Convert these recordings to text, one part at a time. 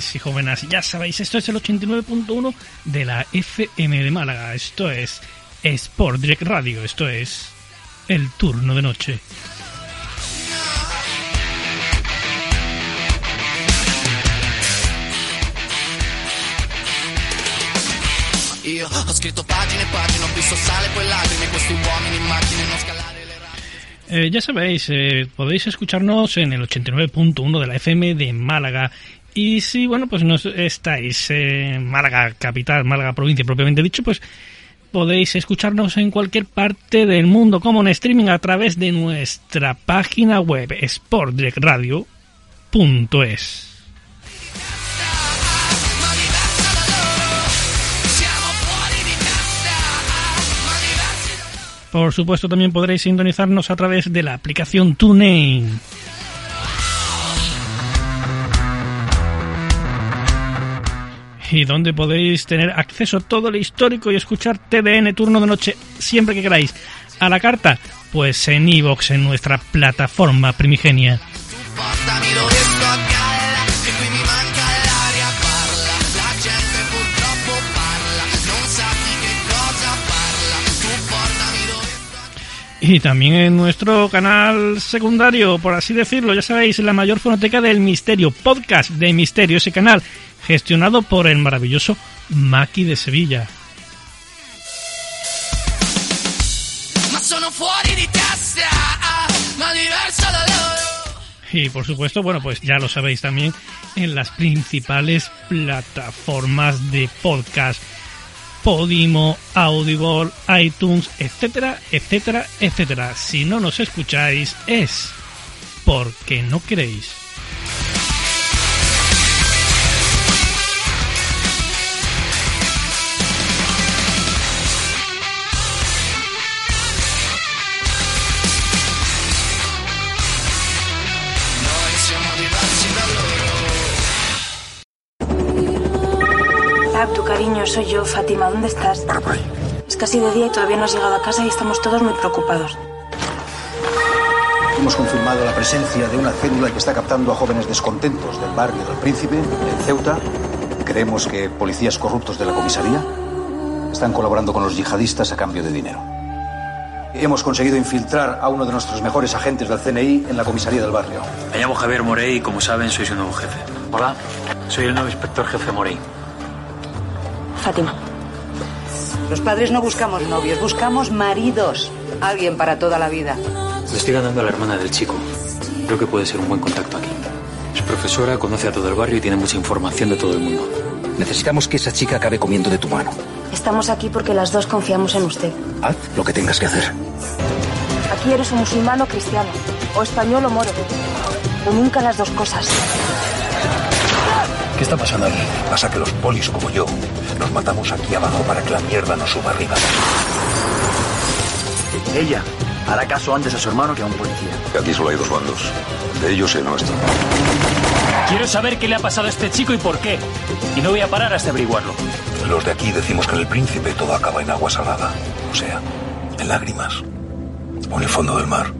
Jóvenes y jóvenes. Ya sabéis, esto es el 89.1 de la FM de Málaga. Esto es Sport Direct Radio. Esto es el turno de noche. Io ho scritto pagine e pagine, ho visto sale poi lacrime, questi uomini in macchine non scalare le rampe. Eh, ya sabéis, eh, podéis escucharnos en el 89.1 de la FM de Málaga. Y si, bueno, pues no estáis en Málaga capital, Málaga provincia propiamente dicho, pues podéis escucharnos en cualquier parte del mundo, como en streaming a través de nuestra página web sportdirectradio.es. Por supuesto, también podréis sintonizarnos a través de la aplicación TuneIn. Y donde podéis tener acceso a todo el histórico y escuchar TDN turno de noche siempre que queráis. A la carta, pues en iVoox, en nuestra plataforma primigenia. Y también en nuestro canal secundario, por así decirlo, ya sabéis, la mayor fonoteca del misterio, podcast de misterio, ese canal, gestionado por el maravilloso Maki de Sevilla. Y por supuesto, bueno, pues ya lo sabéis también en las principales plataformas de podcast. Podimo, Audible, iTunes, etcétera, etcétera, etcétera. Si no nos escucháis es porque no queréis. Cariño, soy yo, Fátima. ¿Dónde estás? Para por ahí. Es casi de día y todavía no has llegado a casa y estamos todos muy preocupados. Hemos confirmado la presencia de una célula que está captando a jóvenes descontentos del barrio del Príncipe, en Ceuta. Creemos que policías corruptos de la comisaría están colaborando con los yihadistas a cambio de dinero. Hemos conseguido infiltrar a uno de nuestros mejores agentes del CNI en la comisaría del barrio. Me llamo Javier Morey y como saben soy su nuevo jefe. Hola, soy el nuevo inspector jefe Morey. Fátima. Los padres no buscamos novios, buscamos maridos. Alguien para toda la vida. Le estoy ganando a la hermana del chico. Creo que puede ser un buen contacto aquí. Es profesora, conoce a todo el barrio y tiene mucha información de todo el mundo. Necesitamos que esa chica acabe comiendo de tu mano. Estamos aquí porque las dos confiamos en usted. Haz lo que tengas que hacer. Aquí eres o musulmán o cristiano, o español o moro, o nunca las dos cosas. ¿Qué está pasando aquí? Pasa que los polis como yo nos matamos aquí abajo para que la mierda no suba arriba. Ella Hará caso antes a su hermano que a un policía. Aquí solo hay dos bandos. De ellos el nuestro. Quiero saber qué le ha pasado a este chico y por qué. Y no voy a parar hasta averiguarlo. Los de aquí decimos que en el príncipe todo acaba en agua salada. O sea, en lágrimas. O en el fondo del mar.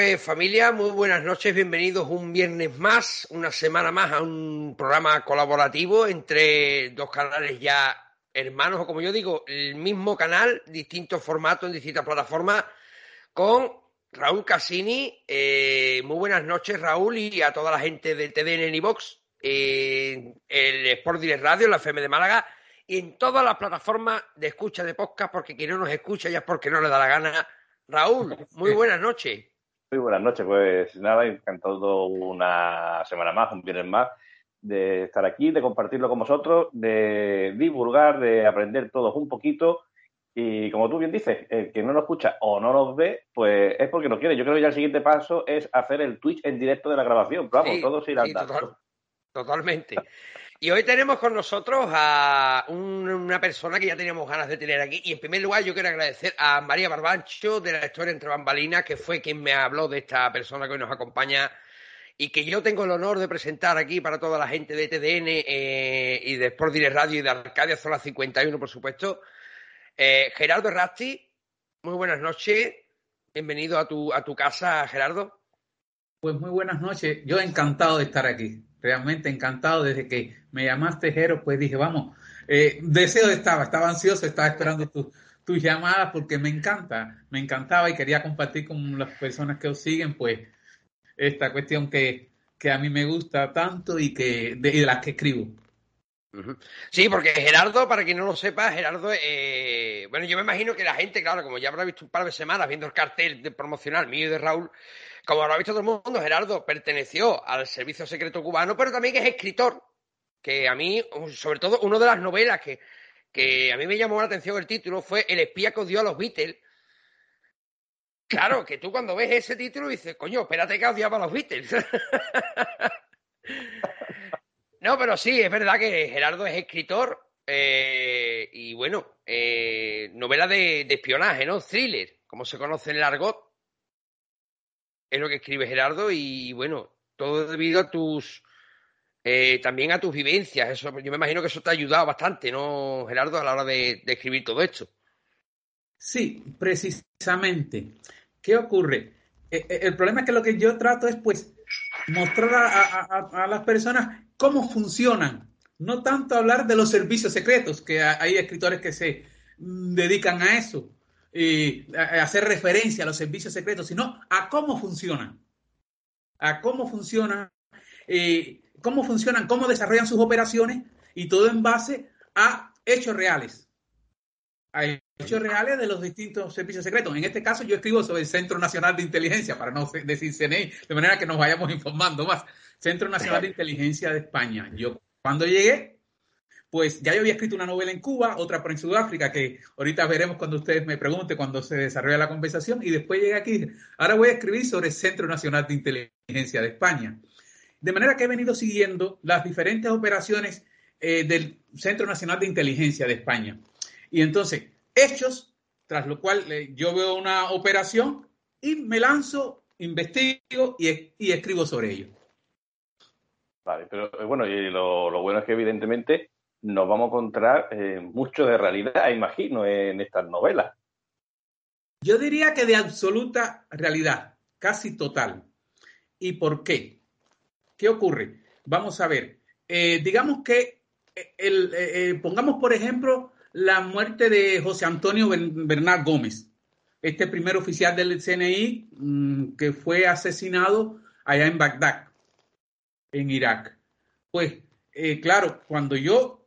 Pues familia, muy buenas noches, bienvenidos un viernes más, una semana más a un programa colaborativo entre dos canales ya hermanos, o como yo digo, el mismo canal, distintos formatos en distintas plataformas, con Raúl Cassini. Eh, muy buenas noches, Raúl, y a toda la gente de TDN en Box, eh, el Sport Direct Radio, la FM de Málaga, y en todas las plataformas de escucha de podcast, porque quien no nos escucha ya es porque no le da la gana. Raúl, muy buenas noches. Muy buenas noches, pues nada, encantado una semana más, un viernes más, de estar aquí, de compartirlo con vosotros, de divulgar, de aprender todos un poquito. Y como tú bien dices, el que no nos escucha o no nos ve, pues es porque no quiere. Yo creo que ya el siguiente paso es hacer el Twitch en directo de la grabación. Pero vamos, Sí, todos irán sí, total- totalmente. Y hoy tenemos con nosotros a un- una persona que ya teníamos ganas de tener aquí. Y en primer lugar, yo quiero agradecer a María Barbancho de la historia entre bambalinas, que fue quien me habló de esta persona que hoy nos acompaña y que yo tengo el honor de presentar aquí para toda la gente de TDN eh, y de Sport Direct Radio y de Arcadia Zona 51, por supuesto. Eh, Gerardo Rasti, muy buenas noches. Bienvenido a tu, a tu casa, Gerardo. Pues muy buenas noches. Yo encantado de estar aquí. Realmente encantado. Desde que me llamaste, Jero, pues dije, vamos, eh, deseo estaba, estaba ansioso, estaba esperando tu- tus llamadas porque me encanta, me encantaba y quería compartir con las personas que os siguen, pues, esta cuestión que, que a mí me gusta tanto y que de, de las que escribo. Sí, porque Gerardo, para quien no lo sepa, Gerardo, eh, bueno, yo me imagino que la gente, claro, como ya habrá visto un par de semanas viendo el cartel de promocional mío y de Raúl, como habrá visto todo el mundo, Gerardo perteneció al Servicio Secreto Cubano, pero también es escritor, que a mí, sobre todo, una de las novelas que, que a mí me llamó la atención el título fue El espía que odió a los Beatles. Claro, que tú cuando ves ese título dices, coño, espérate que odiaba a los Beatles. No, pero sí, es verdad que Gerardo es escritor eh, y bueno, eh, novela de, de espionaje, ¿no? Thriller, como se conoce en el argot. Es lo que escribe Gerardo y bueno, todo debido a tus... eh, también a tus vivencias. Eso, yo me imagino que eso te ha ayudado bastante, ¿no, Gerardo, a la hora de, escribir todo esto? Sí, precisamente. ¿Qué ocurre? Eh, eh, El problema es que lo que yo trato es, pues, mostrar a, las personas cómo funcionan. No tanto hablar de los servicios secretos, que ha- hay escritores que se mm, dedican a eso, a hacer referencia a los servicios secretos, sino a cómo funcionan. A cómo funcionan, eh, cómo funcionan, cómo desarrollan sus operaciones, y todo en base a hechos reales a hechos reales de los distintos servicios secretos. En este caso, yo escribo sobre el Centro Nacional de Inteligencia, para no decir CNI, de manera que nos vayamos informando más. Centro Nacional de Inteligencia de España. Yo, cuando llegué, pues ya yo había escrito una novela en Cuba, otra por en Sudáfrica, que ahorita veremos cuando ustedes me pregunten, cuando se desarrolla la conversación, y después llegué aquí. Ahora voy a escribir sobre el Centro Nacional de Inteligencia de España. De manera que he venido siguiendo las diferentes operaciones eh, del Centro Nacional de Inteligencia de España. Y entonces, hechos, tras lo cual eh, yo veo una operación y me lanzo, investigo y, escribo sobre ello. Vale, pero eh, bueno, y lo bueno es que evidentemente nos vamos a encontrar eh, mucho de realidad, imagino, en estas novelas. Yo diría que de absoluta realidad, casi total. ¿Y por qué? ¿Qué ocurre? Vamos a ver. Eh, digamos que eh, pongamos, por ejemplo, la muerte de José Antonio Bernal Gómez, este primer oficial del CNI mm, que fue asesinado allá en Bagdad, en Irak. Pues, claro, cuando yo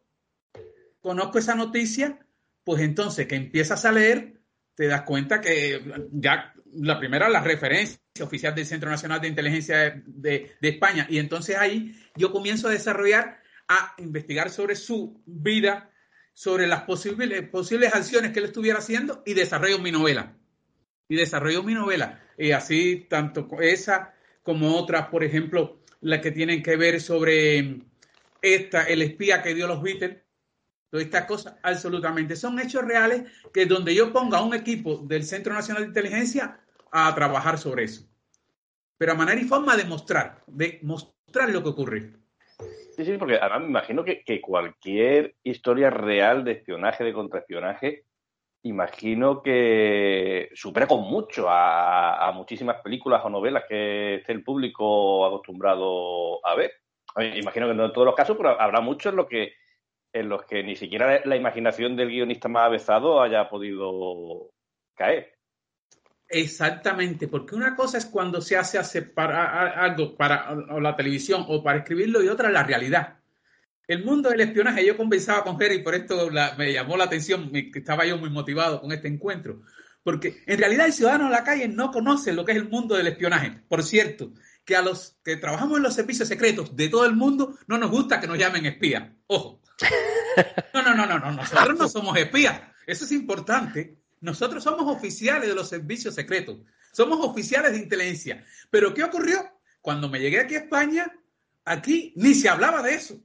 conozco esa noticia, pues entonces que empiezas a leer, te das cuenta que ya la primera, la referencia oficial del Centro Nacional de Inteligencia de, España. Y entonces ahí yo comienzo a desarrollar, a investigar sobre su vida, sobre las posibles, posibles acciones que él estuviera haciendo y desarrollo mi novela. Y desarrollo mi novela. Y así, tanto esa como otras, por ejemplo, las que tienen que ver sobre esta, el espía que dio los Beatles, Todas estas cosas, absolutamente. Son hechos reales que donde yo ponga un equipo del Centro Nacional de Inteligencia a trabajar sobre eso. Pero a manera y forma de mostrar, de mostrar lo que ocurre. Sí, sí, porque además me imagino que, cualquier historia real de espionaje, de contraespionaje, imagino que supera con mucho a, muchísimas películas o novelas que esté el público acostumbrado a ver. Imagino que no en todos los casos, pero habrá muchos en los que en los que ni siquiera la imaginación del guionista más avezado haya podido caer. Exactamente, porque una cosa es cuando se hace para algo para la televisión o para escribirlo y otra la realidad. El mundo del espionaje, yo conversaba con Jerry, por esto me llamó la atención, que estaba yo muy motivado con este encuentro, porque en realidad el ciudadano de la calle no conoce lo que es el mundo del espionaje. Por cierto, que a los que trabajamos en los servicios secretos de todo el mundo no nos gusta que nos llamen espías. Ojo, no, no, no, no, no, nosotros no somos espías. Eso es importante. Nosotros somos oficiales de los servicios secretos. Somos oficiales de inteligencia. Pero ¿qué ocurrió? Cuando me llegué aquí a España, aquí ni se hablaba de eso.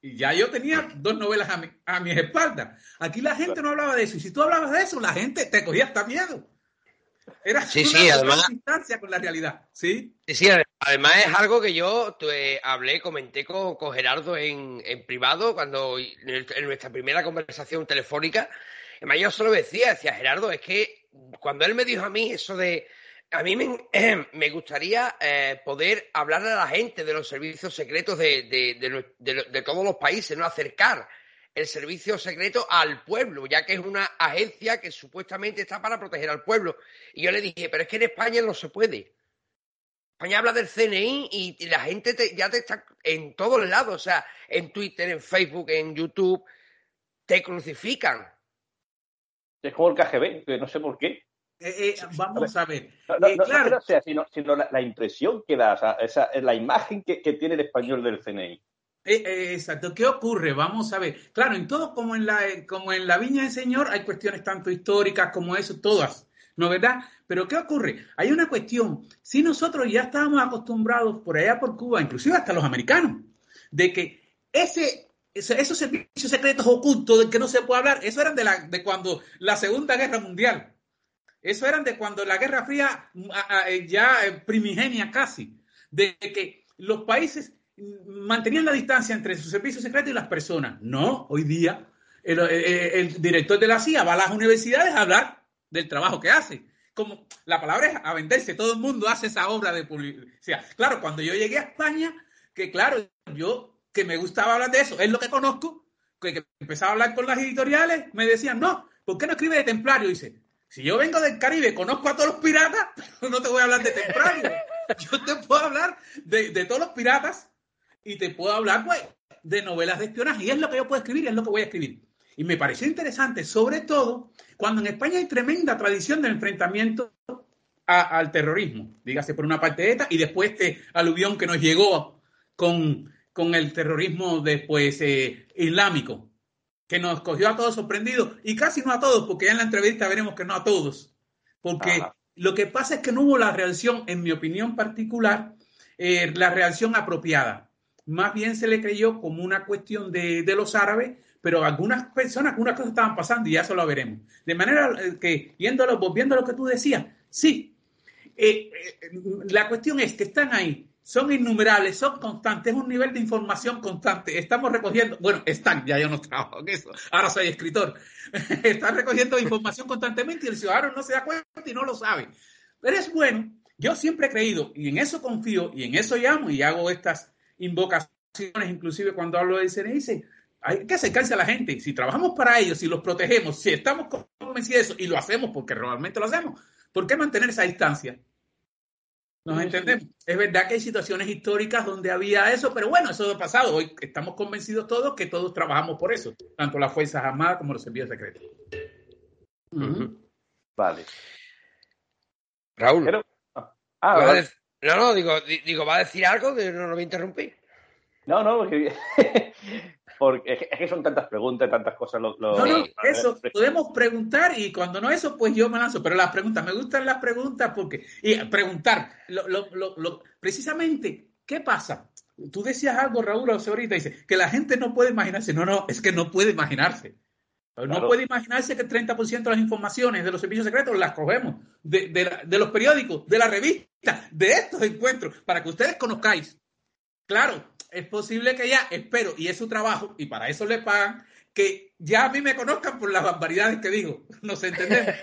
Y ya yo tenía dos novelas a, mi, a mis espaldas. Aquí la gente no hablaba de eso. Y si tú hablabas de eso, la gente te cogía hasta miedo. Era sí, sí, además, distancia con la realidad. ¿sí? sí, además es algo que yo hablé, comenté con, Gerardo en, privado cuando en, nuestra primera conversación telefónica. Además, yo solo decía, decía Gerardo, es que cuando él me dijo a mí eso de. A mí me, me gustaría eh, poder hablar a la gente de los servicios secretos de, de, de todos los países, no acercar el servicio secreto al pueblo, ya que es una agencia que supuestamente está para proteger al pueblo. Y yo le dije, pero es que en España no se puede. España habla del CNI y, la gente ya te está en todos lados, o sea, en Twitter, en Facebook, en YouTube, te crucifican. Es como el KGB, que no sé por qué. Eh, eh, vamos a ver. No, eh, claro. sea, sino, la, impresión que da, esa, la imagen que tiene el español del CNI. Eh, eh, exacto. ¿Qué ocurre? Vamos a ver. Claro, en todo como en la eh, como en la Viña del Señor hay cuestiones tanto históricas como eso, todas, ¿no verdad? Pero ¿qué ocurre? Hay una cuestión. Si nosotros ya estábamos acostumbrados por allá por Cuba, inclusive hasta los americanos, de que ese esos servicios secretos ocultos del que no se puede hablar, eso eran de, la, de cuando la Segunda Guerra Mundial. Eso eran de cuando la Guerra Fría ya primigenia casi. De que los países mantenían la distancia entre su servicio secreto y las personas. No, hoy día el, director de la CIA va a las universidades a hablar del trabajo que hace. Como la palabra es a venderse, todo el mundo hace esa obra de publicidad. Claro, cuando yo llegué a España, que claro, yo que me gustaba hablar de eso, es lo que conozco, que, empezaba a hablar con las editoriales, me decían, no, ¿por qué no escribe de templario? dice, si yo vengo del Caribe, conozco a todos los piratas, no te voy a hablar de templario. Yo te puedo hablar de, de todos los piratas y te puedo hablar, pues, de novelas de espionaje. Y es lo que yo puedo escribir y es lo que voy a escribir. Y me pareció interesante, sobre todo cuando en España hay tremenda tradición de enfrentamiento al terrorismo. Dígase por una parte ETA y después este aluvión que nos llegó con, con el terrorismo después eh, islámico, que nos cogió a todos sorprendidos y casi no a todos, porque ya en la entrevista veremos que no a todos. Porque lo que pasa es que no hubo la reacción, en mi opinión particular, eh, la reacción apropiada más bien se le creyó como una cuestión de, los árabes, pero algunas personas, algunas cosas estaban pasando y ya eso lo veremos. De manera eh, que, viéndolo, volviendo a lo que tú decías, sí, eh, eh, la cuestión es que están ahí, son innumerables, son constantes, es un nivel de información constante. Estamos recogiendo, bueno, están, ya yo no trabajo en eso, ahora soy escritor, están recogiendo información constantemente y el ciudadano no se da cuenta y no lo sabe. Pero es bueno, yo siempre he creído y en eso confío y en eso llamo y hago estas invocaciones, inclusive cuando hablo de CNI, dice, hay que acercarse a la gente. Si trabajamos para ellos, si los protegemos, si estamos convencidos de eso y lo hacemos porque realmente lo hacemos, ¿por qué mantener esa distancia? ¿Nos entendemos? Es verdad que hay situaciones históricas donde había eso, pero bueno, eso ha pasado. Hoy estamos convencidos todos que todos trabajamos por eso, tanto las Fuerzas Armadas como los servicios secretos. Vale. Raúl. Pero- ¿va Ah, vale. No, no, digo, di- digo, ¿va a decir algo? De- No lo voy a interrumpir. No, no, porque, porque es que- son tantas preguntas, tantas cosas. Lo, lo- No, no, eso, podemos preguntar y cuando no eso, pues yo me lanzo. Pero las preguntas, me gustan las preguntas porque. Y preguntar, lo, lo, lo, lo- precisamente, ¿qué pasa? Tú decías algo, Raúl, hace ahorita, dice que la gente no puede imaginarse. No, no, es que no puede imaginarse. No Claro. puede imaginarse que el 30% de las informaciones de los servicios secretos las cogemos de, de la- de los periódicos, de la revista, de estos encuentros, para que ustedes conozcáis. Claro, es posible que ya, espero, y es su trabajo, y para eso le pagan, que ya a mí me conozcan por las barbaridades que digo. ¿Nos entendemos?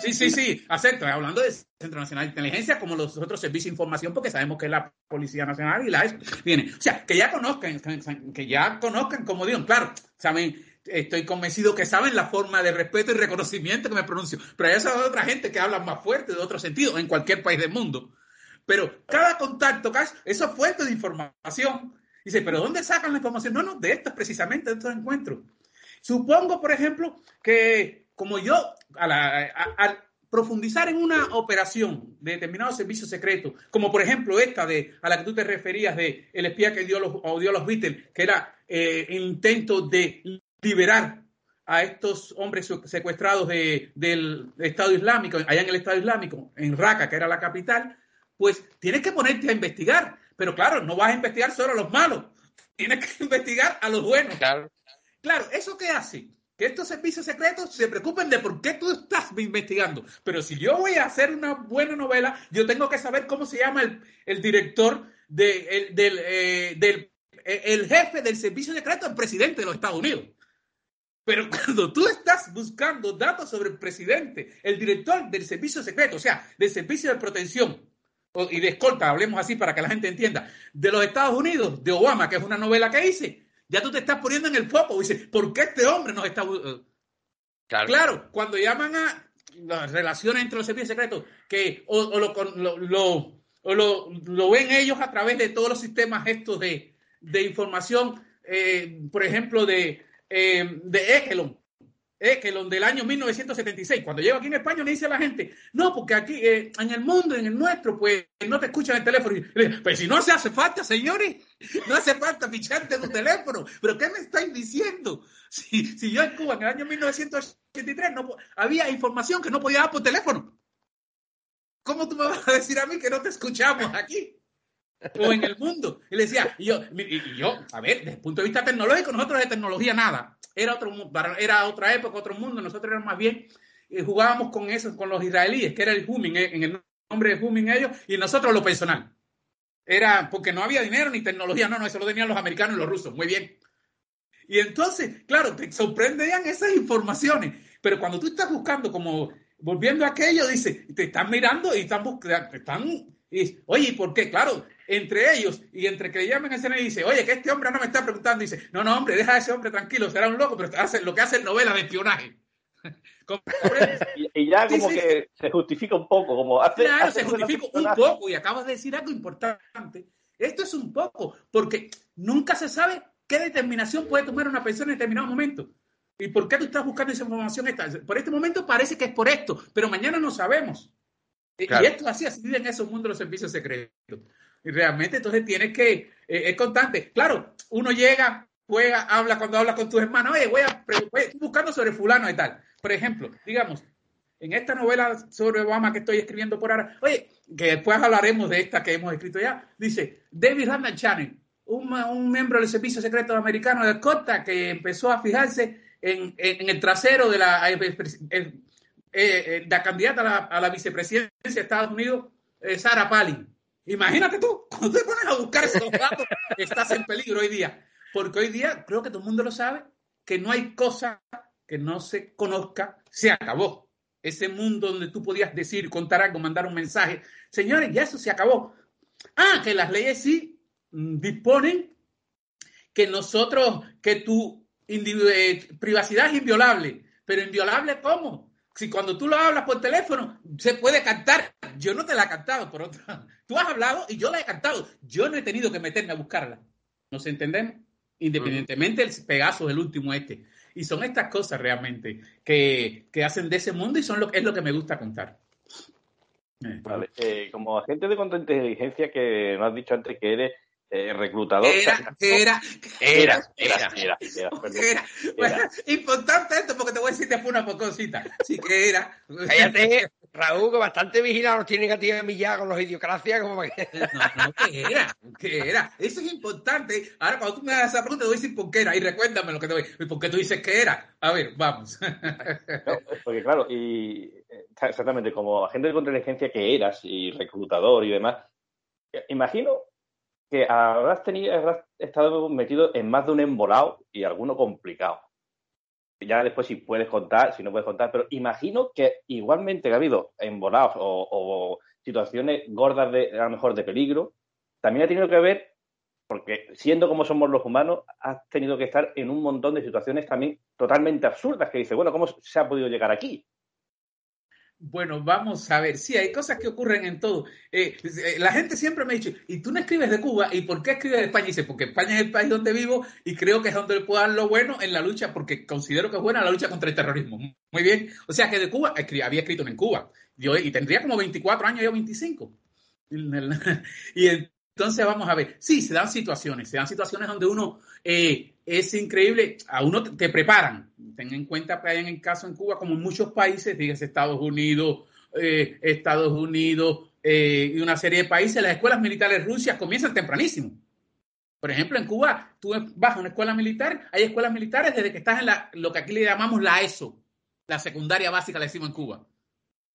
Sí, sí, sí, acepto. Hablando de Centro Nacional de Inteligencia, como los otros servicios de información, porque sabemos que es la Policía Nacional y la. Viene. O sea, que ya conozcan, que ya conozcan, como digo, claro, saben, estoy convencido que saben la forma de respeto y reconocimiento que me pronuncio. Pero hay esa otra gente que habla más fuerte de otro sentido en cualquier país del mundo. Pero cada contacto, Cash, eso es fuente de información. Dice, ¿pero dónde sacan la información? No, no, de estos precisamente, de estos encuentros. Supongo, por ejemplo, que como yo, a la- a- al profundizar en una operación de determinados servicios secretos, como por ejemplo esta de a la que tú te referías de el espía que dio los, a los Beatles, que era eh, el intento de liberar a estos hombres secuestrados de- del Estado Islámico, allá en el Estado Islámico, en Raqqa, que era la capital, pues tienes que ponerte a investigar. Pero claro, no vas a investigar solo a los malos, tienes que investigar a los buenos. Claro. Claro, ¿eso qué hace? Que estos servicios secretos se preocupen de por qué tú estás investigando. Pero si yo voy a hacer una buena novela, yo tengo que saber cómo se llama el, el director de- el- del, eh, del eh, el jefe del servicio secreto, el presidente de los Estados Unidos. Pero cuando tú estás buscando datos sobre el presidente, el director del servicio secreto, o sea, del servicio de protección y de escolta, hablemos así para que la gente entienda, de los Estados Unidos, de Obama, que es una novela que hice, ya tú te estás poniendo en el foco. Dices, ¿por qué este hombre nos está... eh, Claro. cuando llaman a las relaciones entre los servicios secretos, que o, o lo, con- lo, o lo- lo ven ellos a través de todos los sistemas estos de, de información, eh, por ejemplo, de, eh, de Ekelon, Ekelon del año 1976. Cuando llego aquí en España me dice la gente, no, porque aquí eh, en el mundo, en el nuestro, pues no te escuchan el teléfono. Le digo, pues si no se hace falta, señores, no hace falta ficharte tu teléfono. ¿Pero qué me estáis diciendo? Si, si yo en Cuba en el año 1983 no, había información que no podía dar por teléfono. ¿Cómo tú me vas a decir a mí que no te escuchamos aquí? O en el mundo. Y le decía, yo, yo, a ver, desde el punto de vista tecnológico, nosotros de tecnología nada. Era, otro, era otra época, otro mundo. Nosotros éramos más bien, eh, jugábamos con eso, con los israelíes, que era el humming, eh, en el nombre de humming ellos, y nosotros lo personal. Era porque no había dinero ni tecnología, no, no, eso lo tenían los americanos y los rusos, muy bien. Y entonces, claro, te sorprendían esas informaciones, pero cuando tú estás buscando, como volviendo a aquello, dice, te están mirando y están buscando, están, y, oye, ¿y por qué? Claro, entre ellos y entre que le llaman a escena y dice, oye, que este hombre no me está preguntando, dice, no, no, hombre, deja a ese hombre tranquilo, será un loco, pero hace, lo que hace es novela de espionaje. Y, y ya como sí. que se justifica un poco, como hace. Claro, hace se justifica un poco y acabas de decir algo importante. Esto es un poco, porque nunca se sabe qué determinación puede tomar una persona en determinado momento. ¿Y por qué tú estás buscando esa información? Esta? Por este momento parece que es por esto, pero mañana no sabemos. Y- Claro. Y esto así, así viven esos mundos de los servicios secretos. Y realmente entonces tienes que, eh, es constante. Claro, uno llega, juega, habla cuando habla con tus hermanos, oye, voy a, voy- buscando sobre fulano y tal. Por ejemplo, digamos, en esta novela sobre Obama que estoy escribiendo por ahora, oye, que después hablaremos de esta que hemos escrito ya, dice David Randall Channing, un, un miembro del Servicio Secreto Americano de Cota que empezó a fijarse en, en- el trasero de la, eh, eh, la candidata a la, vicepresidencia de Estados Unidos, Sarah Palin. Imagínate tú, cuando te pones a buscar esos datos, estás en peligro hoy día. Porque hoy día, creo que todo el mundo lo sabe, que no hay cosa que no se conozca, se acabó. Ese mundo donde tú podías decir, contar algo, mandar un mensaje. Señores, ya eso se acabó. Ah, que las leyes sí mm, disponen que nosotros, que tu eh, privacidad es inviolable. Pero inviolable, ¿cómo? Si cuando tú lo hablas por teléfono, se puede cantar. Yo no te la he cantado, por otra. Tú has hablado y yo la he cantado. Yo no he tenido que meterme a buscarla. ¿Nos entendemos? Independientemente del Pegasus, el último este. Y son estas cosas realmente que, que hacen de ese mundo y son lo, es lo que me gusta contar. Vale. Eh, como agente de contrainteligencia que nos has dicho antes que eres eh, reclutador. Era, era, era, era, era, era, importante esto porque te voy a decir después una cosita. Sí que era. Cállate, Raúl, que bastante vigilado nos tienen a ti ya con los idiocracias. Como que... No, no, ¿qué era? ¿Qué era? Eso es importante. Ahora, cuando tú me hagas esa pregunta, te voy a decir por qué era. Y recuérdame lo que te voy a decir. ¿Por qué tú dices que era? A ver, vamos. porque claro, y exactamente, como agente de contrainteligencia que eras y reclutador y demás, imagino que habrás, tenido, habrás estado metido en más de un embolado y alguno complicado ya después si puedes contar, si no puedes contar, pero imagino que igualmente ha habido embolados o, situaciones gordas de, a lo mejor de peligro, también ha tenido que ver, porque siendo como somos los humanos, has tenido que estar en un montón de situaciones también totalmente absurdas que dice, bueno, ¿cómo se ha podido llegar aquí? Bueno, vamos a ver. Sí, hay cosas que ocurren en todo. Eh, eh, la gente siempre me ha dicho, ¿y tú no escribes de Cuba? ¿Y por qué escribes de España? Y dice, porque España es el país donde vivo y creo que es donde puedo dar lo bueno en la lucha, porque considero que es buena la lucha contra el terrorismo. Muy bien. O sea que de Cuba, había escrito en Cuba. Y tendría como 24 años, yo 25. Y entonces vamos a ver. Sí, se dan situaciones, se dan situaciones donde uno eh, es increíble, a uno te preparan ten en cuenta que hay en el caso en Cuba, como en muchos países, dígase Estados Unidos, eh, Estados Unidos eh, y una serie de países, las escuelas militares rusias comienzan tempranísimo. Por ejemplo, en Cuba, tú vas a una escuela militar, hay escuelas militares desde que estás en la, lo que aquí le llamamos la ESO, la secundaria básica, le decimos en Cuba.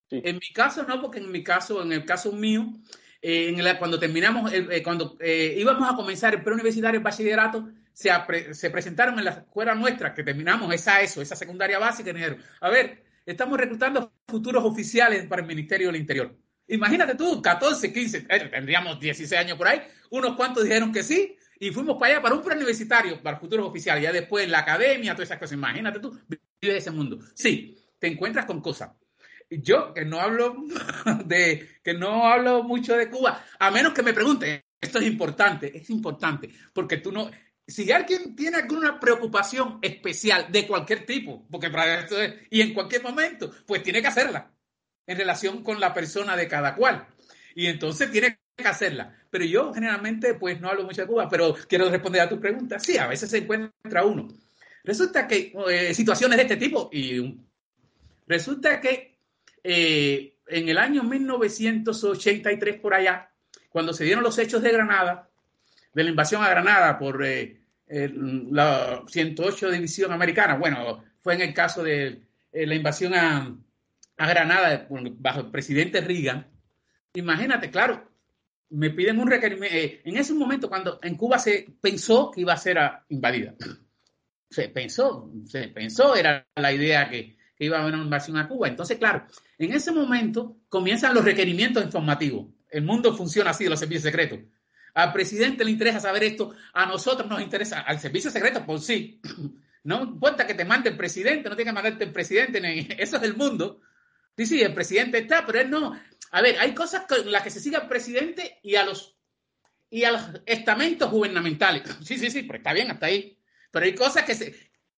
En mi caso no, porque en mi caso, en el caso mío, eh, cuando terminamos, cuando íbamos a comenzar el preuniversitario, el bachillerato, se, presentaron en la escuela nuestra, que terminamos esa ESO, esa secundaria básica, y dijeron, a ver, estamos reclutando futuros oficiales para el Ministerio del Interior. Imagínate tú, 14, 15, eh, tendríamos 16 años por ahí, unos cuantos dijeron que sí, y fuimos para allá para un preuniversitario, para futuros oficiales, ya después la academia, todas esas cosas. Imagínate tú, vives ese mundo. Sí, te encuentras con cosas. Yo, que no hablo de, que no hablo mucho de Cuba, a menos que me pregunten, esto es importante, es importante, porque tú no, si alguien tiene alguna preocupación especial de cualquier tipo, porque para esto es, y en cualquier momento, pues tiene que hacerla en relación con la persona de cada cual. Y entonces tiene que hacerla. Pero yo generalmente pues no hablo mucho de Cuba, pero quiero responder a tu pregunta. Sí, a veces se encuentra uno. Resulta que eh, situaciones de este tipo, y resulta que eh, en el año 1983 por allá, cuando se dieron los hechos de Granada, de la invasión a Granada por eh, la 108 División Americana. Bueno, fue en el caso de eh, la invasión a, Granada bajo el presidente Reagan. Imagínate, claro, me piden un requerimiento. En ese momento, cuando en Cuba se pensó que iba a ser invadida, se pensó, se pensó, era la idea que, que iba a haber una invasión a Cuba. Entonces, claro, en ese momento comienzan los requerimientos informativos. El mundo funciona así, los servicios secretos. Al presidente le interesa saber esto, a nosotros nos interesa, al servicio secreto, por sí. No importa que te mande el presidente, no tiene que mandarte el presidente, eso es el mundo. Sí, sí, el presidente está, pero él no. A ver, hay cosas con las que se sigue al presidente y a los y a los estamentos gubernamentales. Sí, sí, sí, pero está bien hasta ahí. Pero hay cosas que se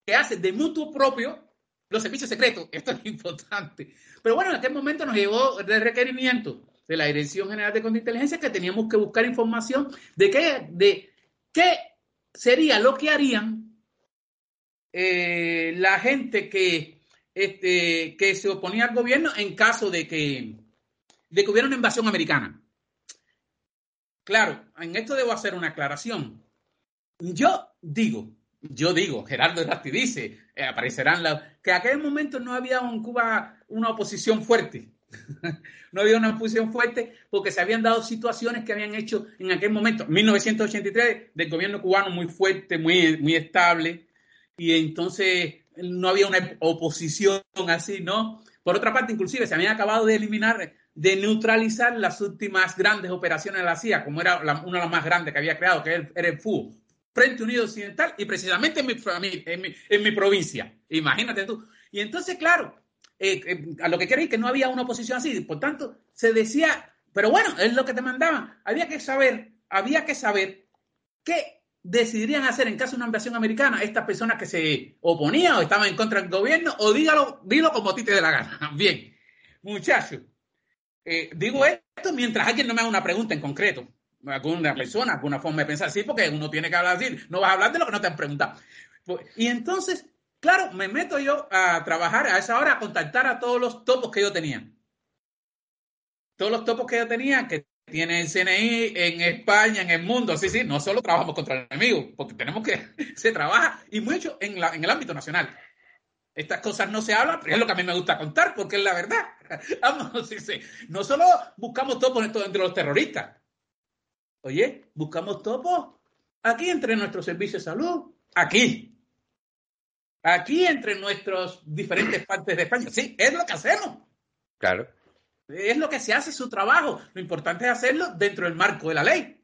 que hacen de mutuo propio los servicios secretos. Esto es importante. Pero bueno, en aquel momento nos llevó de requerimiento de la Dirección General de Contrainteligencia que teníamos que buscar información de qué, de qué sería lo que harían eh, la gente que, este, que se oponía al gobierno en caso de que, de que hubiera una invasión americana. Claro, en esto debo hacer una aclaración. Yo digo, yo digo, Gerardo Ratti dice, eh, aparecerán la, que en aquel momento no había en Cuba una oposición fuerte no había una posición fuerte porque se habían dado situaciones que habían hecho en aquel momento, 1983, del gobierno cubano muy fuerte, muy, muy estable, y entonces no había una oposición así, ¿no? Por otra parte, inclusive se habían acabado de eliminar, de neutralizar las últimas grandes operaciones de la CIA, como era una de las más grandes que había creado, que era el FU, Frente Unido Occidental, y precisamente en mi, provincia. Imagínate tú. Y entonces, claro, eh, eh, a lo que queréis que no había una oposición así. Por tanto, se decía, pero bueno, es lo que te mandaban. Había que saber, había que saber qué decidirían hacer en caso de una invasión americana estas personas que se oponían o estaban en contra del gobierno? O dígalo, dilo como a ti te dé la gana. Bien, muchachos, eh, digo esto mientras alguien no me haga una pregunta en concreto. Alguna persona, alguna forma de pensar así, porque uno tiene que hablar así. No vas a hablar de lo que no te han preguntado. Pues, y entonces, claro, me meto yo a trabajar a esa hora, a contactar a todos los topos que yo tenía. Todos los topos que yo tenía, que tiene el CNI en España, en el mundo. Sí, sí, no solo trabajamos contra el enemigo, porque tenemos que, se trabaja y mucho en, la, en el ámbito nacional. Estas cosas no se hablan, pero es lo que a mí me gusta contar, porque es la verdad. Vamos, sí, sí. No solo buscamos topos entre los terroristas. Oye, buscamos topos aquí entre nuestros servicios de salud, aquí. Aquí entre nuestros diferentes partes de España. Sí, es lo que hacemos. Claro. Es lo que se hace su trabajo. Lo importante es hacerlo dentro del marco de la ley.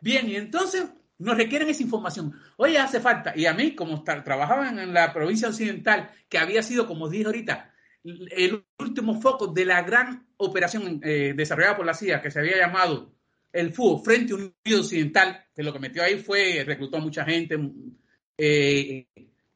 Bien, y entonces nos requieren esa información. Oye, hace falta. Y a mí, como trabajaba en la provincia occidental, que había sido, como dije ahorita, el último foco de la gran operación eh, desarrollada por la CIA, que se había llamado el FUO, Frente Unido Occidental, que lo que metió ahí fue, reclutó a mucha gente, eh,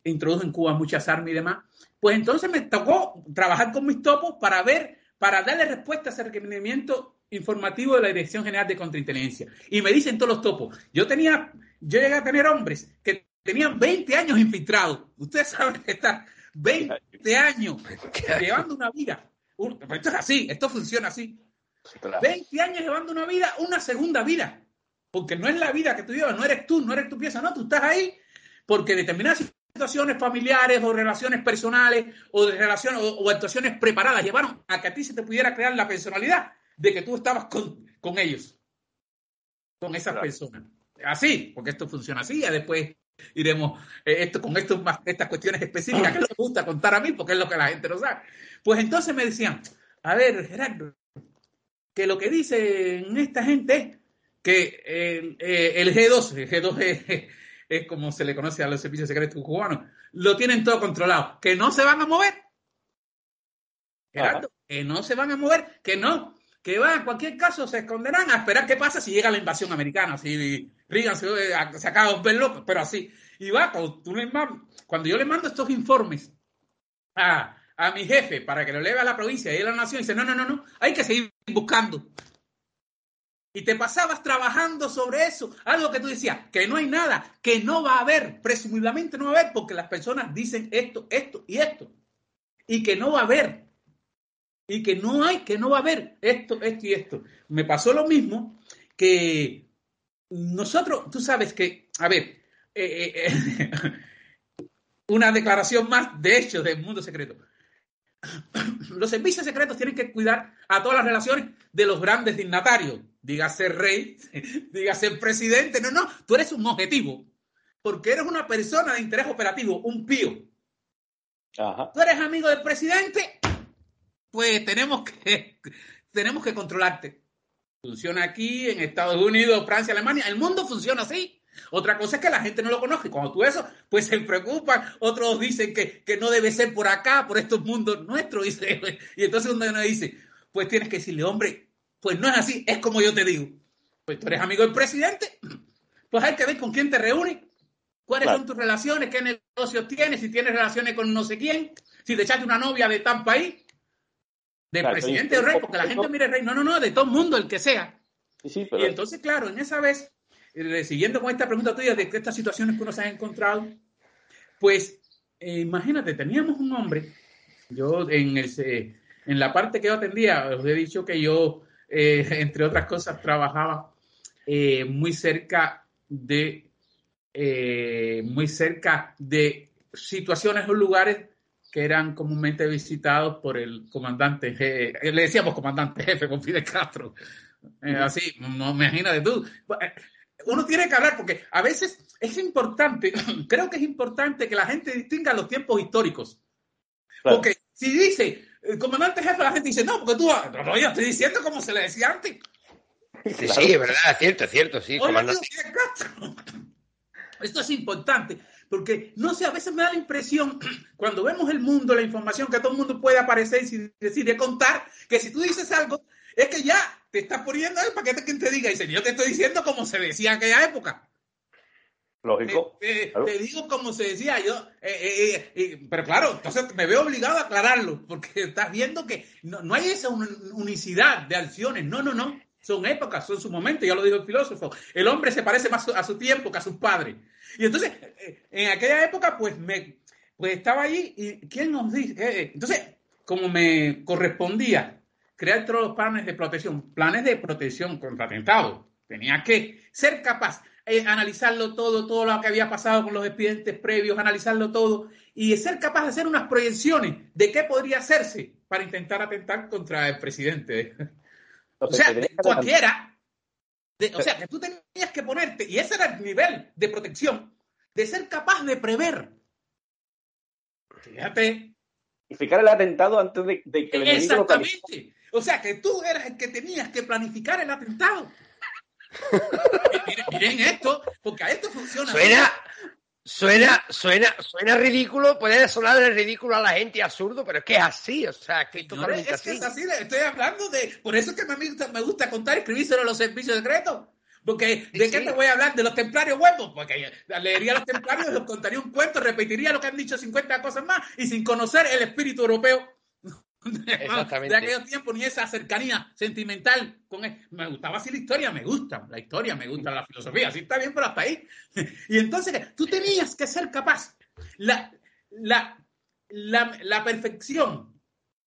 introdujo en Cuba muchas armas y demás. Pues entonces me tocó trabajar con mis topos para ver para darle respuesta a ese requerimiento informativo de la Dirección General de Contrainteligencia. Y me dicen todos los topos. Yo tenía, yo llegué a tener hombres que tenían 20 años infiltrados. Ustedes saben que están 20 años llevando una vida. esto es así, esto funciona así. 20 años llevando una vida, una segunda vida. Porque no es la vida que tú llevas, no eres tú, no eres tu pieza, no, tú estás ahí porque determinadas situaciones familiares o relaciones personales o de relaciones o, actuaciones preparadas llevaron a que a ti se te pudiera crear la personalidad de que tú estabas con, con ellos, con esas personas. Así, porque esto funciona así, y después iremos eh, esto con esto, estas cuestiones específicas que me gusta contar a mí, porque es lo que la gente no sabe. Pues entonces me decían, a ver, Gerardo, que lo que dicen esta gente es que el, eh, el G2, el G2 es como se le conoce a los servicios secretos cubanos, lo tienen todo controlado, que no se van a mover. Gerardo, que no se van a mover, que no, que van, en cualquier caso se esconderán a esperar qué pasa si llega la invasión americana, si Reagan se, se acaba de ver loco, pero así. Y va, cuando, tú le, cuando yo le mando estos informes a, a mi jefe para que lo leve a la provincia y a la nación, dice, no, no, no, no, hay que seguir buscando y te pasabas trabajando sobre eso, algo que tú decías, que no hay nada, que no va a haber, presumiblemente no va a haber, porque las personas dicen esto, esto y esto, y que no va a haber, y que no hay, que no va a haber esto, esto y esto. Me pasó lo mismo que nosotros, tú sabes que, a ver, eh, eh, eh, una declaración más de hecho del mundo secreto. Los servicios secretos tienen que cuidar a todas las relaciones de los grandes dignatarios, dígase rey, dígase presidente. No, no, tú eres un objetivo, porque eres una persona de interés operativo, un pío. Tú eres amigo del presidente, pues tenemos que, tenemos que controlarte. Funciona aquí, en Estados Unidos, Francia, Alemania. El mundo funciona así. Otra cosa es que la gente no lo conoce. Cuando tú eso, pues se preocupan. Otros dicen que, que no debe ser por acá, por estos mundos nuestros. Dice, y entonces uno dice, pues tienes que decirle, hombre, pues no es así, es como yo te digo. Pues tú eres amigo del presidente, pues hay que ver con quién te reúnes, cuáles son tus relaciones, qué negocios tienes, si tienes relaciones con no sé quién, si te echaste una novia de tal país, del presidente o rey, porque la gente mire rey, no, no, no, de todo el mundo, el que sea. Y entonces, claro, en esa vez, siguiendo con esta pregunta tuya de estas situaciones que uno se ha encontrado, pues eh, imagínate, teníamos un hombre, yo en, el, en la parte que yo atendía, os he dicho que yo eh, entre otras cosas, trabajaba eh, muy cerca de eh, muy cerca de situaciones o lugares que eran comúnmente visitados por el comandante jefe, le decíamos comandante jefe con Fidel Castro. así, no imagínate tú. Uno tiene que hablar porque a veces es importante, creo que es importante que la gente distinga los tiempos históricos. Porque si dice, el comandante jefe, la gente dice, no, porque tú, no, yo estoy diciendo como se le decía antes. Sí, sí, es verdad, es cierto, es cierto, sí. comandante. Esto es importante, porque no sé, a veces me da la impresión, cuando vemos el mundo, la información que todo el mundo puede aparecer y decir, de contar, que si tú dices algo, es que ya te estás poniendo el paquete que te diga, y dice, yo te estoy diciendo como se decía en aquella época. Lógico. Te, digo como se decía yo, pero claro, entonces me veo obligado a aclararlo, porque estás viendo que no, no hay esa unicidad de acciones, no, no, no. Son épocas, son su momento, ya lo dijo el filósofo. El hombre se parece más a su tiempo que a sus padres. Y entonces, en aquella época, pues me pues estaba allí y ¿quién nos dice? Eh, entonces, como me correspondía crear todos los planes de protección, planes de protección contra atentados, tenía que ser capaz de analizarlo todo, todo lo que había pasado con los expedientes previos, analizarlo todo y ser capaz de hacer unas proyecciones de qué podría hacerse para intentar atentar contra el presidente. O sea, cualquiera. o sea, que tú tenías que ponerte, y ese era el nivel de protección, de ser capaz de prever. Fíjate. Y fijar el atentado antes de, que el Exactamente. O sea, que tú eras el que tenías que planificar el atentado. miren, miren, esto, porque a esto funciona. Suena, Suena, suena, suena ridículo, puede sonar ridículo a la gente absurdo, pero es que es así, o sea, que es totalmente es Que es así, estoy hablando de, por eso es que me gusta, me gusta contar y escribírselo a los servicios secretos. Porque, ¿de qué te voy a hablar? ¿De los templarios huevos? Porque leería a los templarios, les contaría un cuento, repetiría lo que han dicho 50 cosas más y sin conocer el espíritu europeo de aquellos tiempos, ni esa cercanía sentimental con él. Me gustaba así la historia, me gusta la historia, me gusta la filosofía, así está bien, pero hasta ahí. Y entonces tú tenías que ser capaz. La, la, la, perfección,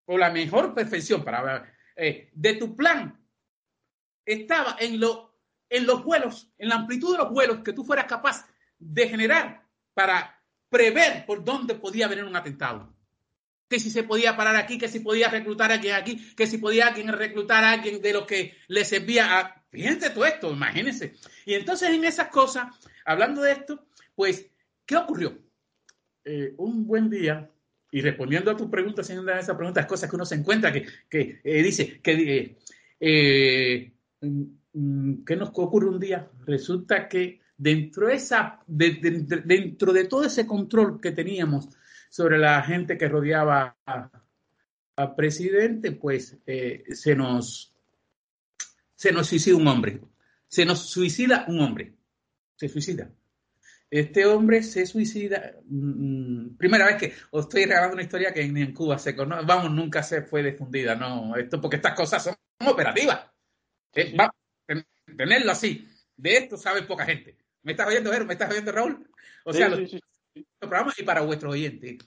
o la mejor perfección para eh, de tu plan estaba en, lo, en los vuelos, en la amplitud de los vuelos que tú fueras capaz de generar para prever por dónde podía venir un atentado que si se podía parar aquí, que si podía reclutar a alguien aquí, que si podía alguien reclutar a alguien de lo que le servía a... Fíjense todo esto, imagínense. Y entonces en esas cosas, hablando de esto, pues, ¿qué ocurrió? Eh, un buen día, y respondiendo a tu pregunta, señora, esas preguntas, cosas que uno se encuentra, que, que eh, dice, que, eh, mm, ¿qué nos ocurre un día? Resulta que dentro, esa, dentro de todo ese control que teníamos sobre la gente que rodeaba al presidente, pues eh, se nos se nos suicida un hombre. Se nos suicida un hombre. Se suicida. Este hombre se suicida. Mm, primera vez que os estoy regalando una historia que en, Cuba se conoce. Vamos, nunca se fue difundida. No, esto porque estas cosas son operativas. Eh, tenerlo así. De esto sabe poca gente. ¿Me estás oyendo, ¿Me estás oyendo, Raúl? O sea, programa y para vuestros oyentes.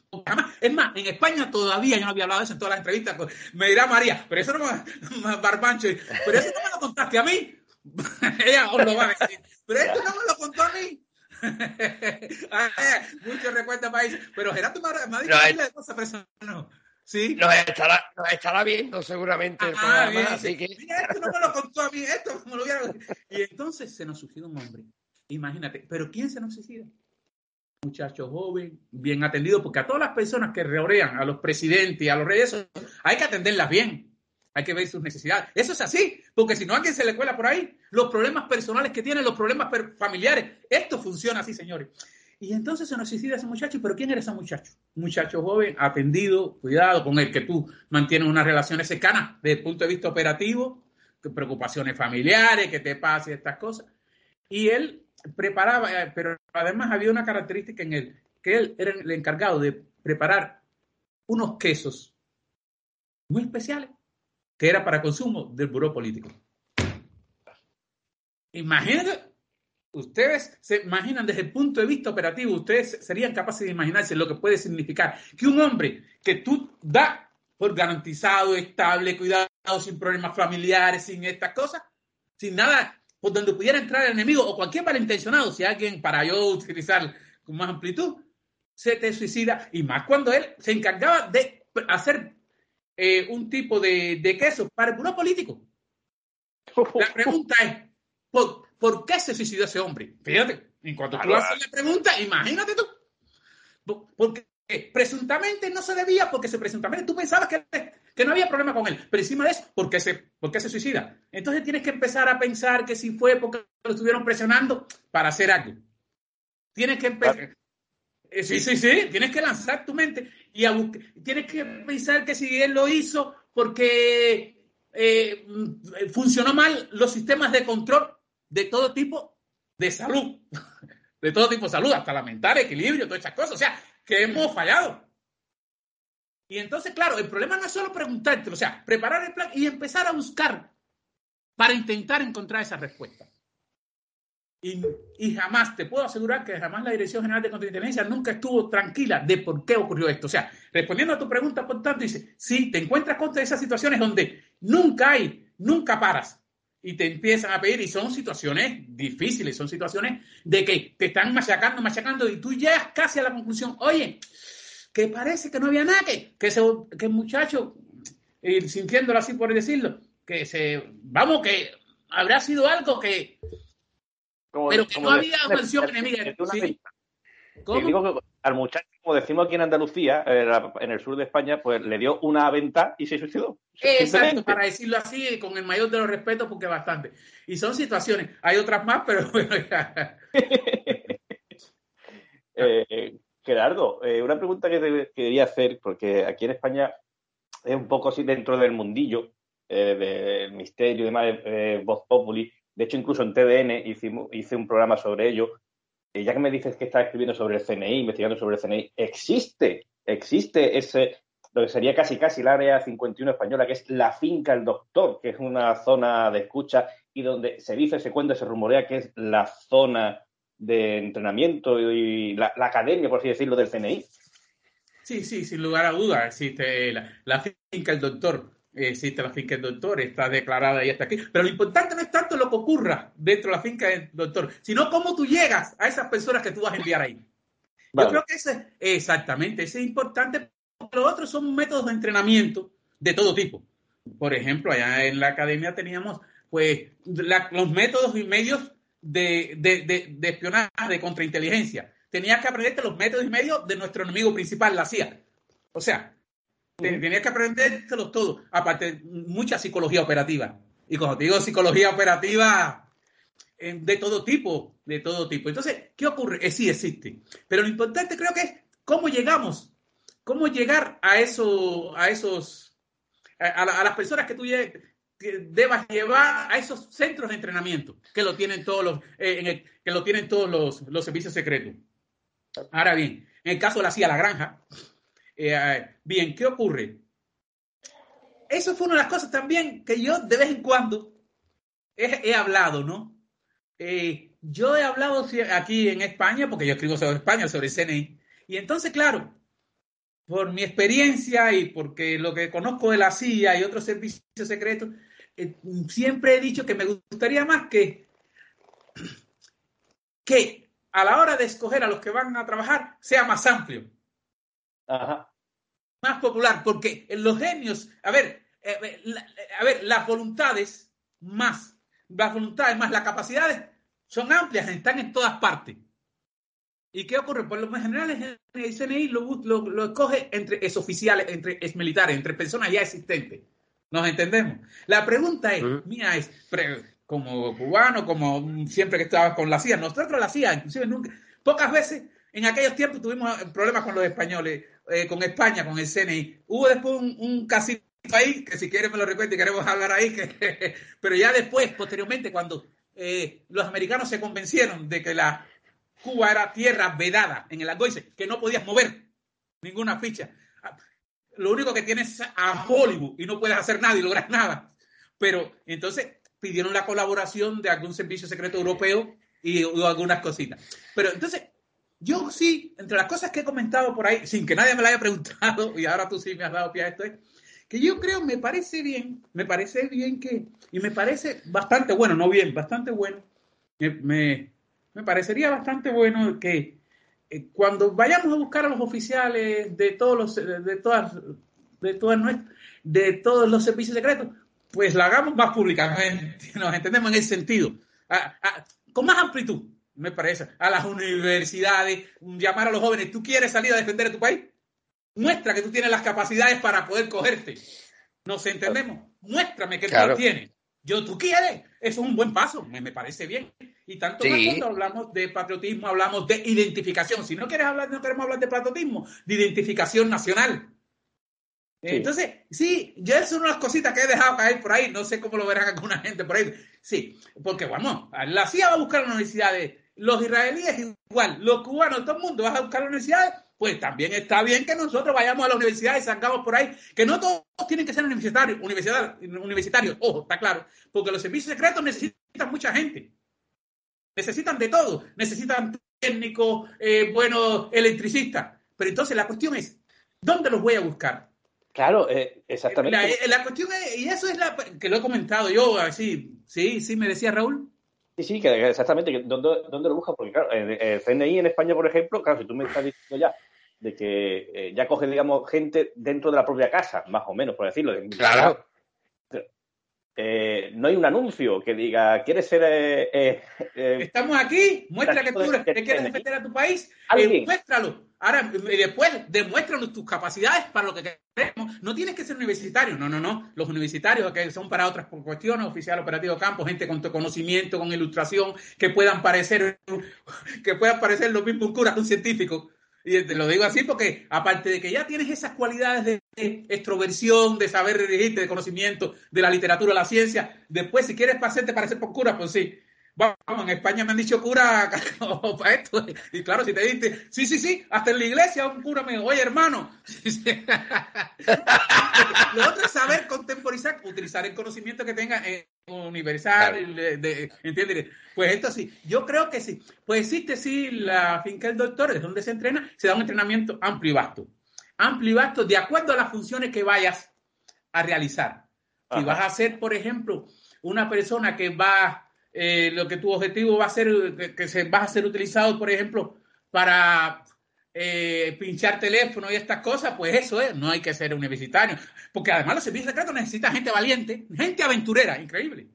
Es más, en España todavía yo no había hablado de eso en todas las entrevistas. Me dirá María, pero eso no me, barbancho, pero eso no me lo contaste a mí. Ella os lo va a decir. Pero esto no me lo contó a mí. Ah, muchos recuerdos país. Pero Gerardo me ha dicho no, de cosas, no. ¿Sí? Nos estará, nos estará viendo seguramente el ah, así que... Mira, esto no me lo contó a mí, esto me lo hubiera... Y entonces se nos suicida un hombre. Imagínate, pero ¿quién se nos suicida? Muchacho joven, bien atendido, porque a todas las personas que rodean, a los presidentes y a los reyes, hay que atenderlas bien. Hay que ver sus necesidades. Eso es así, porque si no a alguien se le cuela por ahí, los problemas personales que tienen, los problemas familiares, esto funciona así, señores. Y entonces se nos suicida ese muchacho, pero ¿quién era ese muchacho? Muchacho joven, atendido, cuidado, con el que tú mantienes unas relaciones cercanas desde el punto de vista operativo, preocupaciones familiares, que te pase estas cosas. Y él preparaba, eh, pero además había una característica en él, que él era el encargado de preparar unos quesos muy especiales, que era para consumo del buró político. Imagínense, ustedes se imaginan desde el punto de vista operativo, ustedes serían capaces de imaginarse lo que puede significar que un hombre que tú da por garantizado, estable, cuidado, sin problemas familiares, sin estas cosas, sin nada por donde pudiera entrar el enemigo o cualquier malintencionado, si alguien, para yo utilizar con más amplitud, se te suicida, y más cuando él se encargaba de hacer eh, un tipo de, queso para el puro político. La pregunta es, ¿por, qué se suicidó ese hombre? Fíjate, en cuanto tú haces la pregunta, imagínate tú. Porque presuntamente no se debía, porque se presuntamente tú pensabas que que no había problema con él, pero encima de eso, ¿por qué se, por se suicida? Entonces tienes que empezar a pensar que si fue porque lo estuvieron presionando para hacer algo. Tienes que empezar. Eh, sí, sí, sí, tienes que lanzar tu mente y tienes que pensar que si él lo hizo porque eh, funcionó mal los sistemas de control de todo tipo de salud. de todo tipo de salud, hasta lamentar equilibrio, todas esas cosas. O sea, que hemos fallado. Y entonces, claro, el problema no es solo preguntarte, o sea, preparar el plan y empezar a buscar para intentar encontrar esa respuesta. Y, y, jamás, te puedo asegurar que jamás la Dirección General de Contrainteligencia nunca estuvo tranquila de por qué ocurrió esto. O sea, respondiendo a tu pregunta, por tanto, dice, sí, te encuentras contra esas situaciones donde nunca hay, nunca paras y te empiezan a pedir y son situaciones difíciles, son situaciones de que te están machacando, machacando y tú llegas casi a la conclusión, oye, que parece que no había nada, que, que, que el muchacho, y sintiéndolo así por decirlo, que se, vamos, que habrá sido algo que, pero que no había mención enemiga. ¿sí? Digo que al muchacho, como decimos aquí en Andalucía, en el sur de España, pues le dio una venta y se suicidó. Exacto, para decirlo así, con el mayor de los respetos, porque bastante. Y son situaciones, hay otras más, pero bueno, eh, Gerardo, eh, una pregunta que quería hacer, porque aquí en España es un poco así dentro del mundillo eh, del misterio y demás, eh, Voz Populi. De hecho, incluso en TDN hicimos, hice un programa sobre ello. Ya que me dices que estás escribiendo sobre el CNI, investigando sobre el CNI, existe, existe ese, lo que sería casi casi el área 51 española, que es la finca El Doctor, que es una zona de escucha y donde se dice, se cuenta, se rumorea que es la zona de entrenamiento y la, la academia, por así decirlo, del CNI. Sí, sí, sin lugar a dudas existe la, la finca El Doctor existe la finca del doctor, está declarada y está aquí. Pero lo importante no es tanto lo que ocurra dentro de la finca del doctor, sino cómo tú llegas a esas personas que tú vas a enviar ahí. Yo creo que ese, exactamente, ese es importante. Los otros son métodos de entrenamiento de todo tipo. Por ejemplo, allá en la academia teníamos pues los métodos y medios de, de, de, espionaje, de contrainteligencia. Tenías que aprenderte los métodos y medios de nuestro enemigo principal, la CIA. O sea, Tenías que aprendértelos todos. Aparte, mucha psicología operativa. Y te digo, psicología operativa eh, de todo tipo, de todo tipo. Entonces, ¿qué ocurre? Eh, sí existe. Pero lo importante creo que es cómo llegamos, cómo llegar a, eso, a esos, a, las personas que tú debas llevar a esos centros de entrenamiento que lo tienen todos los, eh, que lo tienen todos los, los servicios secretos. Ahora bien, en el caso de la CIA La Granja, eh, bien, ¿qué ocurre? Eso fue una de las cosas también que yo de vez en cuando he, hablado, ¿no? Eh, yo he hablado aquí en España, porque yo escribo sobre España, sobre CNI, y entonces, claro, por mi experiencia y porque lo que conozco de la CIA y otros servicios secretos, eh, siempre he dicho que me gustaría más que, que a la hora de escoger a los que van a trabajar sea más amplio. Más popular, porque los genios, a ver, eh, eh, a ver, las voluntades más, las voluntades más las capacidades son amplias, están en todas partes. ¿Y qué ocurre? Por lo general, el CNI lo, lo, escoge entre es oficiales, entre es militares, entre personas ya existentes. ¿Nos entendemos? La pregunta es, mía es, como cubano, como siempre que estaba con la CIA, nosotros la CIA, inclusive nunca, pocas veces en aquellos tiempos tuvimos problemas con los españoles. Eh, con España, con el CNI. Hubo después un, un casito ahí, que si quieren me lo recuerdo y queremos hablar ahí, que, pero ya después, posteriormente, cuando eh, los americanos se convencieron de que la Cuba era tierra vedada en el Algoice, que no podías mover ninguna ficha. Lo único que tienes es a Hollywood y no puedes hacer nada y lograr nada. Pero entonces pidieron la colaboración de algún servicio secreto europeo y, algunas cositas. Pero entonces yo sí, entre las cosas que he comentado por ahí, sin que nadie me lo haya preguntado, y ahora tú sí me has dado pie a esto, es que yo creo, me parece bien, me parece bien que, y me parece bastante bueno, no bien, bastante bueno, me, parecería bastante bueno que eh, cuando vayamos a buscar a los oficiales de todos los, de todas, de todas de todos los servicios secretos, pues la hagamos más pública, nos entendemos en ese sentido, con más amplitud me parece, a las universidades, llamar a los jóvenes, ¿tú quieres salir a defender a tu país? Muestra que tú tienes las capacidades para poder cogerte. ¿Nos entendemos? Muéstrame que tú tú tienes. Yo, ¿tú quieres? Eso es un buen paso, me, parece bien. Y tanto más cuando hablamos de patriotismo, hablamos de identificación. Si no quieres hablar, no queremos hablar de patriotismo, de identificación nacional. Entonces, sí, yo es una de las cositas que he dejado caer por ahí, no sé cómo lo verán alguna gente por ahí. Sí, porque vamos, la CIA va a buscar universidades los israelíes igual, los cubanos, todo el mundo va a buscar la universidad, pues también está bien que nosotros vayamos a la universidad y salgamos por ahí, que no todos tienen que ser universitarios, universitarios, ojo, está claro, porque los servicios secretos necesitan mucha gente, necesitan de todo, necesitan técnicos, eh, buenos electricistas, pero entonces la cuestión es, ¿dónde los voy a buscar? Claro, eh, exactamente. La, eh, la, cuestión es, y eso es la que lo he comentado yo, así, sí, sí, me decía Raúl. Sí, sí, que exactamente. ¿Dónde, ¿Dónde, lo buscas? Porque, claro, el CNI en España, por ejemplo, claro, si tú me estás diciendo ya de que eh, ya coge, digamos, gente dentro de la propia casa, más o menos, por decirlo. Claro. Eh, no hay un anuncio que diga, ¿quieres ser... Eh, eh, eh Estamos aquí, muestra que tú te quieres defender a tu país, muéstralo. Ahora, y después, demuéstranos tus capacidades para lo que queremos. No tienes que ser universitario, no, no, no. Los universitarios que son para otras cuestiones, oficial operativo campo, gente con conocimiento, con ilustración, que puedan parecer, que puedan parecer lo mismo un cura que un científico. Y te lo digo así porque, aparte de que ya tienes esas cualidades de extroversión, de saber dirigirte, de conocimiento de la literatura, la ciencia, después, si quieres pasarte parecer por cura, pues sí. Vamos, en España me han dicho cura para esto. Y claro, si te dices, sí, sí, sí, hasta en la iglesia un cura me dijo, oye, hermano. Lo otro es saber contemporizar, utilizar el conocimiento que tenga universal, de, ¿entiendes? Pues esto sí, yo creo que sí. Pues existe sí la finca del doctor, es donde se entrena, se da un entrenamiento amplio y vasto. Amplio y vasto de acuerdo a las funciones que vayas a realizar. Si vas a ser, por ejemplo, una persona que va eh, lo que tu objetivo va a ser, que, se, va a ser utilizado, por ejemplo, para eh, pinchar teléfono y estas cosas, pues eso es, no hay que ser universitario. Porque además los servicios secretos necesitan gente valiente, gente aventurera, increíble.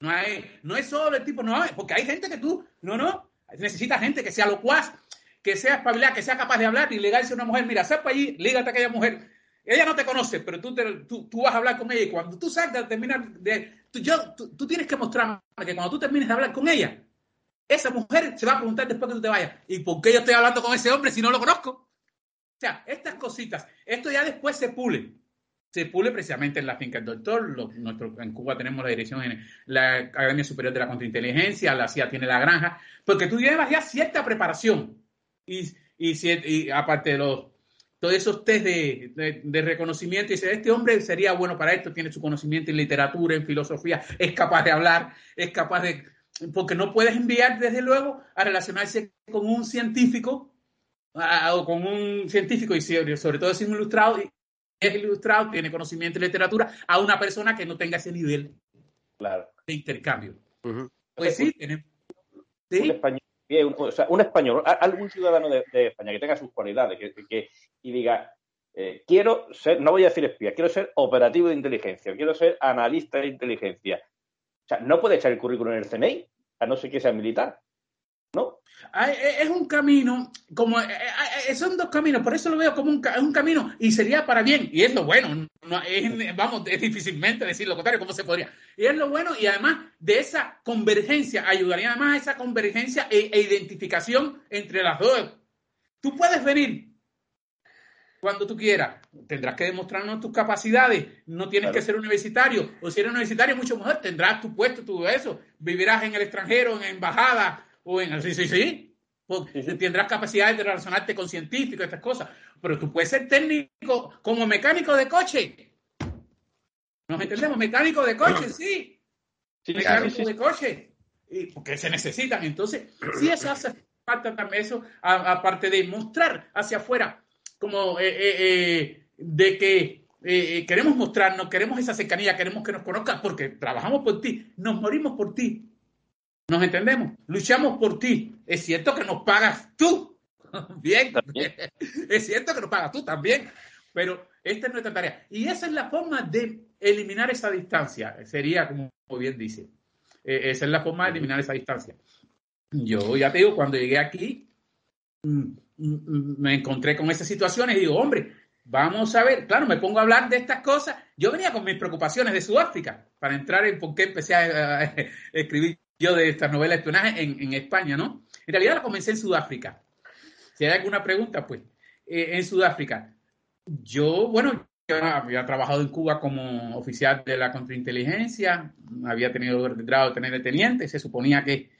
No, hay, no es solo el tipo, no, porque hay gente que tú, no, no, necesita gente que sea locuaz, que sea espabilada, que sea capaz de hablar y ligarse a una mujer. Mira, para allí, lígate a aquella mujer. Ella no te conoce, pero tú, tú, tú, vas a hablar con ella y cuando tú salgas, terminar de, tú, tienes que mostrarme que cuando tú termines de hablar con ella, esa mujer se va a preguntar después que tú te vayas, ¿y por qué yo estoy hablando con ese hombre si no lo conozco? O sea, estas cositas, esto ya después se pule. Se pule precisamente en la finca del doctor. en Cuba tenemos la dirección en la Academia Superior de la Contrainteligencia, la CIA tiene la granja, porque tú llevas ya cierta preparación. Y, y, y aparte de los todos esos test de, reconocimiento y dice, este hombre sería bueno para esto, tiene su conocimiento en literatura, en filosofía, es capaz de hablar, es capaz de... Porque no puedes enviar, desde luego, a relacionarse con un científico o con un científico y sobre todo si es un ilustrado, es ilustrado, tiene conocimiento en literatura, a una persona que no tenga ese nivel de intercambio. Pues sí, tenemos... ¿sí? Un, español, algún ciudadano de, España que tenga sus cualidades que, y diga, eh, quiero ser, no voy a decir espía, quiero ser operativo de inteligencia, quiero ser analista de inteligencia. O sea, no puede echar el currículum en el CNI, a no ser que sea militar. ¿No? E, es un camino, como e, e, son dos caminos, por eso lo veo como un, un camino y sería para bien, y es lo bueno, no, es, vamos, es difícilmente decir lo contrario, ¿cómo se podría? Y es lo bueno, y además de esa convergencia, ayudaría además a esa convergencia e, identificación entre las dos. Tú puedes venir cuando tú quieras, tendrás que demostrarnos tus capacidades, no tienes que ser universitario, o si eres universitario mucho mejor, tendrás tu puesto, todo eso, vivirás en el extranjero, en embajada, o en sí, sí, sí. Tendrás capacidades de relacionarte con científicos, estas cosas. Pero tú puedes ser técnico como mecánico de coche. ¿Nos entendemos? Mecánico de coche, sí. mecánico de coche. Y porque se necesitan. Entonces, sí, eso hace falta también eso, aparte de mostrar hacia afuera, como eh, eh, eh, de que queremos mostrarnos, queremos esa cercanía, queremos que nos conozcan, porque trabajamos por ti, nos morimos por ti. ¿Nos entendemos? Luchamos por ti. Es cierto que nos pagas tú. Bien. Es cierto que nos pagas tú también. Pero esta es nuestra tarea. Y esa es la forma de eliminar esa distancia. Sería, como bien dice, eh, esa es la forma de eliminar esa distancia. Yo ya te digo, cuando llegué aquí, mm, mm, me encontré con esas situaciones y digo, hombre, vamos a ver, claro, me pongo a hablar de estas cosas. Yo venía con mis preocupaciones de Sudáfrica para entrar en por qué empecé a escribir yo de esta novela de espionaje en, España, ¿no? En realidad la comencé en Sudáfrica. Si hay alguna pregunta, pues, eh, en Sudáfrica. Yo, bueno, yo había trabajado en Cuba como oficial de la contrainteligencia, había tenido el grado de tener teniente, se suponía que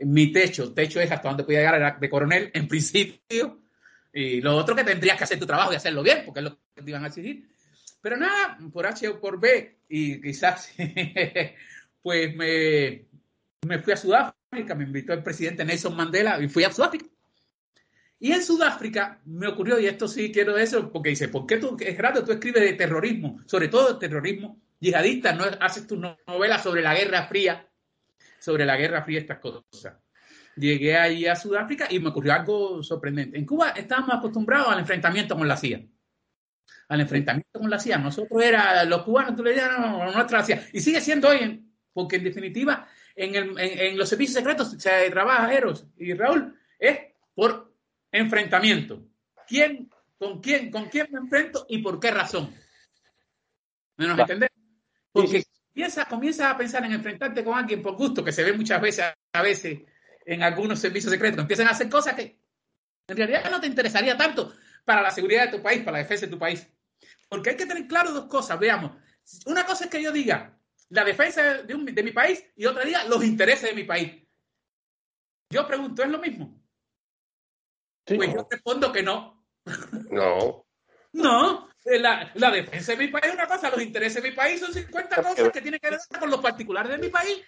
mi techo, techo es hasta donde podía llegar, era de coronel en principio, y lo otro que tendrías que hacer tu trabajo y hacerlo bien, porque es lo que te iban a exigir. Pero nada, por H o por B, y quizás, pues me, me fui a Sudáfrica, me invitó el presidente Nelson Mandela y fui a Sudáfrica. Y en Sudáfrica me ocurrió, y esto sí quiero eso, porque dice, ¿por qué tú, es raro, tú escribes de terrorismo, sobre todo terrorismo yihadista, no haces tu novela sobre la Guerra Fría, sobre la Guerra Fría, estas cosas? Llegué ahí a Sudáfrica y me ocurrió algo sorprendente. En Cuba estábamos acostumbrados al enfrentamiento con la CIA. Al enfrentamiento con la CIA. Nosotros era, los cubanos, tú le dices, no, no, nuestra CIA. Y sigue siendo hoy, porque en definitiva, en, el, en, en los servicios secretos se trabaja Eros y Raúl, es por enfrentamiento. ¿Quién, con quién, con quién me enfrento y por qué razón? ¿Me nos entendemos? Porque sí, sí. Comienza, comienza a pensar en enfrentarte con alguien por gusto, que se ve muchas veces, a veces en algunos servicios secretos, empiezan a hacer cosas que en realidad no te interesaría tanto para la seguridad de tu país, para la defensa de tu país. Porque hay que tener claro dos cosas, veamos. Una cosa es que yo diga la defensa de, un, de mi país y otra diga los intereses de mi país. Yo pregunto, ¿es lo mismo? Sí, pues no. yo respondo que no. No. No, la, la, defensa de mi país es una cosa, los intereses de mi país son 50 cosas que tienen que ver con los particulares de mi país.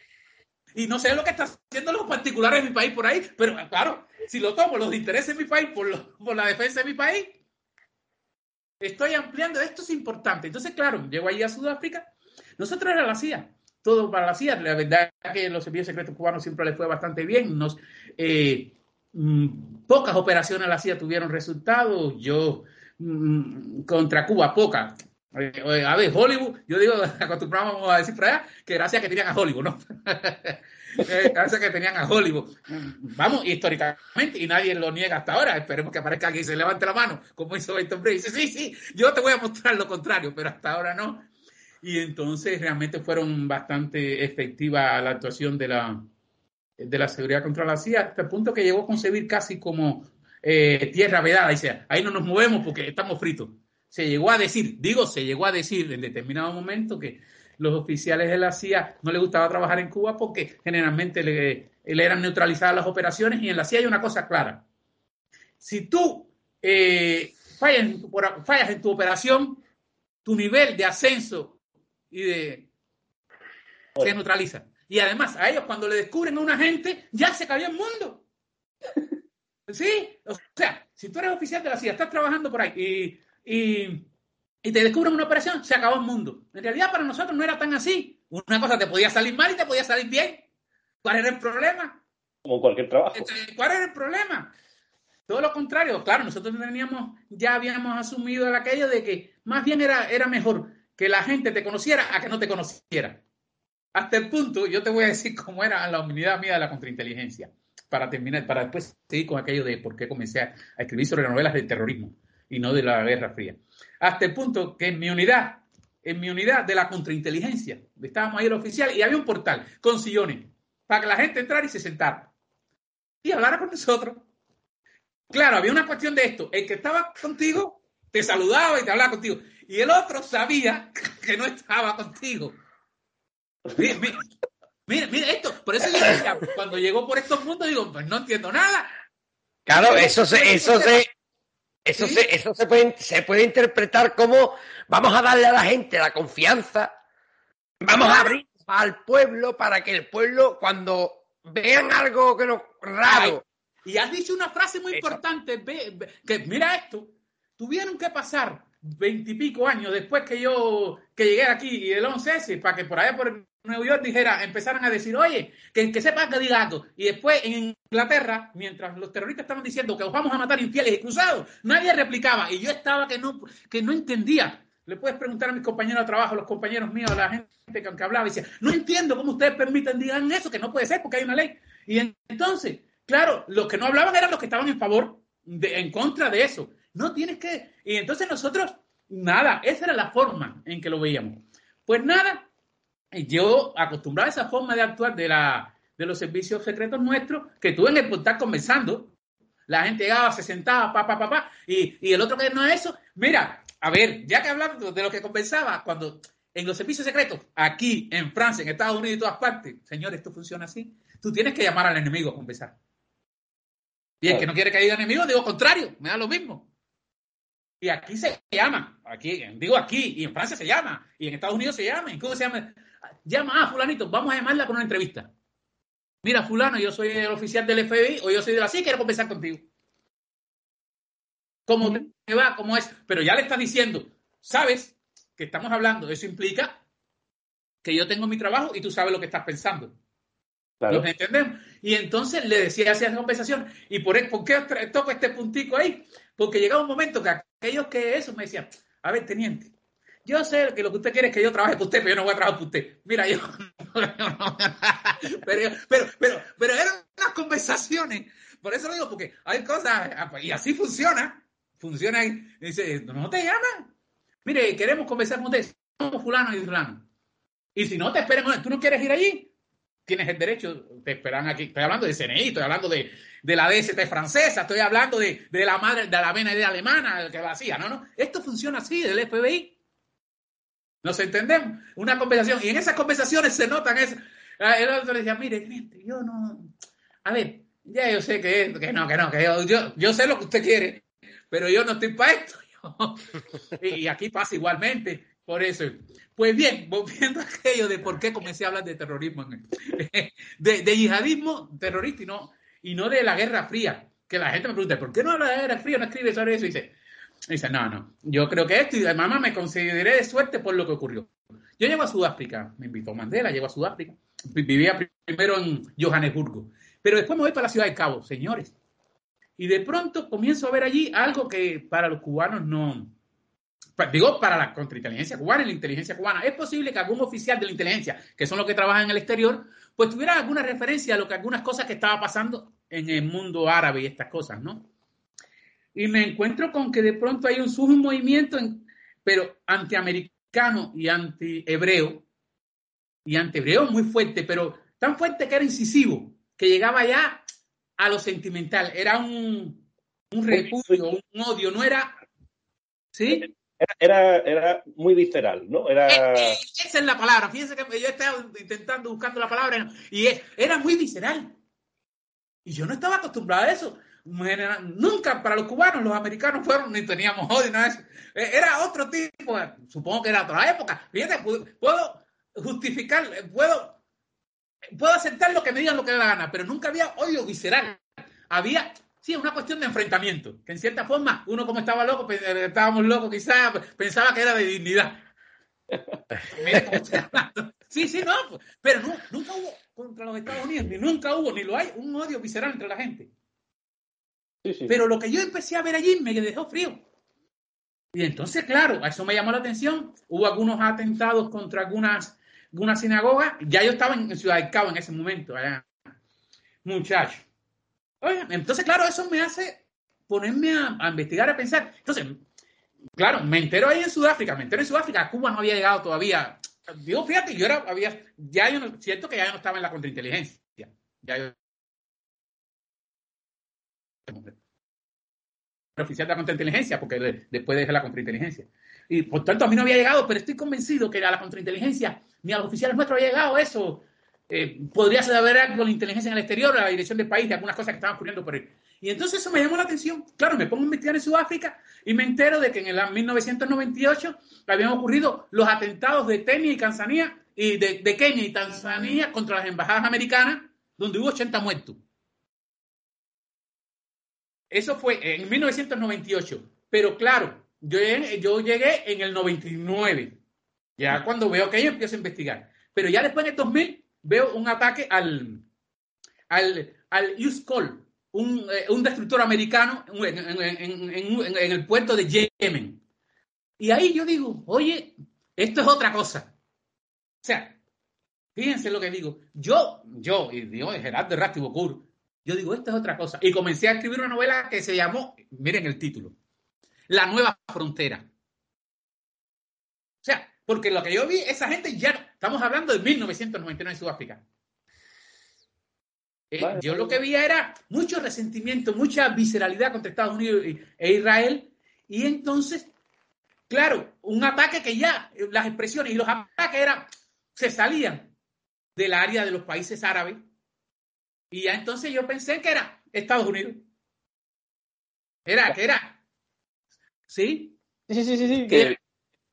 Y no sé lo que están haciendo los particulares de mi país por ahí, pero claro, si lo tomo, los intereses de mi país por, lo, por la defensa de mi país, estoy ampliando. Esto es importante. Entonces, claro, llego allí a Sudáfrica. Nosotros era la CIA, todo para la CIA. La verdad es que los servicios secretos cubanos siempre les fue bastante bien. Nos, eh, mmm, pocas operaciones a la CIA tuvieron resultados. Yo, mmm, contra Cuba, pocas. A ver, Hollywood, yo digo, acostumbrábamos a decir por allá que gracias que tenían a Hollywood, ¿no? gracias que tenían a Hollywood. Vamos, históricamente, y nadie lo niega hasta ahora, esperemos que aparezca alguien y se levante la mano, como hizo Benton Bray. Dice, sí, sí, yo te voy a mostrar lo contrario, pero hasta ahora no. Y entonces realmente fueron bastante efectiva la actuación de la, de la seguridad contra la CIA, hasta el punto que llegó a concebir casi como eh, tierra vedada. Dice, ahí no nos movemos porque estamos fritos se llegó a decir, digo, se llegó a decir en determinado momento que los oficiales de la CIA no les gustaba trabajar en Cuba porque generalmente le, eran neutralizadas las operaciones y en la CIA hay una cosa clara. Si tú eh, fallas, fallas en tu operación, tu nivel de ascenso y de se neutraliza. Y además, a ellos cuando le descubren a un agente, ya se cayó el mundo. Sí, o sea, si tú eres oficial de la CIA, estás trabajando por ahí y y, y te descubren una operación, se acabó el mundo. En realidad para nosotros no era tan así. Una cosa te podía salir mal y te podía salir bien. ¿Cuál era el problema? Como cualquier trabajo. ¿Cuál era el problema? Todo lo contrario, claro, nosotros teníamos, ya habíamos asumido el aquello de que más bien era, era mejor que la gente te conociera a que no te conociera. Hasta el punto, yo te voy a decir cómo era la unidad mía de la contrainteligencia, para terminar, para después seguir con aquello de por qué comencé a, escribir sobre novelas de terrorismo y no de la Guerra Fría. Hasta el punto que en mi unidad, en mi unidad de la contrainteligencia, estábamos ahí el oficial y había un portal con sillones para que la gente entrara y se sentara y hablara con nosotros. Claro, había una cuestión de esto. El que estaba contigo te saludaba y te hablaba contigo. Y el otro sabía que no estaba contigo. Mira, mira, mira, esto. Por eso yo decía, cuando llegó por estos mundos, digo, pues no entiendo nada. Claro, eso se, eso se, eso, ¿Sí? se, eso se, puede, se puede interpretar como vamos a darle a la gente la confianza, vamos a abrir al pueblo para que el pueblo, cuando vean algo que no raro. Ay, y has dicho una frase muy eso. importante, ve, ve, que mira esto, tuvieron que pasar veintipico años después que yo que llegué aquí y el 11S para que por allá por Nueva York dijera, empezaran a decir, oye, que, que sepa que diga algo. Y después en Inglaterra, mientras los terroristas estaban diciendo que os vamos a matar infieles y cruzados, nadie replicaba. Y yo estaba que no, que no entendía. Le puedes preguntar a mis compañeros de trabajo, los compañeros míos, a la gente que, que hablaba y decía, no entiendo cómo ustedes permiten digan eso, que no puede ser porque hay una ley. Y entonces, claro, los que no hablaban eran los que estaban en favor, de, en contra de eso. No tienes que... Y entonces nosotros, nada, esa era la forma en que lo veíamos. Pues nada, yo acostumbrado a esa forma de actuar de, la, de los servicios secretos nuestros, que tú en el portal conversando, la gente llegaba, se sentaba, pa, pa, pa, pa, y, y el otro que no es eso, mira, a ver, ya que hablamos de lo que conversaba, cuando en los servicios secretos, aquí, en Francia, en Estados Unidos y todas partes, señores, esto funciona así. tú tienes que llamar al enemigo a conversar. Y el que no quiere que haya enemigo, digo contrario, me da lo mismo. Y aquí se llama, aquí, digo aquí, y en Francia se llama, y en Estados Unidos se llama, ¿y cómo se llama? Llama a fulanito, vamos a llamarla con una entrevista. Mira, fulano, yo soy el oficial del FBI o yo soy de la CIA, quiero conversar contigo. ¿Cómo te va? ¿Cómo es? Pero ya le estás diciendo, sabes que estamos hablando, eso implica que yo tengo mi trabajo y tú sabes lo que estás pensando. ¿Nos entendemos? Y entonces le decía hacia esa conversación, ¿y por, por qué toco este puntico ahí? Porque llegaba un momento que aquellos que eso me decían, a ver, teniente, yo sé que lo que usted quiere es que yo trabaje para usted, pero yo no voy a trabajar para usted. Mira, yo. pero, pero, pero, eran unas conversaciones. Por eso lo digo, porque hay cosas, y así funciona. Funciona y dice, no te llaman. Mire, queremos conversar con usted. Somos fulano y fulano. Y si no te esperan, tú no quieres ir allí, tienes el derecho, te esperan aquí. Estoy hablando de CNI, estoy hablando de, de la DST francesa, estoy hablando de, de la madre, de la BND alemana, que lo hacía. No, no. Esto funciona así, del FBI. Nos entendemos. Una conversación. Y en esas conversaciones se notan eso. Ah, el otro le decía, mire, yo no. A ver, ya yo sé que, que no, que no, que yo, yo, sé lo que usted quiere, pero yo no estoy para esto. y aquí pasa igualmente. Por eso. Pues bien, volviendo a aquello de por qué comencé a hablar de terrorismo, de, yihadismo terrorista y no, y no de la Guerra Fría. Que la gente me pregunta, ¿por qué no habla de la Guerra Fría? No escribe sobre eso. Y dice, dice, no, no, yo creo que esto, y mamá me consideré de suerte por lo que ocurrió. Yo llego a Sudáfrica, me invitó Mandela, llego a Sudáfrica, vivía primero en Johannesburgo, pero después me voy para la ciudad de Cabo, señores. Y de pronto comienzo a ver allí algo que para los cubanos no, digo para la contrainteligencia cubana y la inteligencia cubana, es posible que algún oficial de la inteligencia, que son los que trabajan en el exterior, pues tuviera alguna referencia a lo que algunas cosas que estaba pasando en el mundo árabe y estas cosas, ¿no? y me encuentro con que de pronto hay un, un movimiento, en, pero antiamericano y anti-hebreo, y anti-hebreo muy fuerte, pero tan fuerte que era incisivo, que llegaba ya a lo sentimental, era un, un repudio, un odio, no era... ¿Sí? Era, era, muy visceral, ¿no? Era... Eh, eh, esa es la palabra. Fíjense que yo he estado intentando, buscando la palabra, y era muy visceral. Y yo no estaba acostumbrado a eso nunca para los cubanos, los americanos fueron, ni teníamos odio, nada e, Era otro tipo, supongo que era otra época. Fíjate, puedo justificar, puedo, puedo aceptar lo que me digan lo que me da la gana, pero nunca había odio visceral. Había, sí, una cuestión de enfrentamiento, que en cierta forma, uno como estaba loco, eh, estábamos locos quizás, pensaba que era de dignidad. sí, sí, no, pero nunca hubo contra los Estados Unidos, ni nunca hubo, ni lo hay, un odio visceral entre la gente. Pero lo que yo empecé a ver allí me dejó frío. Y entonces, claro, a eso me llamó la atención. Hubo algunos atentados contra algunas, algunas sinagogas. Ya yo estaba en, Ciudad del Cabo en ese momento, allá. Muchacho. Oye, entonces, claro, eso me hace ponerme a, investigar, a pensar. Entonces, claro, me entero ahí en Sudáfrica, me entero en Sudáfrica, Cuba no había llegado todavía. Digo, fíjate, yo era, había, ya yo no, cierto que ya no estaba en la contrainteligencia. Ya yo oficial de la contrainteligencia, porque después dejé la contrainteligencia. Y por tanto a mí no había llegado, pero estoy convencido que a la contrainteligencia ni a los oficiales nuestros había llegado eso. Eh, podría haber algo la inteligencia en el exterior, la dirección del país, de algunas cosas que estaban ocurriendo por ahí. Y entonces eso me llamó la atención. Claro, me pongo a investigar en Sudáfrica y me entero de que en el 1998 habían ocurrido los atentados de Kenia y Tanzania, y de, Kenia y Tanzania contra las embajadas americanas, donde hubo 80 muertos. Eso fue en 1998. Pero claro, yo, yo llegué en el 99. Ya cuando veo que yo empiezo a investigar. Pero ya después en el 2000 veo un ataque al, al, al Call, un, eh, un, destructor americano en, el puerto de Yemen. Y ahí yo digo, oye, esto es otra cosa. O sea, fíjense lo que digo. Yo, yo, y digo, Gerardo Rastibocur, yo digo, esta es otra cosa. Y comencé a escribir una novela que se llamó, miren el título, La Nueva Frontera. Porque lo que yo vi, esa gente ya, estamos hablando de 1999 en Sudáfrica. Eh, yo lo que vi era mucho resentimiento, mucha visceralidad contra Estados Unidos e Israel. Y entonces, claro, un ataque que ya, las expresiones y los ataques eran, se salían del área de los países árabes Y ya entonces yo pensé que era Estados Unidos. Era, que era. ¿Sí? Sí, sí, sí, sí. Que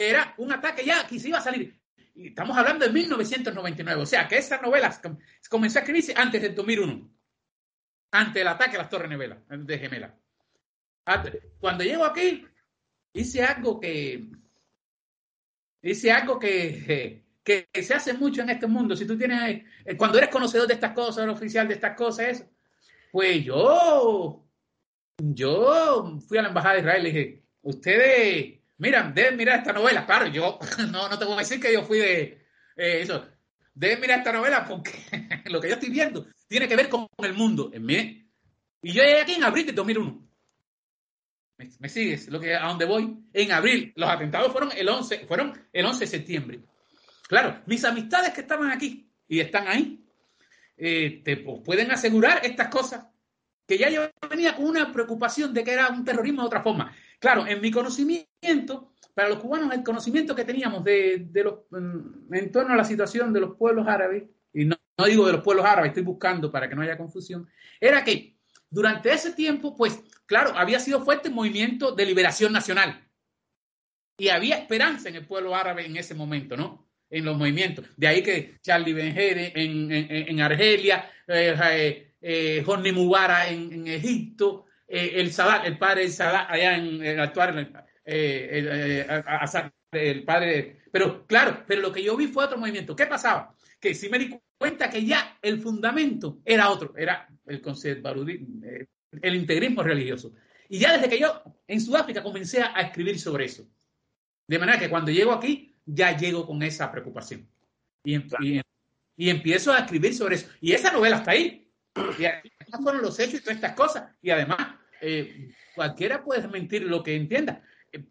era un ataque ya que se iba a salir. Y estamos hablando de 1999. O sea, que esa novela comenzó a escribirse antes del 2001. Ante el ataque a las Torres Gemela, de Gemela. Cuando llego aquí, hice algo que. Hice algo que, que, se hace mucho en este mundo. Si tú tienes. Eh, cuando eres conocedor de estas cosas, eres oficial de estas cosas. Pues yo. Yo fui a la embajada de Israel y dije: Ustedes. Miran, deben mirar esta novela. Claro, yo no, no te voy a decir que yo fui de eh, eso. Deben mirar esta novela porque lo que yo estoy viendo tiene que ver con el mundo. En mí. Y yo llegué aquí en abril de 2001. ¿Me, sigues? Lo que, a dónde voy? En abril. Los atentados fueron el 11, fueron el 11 de septiembre. Claro, mis amistades que estaban aquí y están ahí, eh, te pueden asegurar estas cosas. Que ya yo venía con una preocupación de que era un terrorismo de otra forma. Claro, en mi conocimiento, para los cubanos, el conocimiento que teníamos de, los, en torno a la situación de los pueblos árabes, y no, digo de los pueblos árabes, estoy buscando para que no haya confusión, era que durante ese tiempo, pues claro, había sido fuerte movimiento de liberación nacional. Y había esperanza en el pueblo árabe en ese momento, ¿no? En los movimientos. De ahí que Charlie Benjere en, en, Argelia, eh, eh, eh en, en, Egipto, eh, el Sadat, el padre de Sadat allá en el actual, el, el padre. Pero claro, pero lo que yo vi fue otro movimiento. ¿Qué pasaba? Que si me di cuenta que ya el fundamento era otro, era el conservadurismo, el integrismo religioso. Y ya desde que yo en Sudáfrica comencé a escribir sobre eso. De manera que cuando llego aquí, ya llego con esa preocupación. Y, y, empiezo a escribir sobre eso. Y esa novela está ahí. Y estos fueron los hechos y todas estas cosas. Y además, eh, cualquiera puede mentir lo que entienda.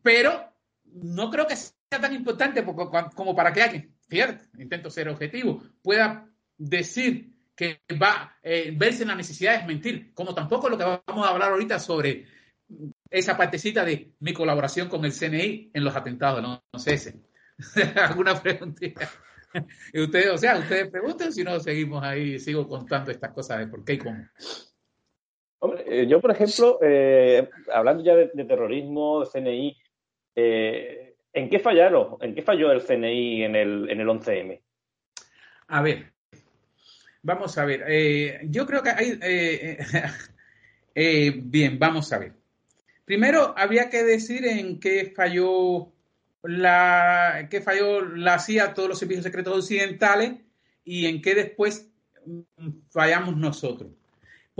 Pero no creo que sea tan importante como para que alguien, fíjate, intento ser objetivo, pueda decir que va a eh, verse en la necesidad de mentir, como tampoco lo que vamos a hablar ahorita sobre esa partecita de mi colaboración con el CNI en los atentados, sé si ¿Alguna pregunta? ustedes, o sea, ustedes pregunten, si no seguimos ahí, sigo contando estas cosas de por qué y cómo. Eh, yo, por ejemplo, eh, hablando ya de, terrorismo, de CNI, ¿en qué fallaron? ¿En qué falló el CNI en el, en el 11M? A ver, Vamos a ver, eh, yo creo que hay... Eh, eh, bien, vamos a ver. Primero, había que decir en qué falló la, qué falló la CIA, todos los servicios secretos occidentales, y en qué después fallamos nosotros.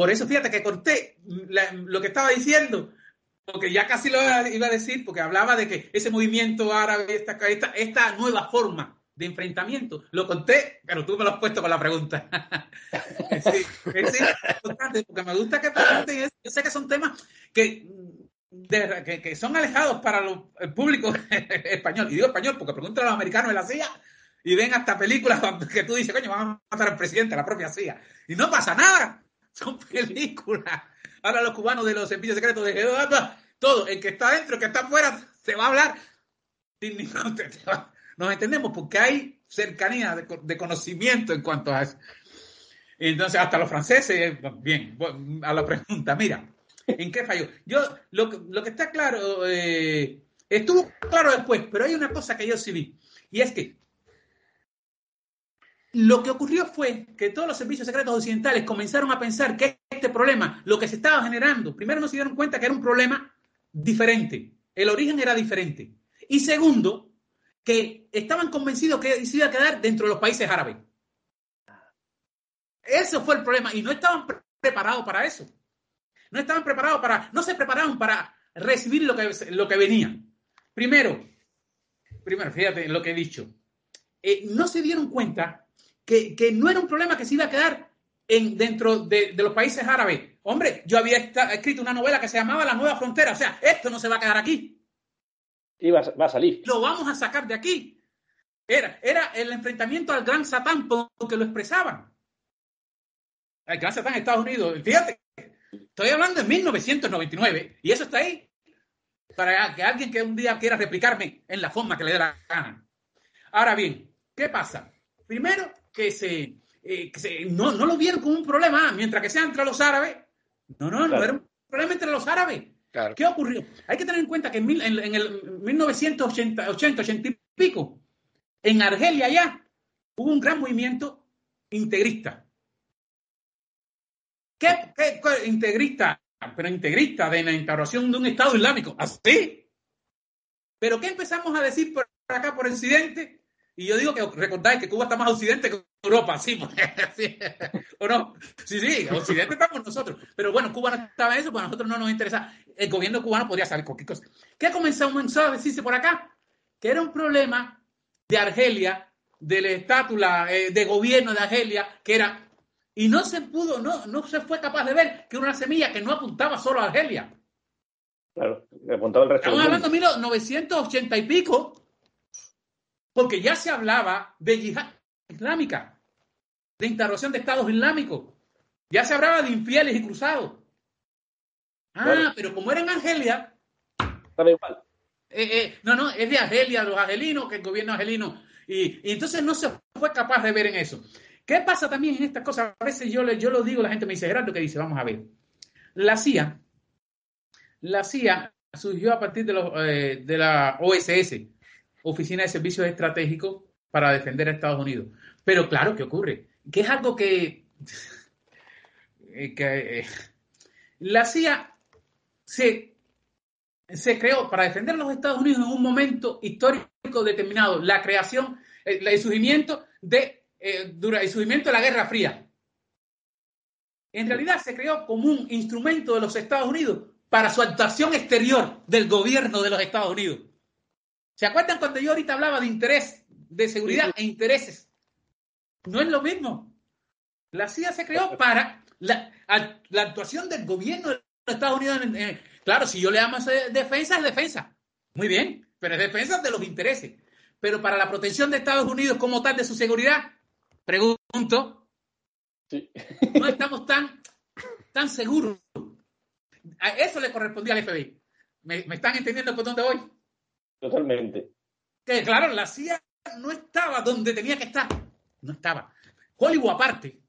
Por eso, fíjate que corté lo que estaba diciendo, porque ya casi lo iba a decir, porque hablaba de que ese movimiento árabe, esta, esta, nueva forma de enfrentamiento. Lo conté, pero tú me lo has puesto con la pregunta. sí, es importante porque me gusta que pregunten Yo sé que son temas que, que, son alejados para el público español. Y digo español porque preguntan a los americanos de la CIA y ven hasta películas que tú dices, coño, vamos a matar al presidente, la propia CIA. Y no pasa nada. Son películas. Ahora los cubanos de los servicios secretos de todo, el que está dentro, el que está afuera, se va a hablar sin ningún... Nos entendemos porque hay cercanía de, conocimiento en cuanto a eso. Entonces, hasta los franceses, bien, a la pregunta, mira, ¿en qué falló? Yo, lo, que está claro, eh, estuvo claro después, pero hay una cosa que yo sí vi, y es que lo que ocurrió fue que todos los servicios secretos occidentales comenzaron a pensar que este problema, lo que se estaba generando, primero no se dieron cuenta que era un problema diferente, el origen era diferente. Y segundo, que estaban convencidos que se iba a quedar dentro de los países árabes. Eso fue el problema y no estaban preparados para eso. No estaban preparados para, no se prepararon para recibir lo que, lo que venía. Primero, primero, fíjate lo que he dicho. Eh, no se dieron cuenta que, no era un problema que se iba a quedar en, dentro de, los países árabes. Hombre, yo había escrito una novela que se llamaba La Nueva Frontera. O sea, esto no se va a quedar aquí. Y va, a salir. Lo vamos a sacar de aquí. Era, era el enfrentamiento al gran Satán porque lo expresaban. El gran Satán Estados Unidos. Fíjate, estoy hablando de 1999 y eso está ahí para que alguien que un día quiera replicarme en la forma que le dé la gana. Ahora bien, ¿qué pasa? Primero, que se, eh, no, no lo vieron como un problema, mientras que sea entre los árabes. No, no, no era un problema entre los árabes. ¿Qué ocurrió? Hay que tener en cuenta que en, en, el 1980, 80, 80 y pico, en Argelia ya, hubo un gran movimiento integrista. ¿Qué, qué, integrista? Pero integrista de la instauración de un Estado Islámico. ¿Así? ¿Pero qué empezamos a decir por acá por incidente? Y yo digo que recordáis que Cuba está más occidente que Europa, sí, ¿o no? Sí, sí, occidente estamos nosotros. Pero bueno, Cuba no estaba en eso, pues a nosotros no nos interesa. El gobierno cubano podría saber cualquier cosa. ¿Qué comenzó a decirse por acá? Que era un problema de Argelia, del estatus eh, de gobierno de Argelia, que era. Y no se pudo, no, no se fue capaz de ver que era una semilla que no apuntaba solo a Argelia. Claro, apuntaba el resto. Estamos hablando de 1980 y pico, porque ya se hablaba de yihad islámica, de interrupción de estados islámicos. Ya se hablaba de infieles y cruzados. Ah, pero como era en Argelia. igual. Eh, eh, no, no, es de Argelia, los argelinos, que el gobierno argelino. Y, entonces no se fue capaz de ver en eso. ¿Qué pasa también en estas cosas? A veces yo, yo lo digo, la gente me dice, Gerardo, que dice, vamos a ver. La CIA, la CIA surgió a partir de, los, eh, de la OSS, Oficina de Servicios Estratégicos para defender a Estados Unidos. Pero claro, ¿qué ocurre? Que es algo que, que la CIA se, se creó para defender a los Estados Unidos en un momento histórico determinado, la creación, el, el surgimiento de, eh, el surgimiento de la Guerra Fría. En realidad se creó como un instrumento de los Estados Unidos para su actuación exterior del gobierno de los Estados Unidos. ¿Se acuerdan cuando yo ahorita hablaba de interés, de seguridad e intereses? No es lo mismo. La CIA se creó para la, actuación del gobierno de los Estados Unidos. claro, si yo le llamo defensa, es defensa. Muy bien, pero es defensa de los intereses. Pero para la protección de Estados Unidos como tal de su seguridad, pregunto, no estamos tan, tan seguros. A eso le correspondía al FBI. ¿Me, ¿Me, están entendiendo por dónde voy? Totalmente. Que claro, la CIA no estaba donde tenía que estar. No estaba. Hollywood aparte.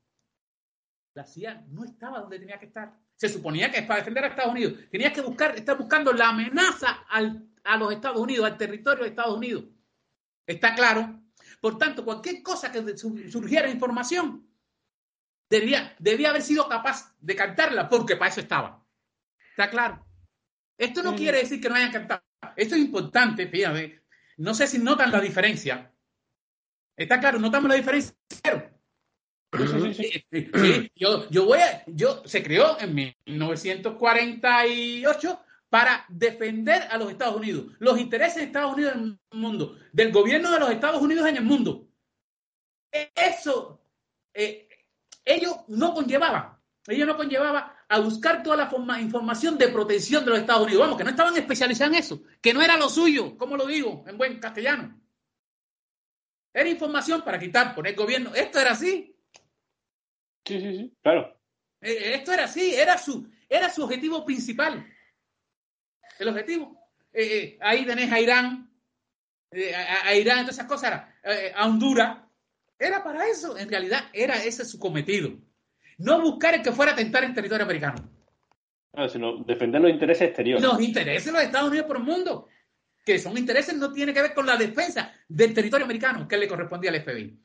La CIA no estaba donde tenía que estar. Se suponía que es para defender a Estados Unidos. Tenía que buscar, estar buscando la amenaza al, a los Estados Unidos, al territorio de Estados Unidos. ¿Está claro? Por tanto, cualquier cosa que surgiera información, debía, debía haber sido capaz de cantarla, porque para eso estaba. ¿Está claro? Esto no quiere decir que no hayan cantado. Esto es importante, fíjate. No sé si notan la diferencia. Está claro, notamos la diferencia. yo, yo voy a, yo se creó en 1948 para defender a los Estados Unidos, los intereses de Estados Unidos en el mundo, del gobierno de los Estados Unidos en el mundo. Eso, eh, ellos no conllevaba, ellos no conllevaba a buscar toda la información de protección de los Estados Unidos. Vamos, que no estaban especializados en eso, que no era lo suyo, como lo digo en buen castellano. Era información para quitar, poner gobierno. Esto era así. Sí, sí, sí, claro. Eh, esto era así, era su, era su objetivo principal. El objetivo. Eh, eh, ahí tenés a Irán, a, Irán, todas esas cosas, a Honduras. Era para eso, en realidad era ese su cometido. No buscar el que fuera a atentar en territorio americano. sino defender los intereses exteriores. Los intereses de los Estados Unidos por el mundo. Que son intereses, no tiene que ver con la defensa del territorio americano que le correspondía al FBI.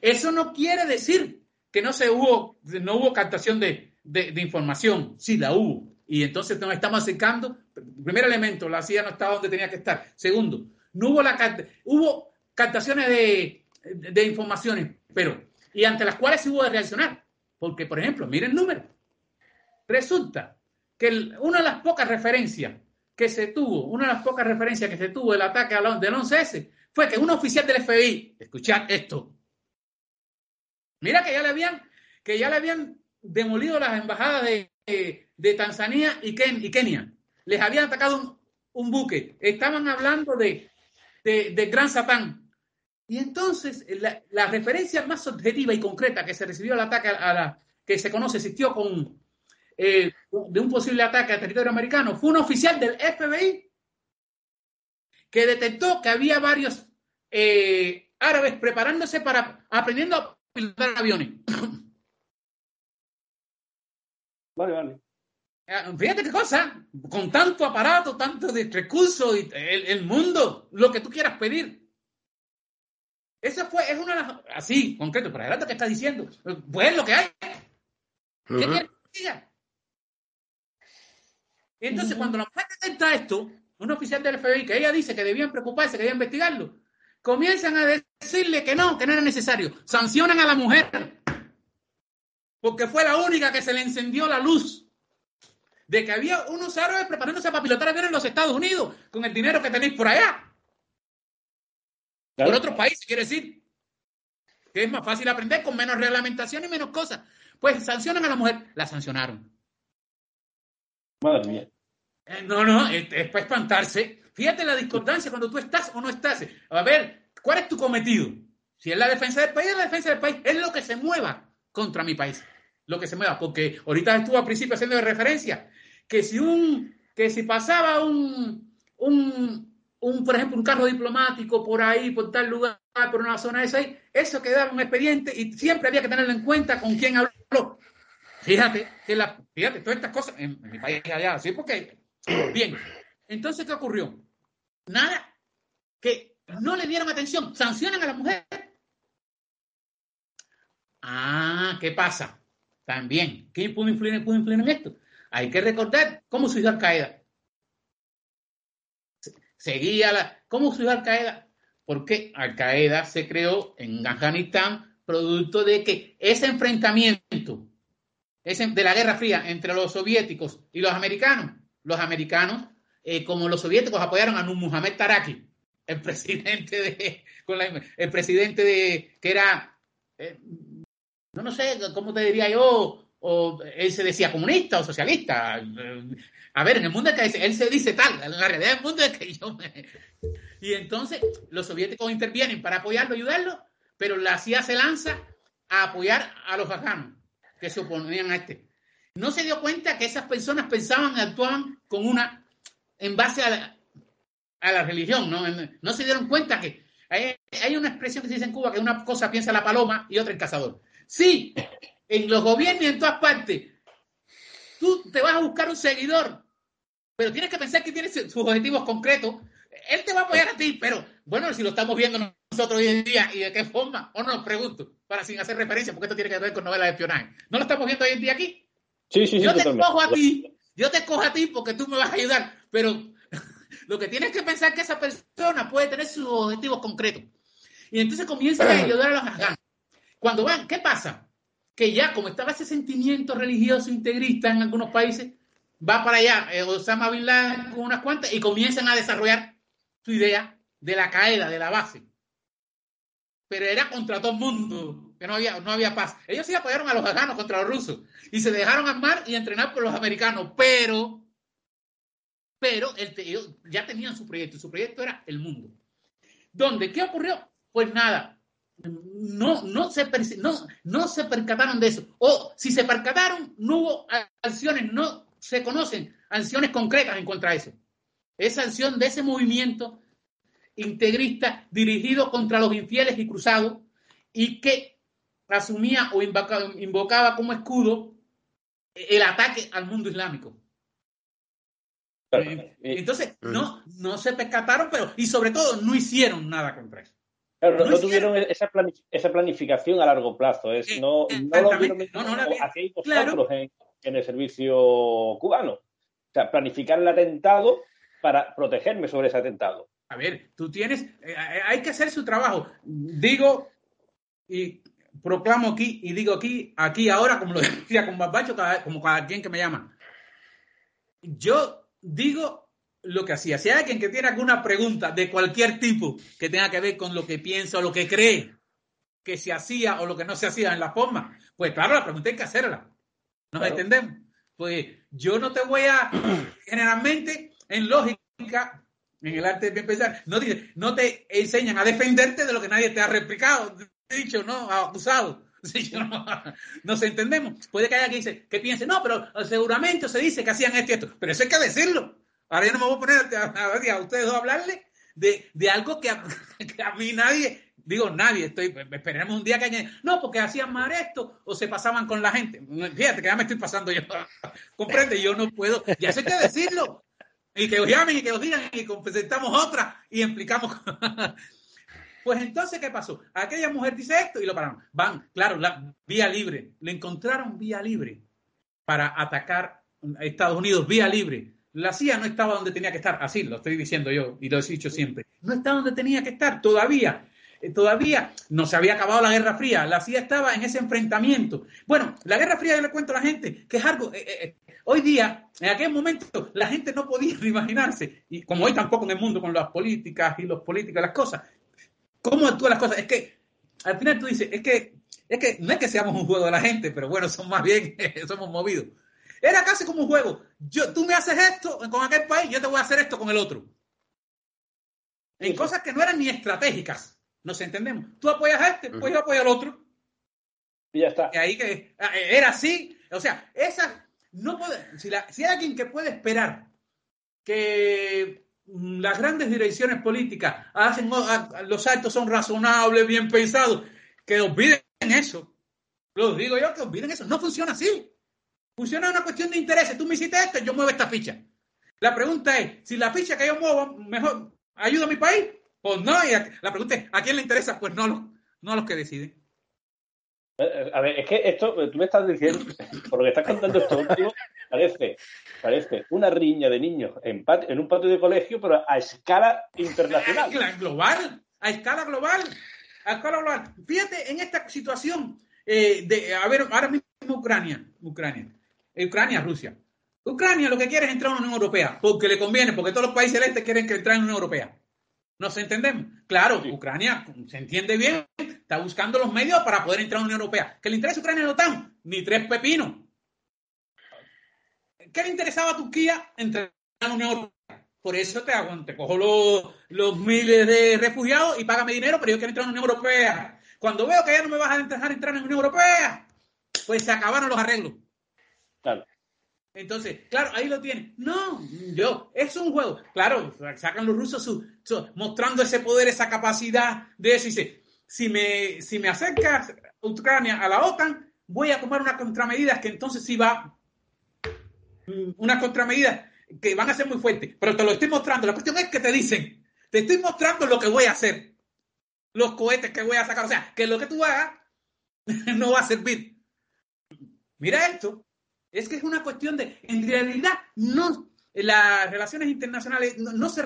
Eso no quiere decir que no se hubo, no hubo captación de, información. Sí, la hubo. Y entonces nos estamos acercando. Primer elemento, la CIA no estaba donde tenía que estar. Segundo, no hubo la hubo captaciones de, de informaciones, pero y ante las cuales se hubo de reaccionar. Porque, por ejemplo, miren el número. Resulta que una de las pocas referencias que se tuvo, una de las pocas referencias que se tuvo del ataque del 11S fue que un oficial del FBI, escuchad esto, mira que ya le habían, que ya le habían demolido las embajadas de, Tanzania y, Kenia. Les habían atacado un, buque. Estaban hablando de, de, Gran Satán. Y entonces, la, referencia más objetiva y concreta que se recibió al ataque a la que se conoce, existió con eh, de un posible ataque a territorio americano, fue un oficial del FBI que detectó que había varios eh, árabes preparándose para aprendiendo pilotar aviones. Vale, vale. Eh, fíjate qué cosa, con tanto aparato, tanto de recursos, el, el, mundo, lo que tú quieras pedir. Esa fue, es una de las, así, concreto, para adelante que está diciendo. Pues lo que hay. ¿Qué uh -huh. quieres que diga? Entonces, uh -huh. cuando la mujer detecta esto, un oficial del FBI que ella dice que debían preocuparse, que debían investigarlo, comienzan a decirle que no, que no era necesario. Sancionan a la mujer porque fue la única que se le encendió la luz de que había unos árabes preparándose para pilotar aviones en los Estados Unidos con el dinero que tenéis por allá. Claro. Por otros países, quiere decir. Que es más fácil aprender con menos reglamentación y menos cosas. Pues sancionan a la mujer. La sancionaron. Madre mía. Eh, no, no, es, es, para espantarse. Fíjate la discordancia cuando tú estás o no estás. A ver, ¿cuál es tu cometido? Si es la defensa del país, es la defensa del país. Es lo que se mueva contra mi país. Lo que se mueva. Porque ahorita estuvo al principio haciendo de referencia que si un, que si pasaba un, un, un, por ejemplo, un carro diplomático por ahí, por tal lugar, por una zona de esa ahí, eso quedaba un expediente y siempre había que tenerlo en cuenta con quién habló. Fíjate, que la, fíjate, todas estas cosas en, mi país allá, así porque, bien, entonces, ¿qué ocurrió? Nada, que no le dieron atención, sancionan a la mujer. Ah, ¿qué pasa? También, ¿quién pudo influir, pudo influir en esto? Hay que recordar cómo surgió Al Qaeda. Seguía la. ¿Cómo surgió Al Qaeda? Porque Al Qaeda se creó en Afganistán producto de que ese enfrentamiento ese, de la Guerra Fría entre los soviéticos y los americanos, los americanos, eh, como los soviéticos apoyaron a Muhammad Taraki, el presidente de. Con la, el presidente de. que era. Eh, no, no sé, ¿cómo te diría yo? O él se decía comunista o socialista. A ver, en el mundo es que él se dice tal, en la realidad del mundo es que yo me... Y entonces los soviéticos intervienen para apoyarlo, ayudarlo, pero la CIA se lanza a apoyar a los afganos que se oponían a este. No se dio cuenta que esas personas pensaban y actuaban con una, en base a la, a la religión, ¿no? No se dieron cuenta que hay, hay una expresión que se dice en Cuba que una cosa piensa la paloma y otra el cazador. Sí, en los gobiernos y en todas partes. Tú te vas a buscar un seguidor, pero tienes que pensar que tiene sus objetivos concretos. Él te va a apoyar a ti, pero bueno, si lo estamos viendo nosotros hoy en día y de qué forma, o no nos pregunto, para sin hacer referencia, porque esto tiene que ver con novelas de espionaje. ¿No lo estamos viendo hoy en día aquí? Sí, sí, sí. Yo te cojo a ti, yo te cojo a ti porque tú me vas a ayudar, pero lo que tienes que pensar es que esa persona puede tener sus objetivos concretos. Y entonces comienza a ayudar a los afganos. Cuando van, ¿qué pasa? Que ya como estaba ese sentimiento religioso integrista en algunos países, va para allá eh, Osama Bin Laden con unas cuantas y comienzan a desarrollar su idea de la caída, de la base. Pero era contra todo el mundo, que no había, no había paz. Ellos sí apoyaron a los afganos contra los rusos y se dejaron armar y entrenar por los americanos, pero, pero el, ellos ya tenían su proyecto y su proyecto era el mundo. ¿Dónde? ¿Qué ocurrió? Pues nada, no, no, se, no, no se percataron de eso. O si se percataron, no hubo acciones, no se conocen acciones concretas en contra de eso. Esa acción de ese movimiento integrista dirigido contra los infieles y cruzados y que asumía o invocaba, invocaba como escudo el ataque al mundo islámico. Entonces, no, no se percataron, pero y sobre todo no hicieron nada contra eso. Claro, no, no tuvieron esa, esa, planificación a largo plazo. Es, eh, no, no lo vieron hacéis vosotros claro. en, en, el servicio cubano. O sea, planificar el atentado para protegerme sobre ese atentado. A ver, tú tienes, eh, hay que hacer su trabajo. Digo y proclamo aquí y digo aquí, aquí ahora, como lo decía con Barbacho, como cada quien que me llama. Yo digo lo que hacía. Si hay alguien que tiene alguna pregunta de cualquier tipo que tenga que ver con lo que piensa o lo que cree que se hacía o lo que no se hacía en la forma, pues claro, la pregunta hay que hacerla. ¿Nos claro. entendemos? Pues yo no te voy a, generalmente, en lógica, en el arte de bien pensar, no te, no te enseñan a defenderte de lo que nadie te ha replicado, dicho, ¿no? Acusado. Sí, no, nos entendemos. Puede que haya quien dice, que piense, no, pero seguramente se dice que hacían esto y esto. Pero eso hay que decirlo. Ahora yo no me voy a poner a, a, a ustedes dos a hablarle de, de algo que a, que a, mí nadie, Digo, nadie, estoy, esperemos un día que haya, no, porque hacían mal esto o se pasaban con la gente. Fíjate que ya me estoy pasando yo. Comprende, yo no puedo, ya sé que decirlo. Y que os llamen y que os digan y presentamos otra y implicamos. pues entonces, ¿qué pasó? Aquella mujer dice esto y lo pararon. Van, claro, la vía libre. Le encontraron vía libre para atacar a Estados Unidos, vía libre. La CIA no estaba donde tenía que estar, así lo estoy diciendo yo y lo he dicho siempre. No estaba donde tenía que estar todavía. Eh, todavía no se había acabado la Guerra Fría, la CIA estaba en ese enfrentamiento. Bueno, la Guerra Fría, yo le cuento a la gente que es algo, eh, eh, hoy día, en aquel momento, la gente no podía imaginarse, y como hoy tampoco en el mundo con las políticas y los políticos, las cosas, cómo actúan las cosas. Es que al final tú dices, es que, es que no es que seamos un juego de la gente, pero bueno, son más bien, somos movidos. Era casi como un juego. Yo, tú me haces esto con aquel país, yo te voy a hacer esto con el otro. En cosas que no eran ni estratégicas. Nos entendemos. Tú apoyas a este, pues yo apoyo al otro. Y ya está. Y ahí que ah, era así. O sea, esa no puede. Si, la, si hay alguien que puede esperar que mm, las grandes direcciones políticas hacen ah, los actos son razonables, bien pensados, que olviden eso. Lo digo yo, que olviden eso. No funciona así. Funciona una cuestión de intereses. Tú me hiciste esto, yo muevo esta ficha. La pregunta es, si la ficha que yo muevo mejor ayuda a mi país, pues no, y la pregunta es, ¿a quién le interesa? Pues no, no a los que deciden. Eh, eh, a ver, es que esto, eh, tú me estás diciendo, por lo que estás contando esto último, parece, parece una riña de niños en, en un patio de colegio, pero a escala internacional. Global, a escala global, a escala global. Fíjate en esta situación de, a ver, ahora mismo Ucrania, Ucrania, Ucrania, Rusia. Ucrania lo que quiere es entrar a la Unión Europea, porque le conviene, porque todos los países del este quieren que entren en la Unión Europea. ¿Nos entendemos? Claro, Ucrania se entiende bien, está buscando los medios para poder entrar a la Unión Europea. ¿Qué le interesa a Ucrania la OTAN? Ni tres pepinos. ¿Qué le interesaba a Turquía entrar a la Unión Europea? Por eso te hago, te cojo los, miles de refugiados y págame dinero, pero yo quiero entrar a la Unión Europea. Cuando veo que ya no me vas a dejar entrar en la Unión Europea, pues se acabaron los arreglos. Entonces, claro, ahí lo tienen. No, yo, es un juego. Claro, sacan los rusos su, mostrando ese poder, esa capacidad de eso. si me, si me acercas Ucrania a la OTAN, voy a tomar unas contramedidas que entonces sí va, mm, unas contramedidas que van a ser muy fuertes. Pero te lo estoy mostrando. La cuestión es que te dicen, te estoy mostrando lo que voy a hacer. Los cohetes que voy a sacar. O sea, que lo que tú hagas no va a servir. Mira esto. Es que es una cuestión de, en realidad, no, las relaciones internacionales no, se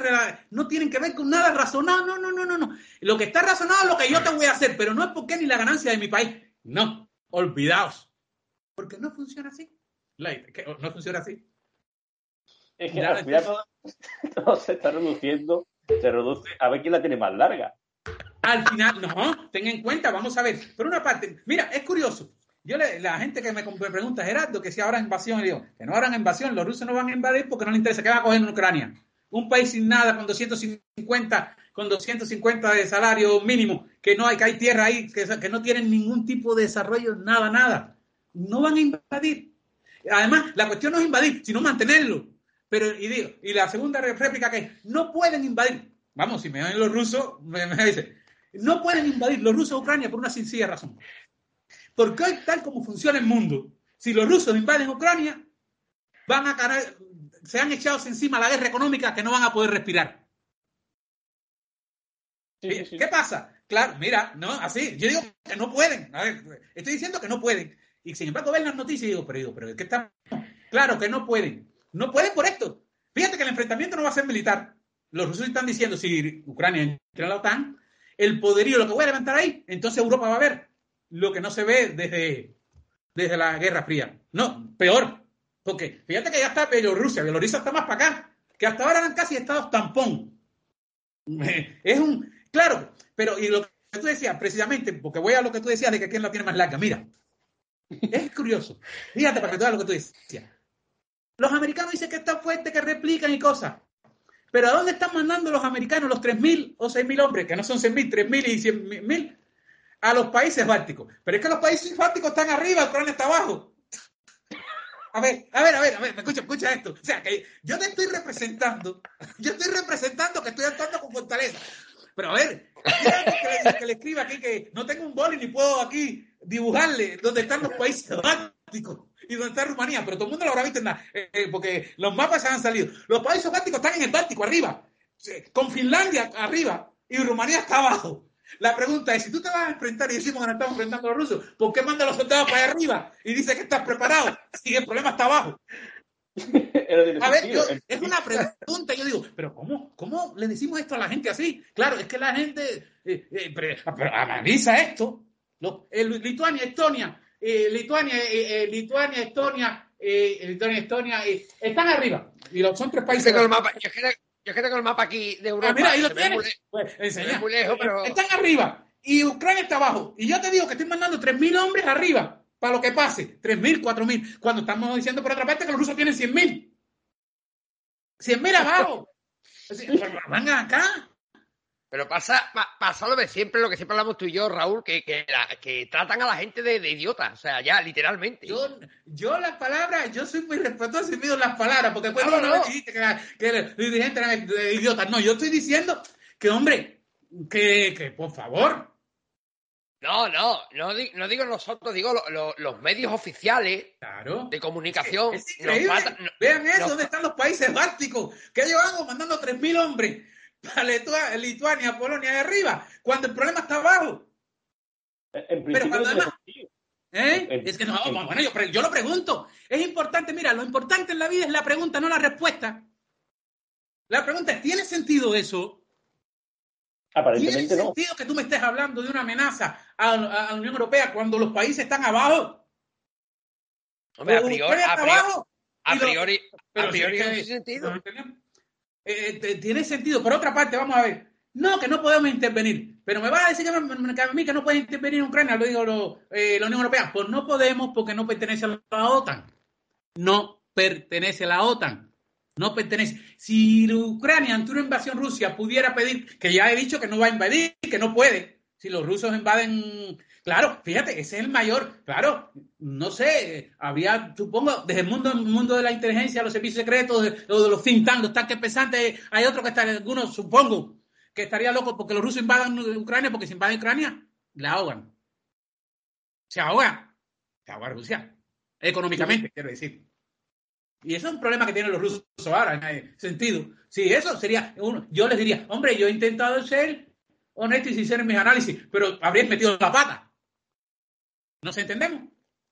no tienen que ver con nada razonado, no, no, no, no, no. Lo que está razonado es lo que yo te voy a hacer, pero no es porque ni la ganancia de mi país. No, olvidaos. Porque no funciona así. No funciona así. Es que al final todo, se está reduciendo, se reduce a ver quién la tiene más larga. Al final, no, ten en cuenta, vamos a ver. Por una parte, mira, es curioso. Yo le, la gente que me, pregunta, Gerardo, que si habrá invasión, le digo, que no habrá invasión, los rusos no van a invadir porque no les interesa, ¿qué va a coger en Ucrania? Un país sin nada, con 250, con 250 de salario mínimo, que no hay, que hay tierra ahí, que, que no tienen ningún tipo de desarrollo, nada, nada. No van a invadir. Además, la cuestión no es invadir, sino mantenerlo. Pero, y digo, y la segunda réplica que es, no pueden invadir. Vamos, si me oyen los rusos, me, me no pueden invadir los rusos a Ucrania por una sencilla razón. Porque hoy, tal como funciona el mundo, si los rusos invaden Ucrania, van a se han echado encima la guerra económica que no van a poder respirar. ¿Qué pasa? Claro, mira, no, así, yo digo que no pueden. A ver, estoy diciendo que no pueden. Y sin embargo, ven las noticias y digo, pero digo, pero ¿qué estamos? Claro que no pueden. No pueden por esto. Fíjate que el enfrentamiento no va a ser militar. Los rusos están diciendo, si Ucrania entra en la OTAN, el poderío lo que voy a levantar ahí, entonces Europa va a ver lo que no se ve desde, desde la Guerra Fría. No, peor. Porque fíjate que ya está Bielorrusia. Bielorrusia está más para acá. Que hasta ahora eran casi estados tampón. Es un. Claro, pero y lo que tú decías, precisamente, porque voy a lo que tú decías de que quién la tiene más larga. Mira, es curioso. Fíjate para que tú veas lo que tú decías. Los americanos dicen que está fuerte, que replican y cosas. Pero ¿a dónde están mandando los americanos los 3.000 o 6.000 hombres? Que no son 6.000, 3.000 y 100.000 a los países bálticos. Pero es que los países bálticos están arriba, Ucrania está abajo. A ver, a ver, a ver, a ver, me escucha, escucha esto. O sea, que yo te estoy representando, yo estoy representando que estoy actuando con fortaleza. Pero a ver, que, le, que escriba aquí que no tengo un boli ni puedo aquí dibujarle dónde están los países bálticos y dónde está Rumanía, pero todo el mundo lo habrá visto en la, eh, porque los mapas han salido. Los países bálticos están en el Báltico, arriba, con Finlandia arriba y Rumanía está abajo. La pregunta es, si tú te vas a enfrentar y decimos que nos estamos enfrentando a los rusos, ¿por qué manda a los soldados para allá arriba y dice que estás preparado si el problema está abajo? A ver, yo, es una pregunta, yo digo, pero ¿cómo, ¿cómo le decimos esto a la gente así? Claro, es que la gente eh, eh, pero, analiza esto. Lo, eh, Lituania, Estonia, eh, Lituania, eh, Lituania, Estonia, Lituania, Estonia, están arriba. Y los, son tres países. Yo tengo el mapa, yo yo tengo el mapa aquí de Europa. Ah, mira, ahí lo tienes. Pues, enseña. Muy lejos, pero... Están arriba. Y Ucrania está abajo. Y yo te digo que estoy mandando 3.000 hombres arriba para lo que pase. 3.000, 4.000. Cuando estamos diciendo por otra parte que los rusos tienen 100.000. 100.000 abajo. Vengan acá. Pero pasa, pasa lo de siempre, lo que siempre hablamos tú y yo, Raúl, que, que, que tratan a la gente de, de idiota, o sea, ya, literalmente. Yo, yo las palabras, yo soy muy respetuoso y mido las palabras, porque después No, no, no. que, que los dirigentes eran idiotas. No, yo estoy diciendo que, hombre, que, que por favor, No, no, no, di- no digo nosotros, digo lo- lo- los medios oficiales claro. de comunicación. Es nos increíble. matan- Vean eso, no- ¿dónde están los países bálticos? Que ellos van mandando 3.000 hombres para Litua- Lituania, Polonia de arriba, cuando el problema está abajo. En Pero cuando tiene además-. ¿Eh? En- Es que no, en- bueno, yo, yo lo pregunto. Es importante, mira, lo importante en la vida es la pregunta, no la respuesta. La pregunta es, ¿tiene sentido eso? ¿Tiene Aparentemente no. sentido que tú me estés hablando de una amenaza a, a- a la Unión Europea cuando los países están abajo? Hombre, a priori, a priori, abajo. a lo- priori, Pero a priori si es no que- tiene sentido. Eh, te- tiene sentido. Por otra parte, vamos a ver. No, que no podemos intervenir. Pero me vas a decir que, a mí que no puede intervenir en Ucrania, lo digo lo- eh, la Unión Europea. Pues no podemos porque no pertenece a la OTAN. No pertenece a la OTAN. No pertenece. Si Ucrania ante una invasión Rusia pudiera pedir, que ya he dicho que no va a invadir, que no puede. Si los rusos invaden, claro, fíjate, ese es el mayor, claro, no sé, habría, supongo, desde el mundo, el mundo de la inteligencia, los servicios secretos, de, los think tanks, los tanques pesantes, hay otros que están, algunos supongo, que estaría loco porque los rusos invadan Ucrania, porque si invaden Ucrania, la ahogan. Se ahoga. Se ahoga Rusia. Económicamente, quiero decir. Y eso es un problema que tienen los rusos ahora, en ese sentido. Sí, eso sería uno. Yo les diría, hombre, yo he intentado ser honesto y sincero en mis análisis, pero habríais metido la pata. ¿Nos entendemos?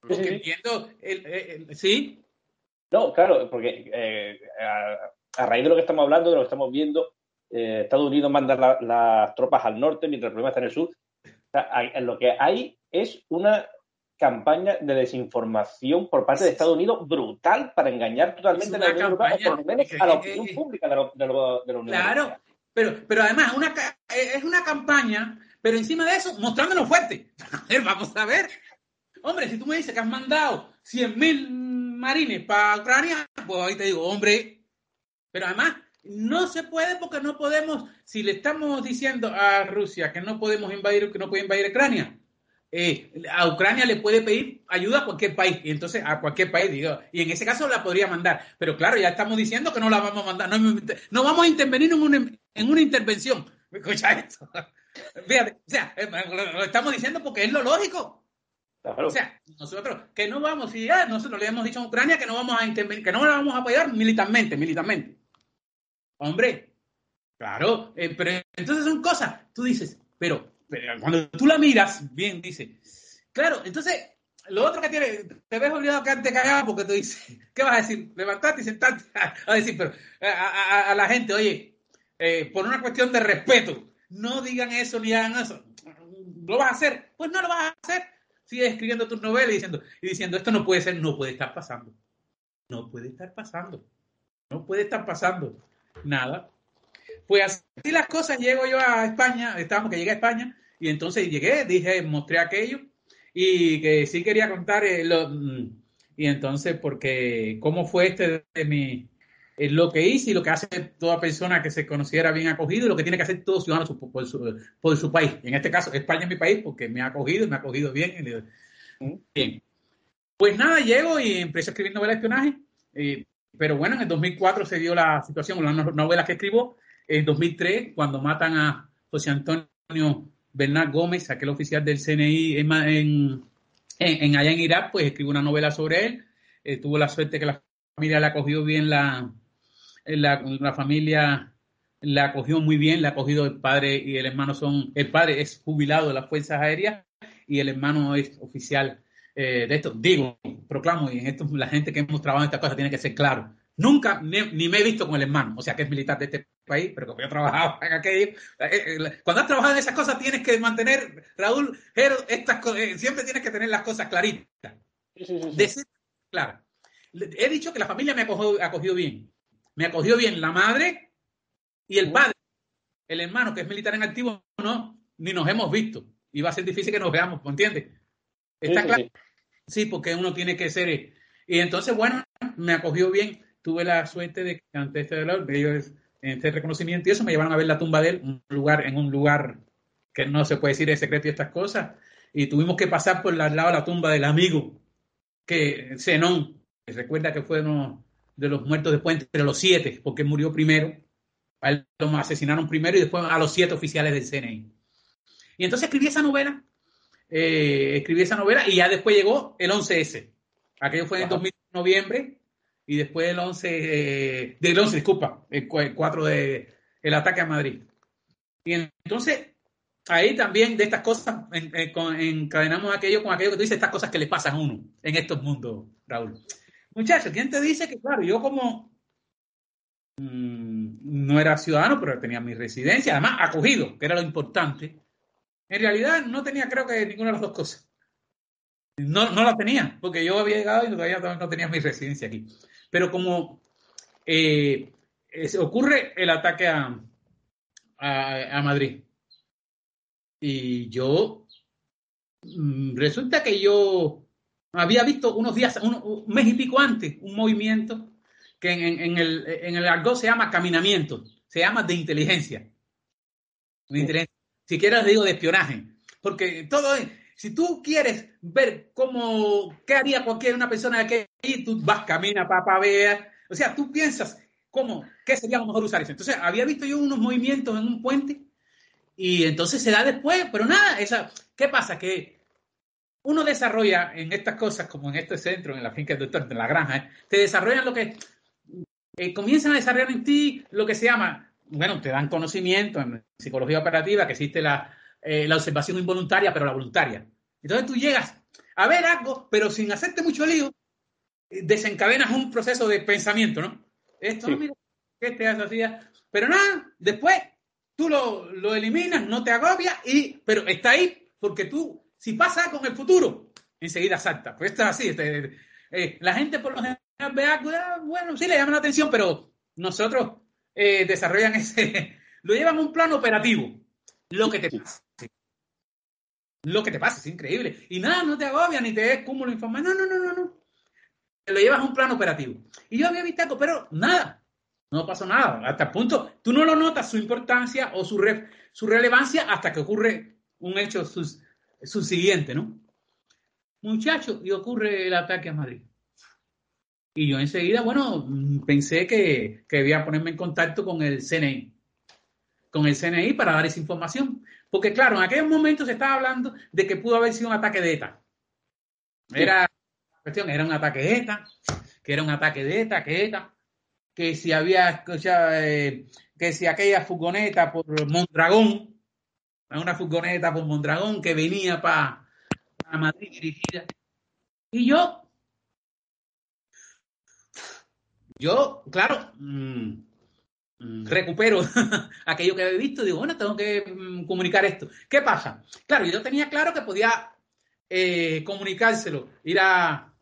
Porque entiendo, el, el- el- sí, No, claro, porque eh, a, a raíz de lo que estamos hablando, de lo que estamos viendo, eh, Estados Unidos manda la- las tropas al norte mientras el problema está en el sur. O sea, hay- lo que hay es una campaña de desinformación por parte de Estados Unidos brutal para engañar totalmente a la Unión Europea, o por lo menos a la opinión pública de, lo- de lo- de la Unión Claro, Europea. pero, pero además una, eh, es una campaña, pero encima de eso, mostrándonos fuerte. A ver, vamos a ver. Hombre, si tú me dices que has mandado 100.000 marines para Ucrania, pues ahí te digo, hombre. Pero además, no se puede porque no podemos, si le estamos diciendo a Rusia que no podemos invadir, que no puede invadir Ucrania, eh, a Ucrania le puede pedir ayuda a cualquier país, y entonces a cualquier país, digo, y en ese caso la podría mandar. Pero claro, ya estamos diciendo que no la vamos a mandar, no, vamos a intervenir en una, en una intervención. Escucha esto. Fíjate, o sea, eh, lo estamos diciendo porque es lo lógico. O sea, nosotros que no vamos, y ya nosotros le hemos dicho a Ucrania que no vamos a intervenir, que no la vamos a apoyar militarmente, militarmente. Hombre, claro, eh, pero entonces son cosas, tú dices, pero, pero cuando tú la miras, bien, dice, claro, entonces, lo otro que tiene, te ves obligado a quedarte callado porque tú dices, ¿qué vas a decir? Levantarte y sentarte a, decir, pero a, a- a la gente, oye, eh, por una cuestión de respeto, no digan eso ni hagan eso. ¿Lo vas a hacer? Pues no lo vas a hacer. Sigues escribiendo tus novelas y diciendo, y diciendo, esto no puede ser, no puede estar pasando. No puede estar pasando. No puede estar pasando. Nada. Pues así las cosas, llego yo a España, estábamos que llegué a España, y entonces llegué, dije, mostré aquello, y que sí quería contar, eh, lo- mm, y entonces, porque, ¿cómo fue este de mi, eh, lo que hice y lo que hace toda persona que se considera bien acogido y lo que tiene que hacer todo ciudadano su- por, su, por su país. En este caso, España es mi país porque me ha acogido, me ha acogido bien. Bien. Pues nada, llego y empecé a escribir novelas de espionaje. eh, pero bueno, en el 2004 se dio la situación con las no- novelas que escribo. En 2003, cuando matan a José Antonio Bernard Gómez, aquel oficial del CNI en, en, allá en Irak, pues escribió una novela sobre él. Eh, tuvo la suerte que la familia le acogió bien la, la, la familia la acogió muy bien, la ha acogido el padre y el hermano son, el padre es jubilado de las Fuerzas Aéreas y el hermano es oficial eh, de esto. Digo, proclamo, y en esto la gente que hemos trabajado en esta cosa tiene que ser claro. Nunca ni, me he visto con el hermano, o sea que es militar de este país, pero como yo he trabajado en aquello, eh, eh, cuando has trabajado en esas cosas tienes que mantener, Raúl, estas siempre tienes que tener las cosas claritas. Decir, claro. He dicho que la familia me acogió, acogió bien. Me acogió bien la madre, y el padre, el hermano que es militar en activo, no, ni nos hemos visto. Y va a ser difícil que nos veamos, ¿me entiendes? ¿Está claro? Sí. porque uno tiene que ser. Y entonces, bueno, me acogió bien. Tuve la suerte de que ante este dolor, ellos, en este reconocimiento y eso, me llevaron a ver la tumba de él, un lugar, en un lugar que no se puede decir de secreto y estas cosas. Y tuvimos que pasar por al lado de la tumba del amigo, que Zenón, que recuerda que fue uno de los muertos después entre los siete, porque murió primero a él lo asesinaron primero y después a los siete oficiales del CNI. Y entonces escribí esa novela, eh, escribí esa novela y ya después llegó el 11S. Aquello fue en 2000, noviembre y después el 11, eh, del 11, disculpa, el 4 de el ataque a Madrid. Y entonces ahí también de estas cosas encadenamos aquello con aquello que tú dices, estas cosas que le pasan a uno en estos mundos, Raúl. Muchachos, ¿quién te dice que, claro, yo como Mm, no era ciudadano, pero tenía mi residencia, además acogido, que era lo importante. En realidad no tenía, creo que ninguna de las dos cosas. No, no la tenía, porque yo había llegado y todavía no tenía mi residencia aquí. Pero como eh, ocurre el ataque a, a, Madrid, y yo, mm, resulta que yo había visto unos días, un mes y pico antes, un movimiento que en, el, en el argot se llama caminamiento, se llama de inteligencia. Si quieres digo de espionaje, porque todo es, si tú quieres ver cómo, qué haría cualquier una persona de aquí, tú vas, camina, papá, vea, o sea, tú piensas cómo, qué sería lo mejor usar eso. Entonces, había visto yo unos movimientos en un puente y entonces se da después, pero nada, esa, ¿qué pasa? Que uno desarrolla en estas cosas, como en este centro, en la finca del doctor, en la granja, ¿eh? te desarrollan lo que eh, comienzan a desarrollar en ti lo que se llama, bueno, te dan conocimiento en psicología operativa que existe la, eh, la observación involuntaria, pero la voluntaria. Entonces tú llegas a ver algo, pero sin hacerte mucho lío, desencadenas un proceso de pensamiento, ¿no? Esto, mira, ¿qué te hace Pero nada, después tú lo, lo, eliminas, no te agobia, y, pero está ahí porque tú, si pasa con el futuro, enseguida salta. Pues esto es así. Este, la gente por lo general bueno, sí le llama la atención, pero nosotros eh, desarrollan ese, lo llevan a un plano operativo. Lo que te pasa. Lo que te pasa es increíble. Y nada, no te agobia ni te es cúmulo información. No, no, no, no, no. Te lo llevas a un plano operativo. Y yo había visto algo, pero nada. No pasó nada. Hasta el punto, tú no lo notas su importancia o su, su relevancia hasta que ocurre un hecho subsiguiente, ¿no? Muchachos, y ocurre el ataque a Madrid. Y yo enseguida, bueno, pensé que, que debía ponerme en contacto con el CNI, con el CNI para dar esa información. Porque claro, en aquellos momentos se estaba hablando de que pudo haber sido un ataque de ETA. Era, cuestión, era un ataque de ETA, que era un ataque de ETA, que ETA, que si había, eh, que si aquella furgoneta por Mondragón, una furgoneta por Mondragón que venía para Madrid dirigida. Y yo yo, claro, mm, mm, recupero aquello que había visto digo, bueno, tengo que mm, comunicar esto. ¿Qué pasa? Claro, yo tenía claro que podía eh, comunicárselo, ir a,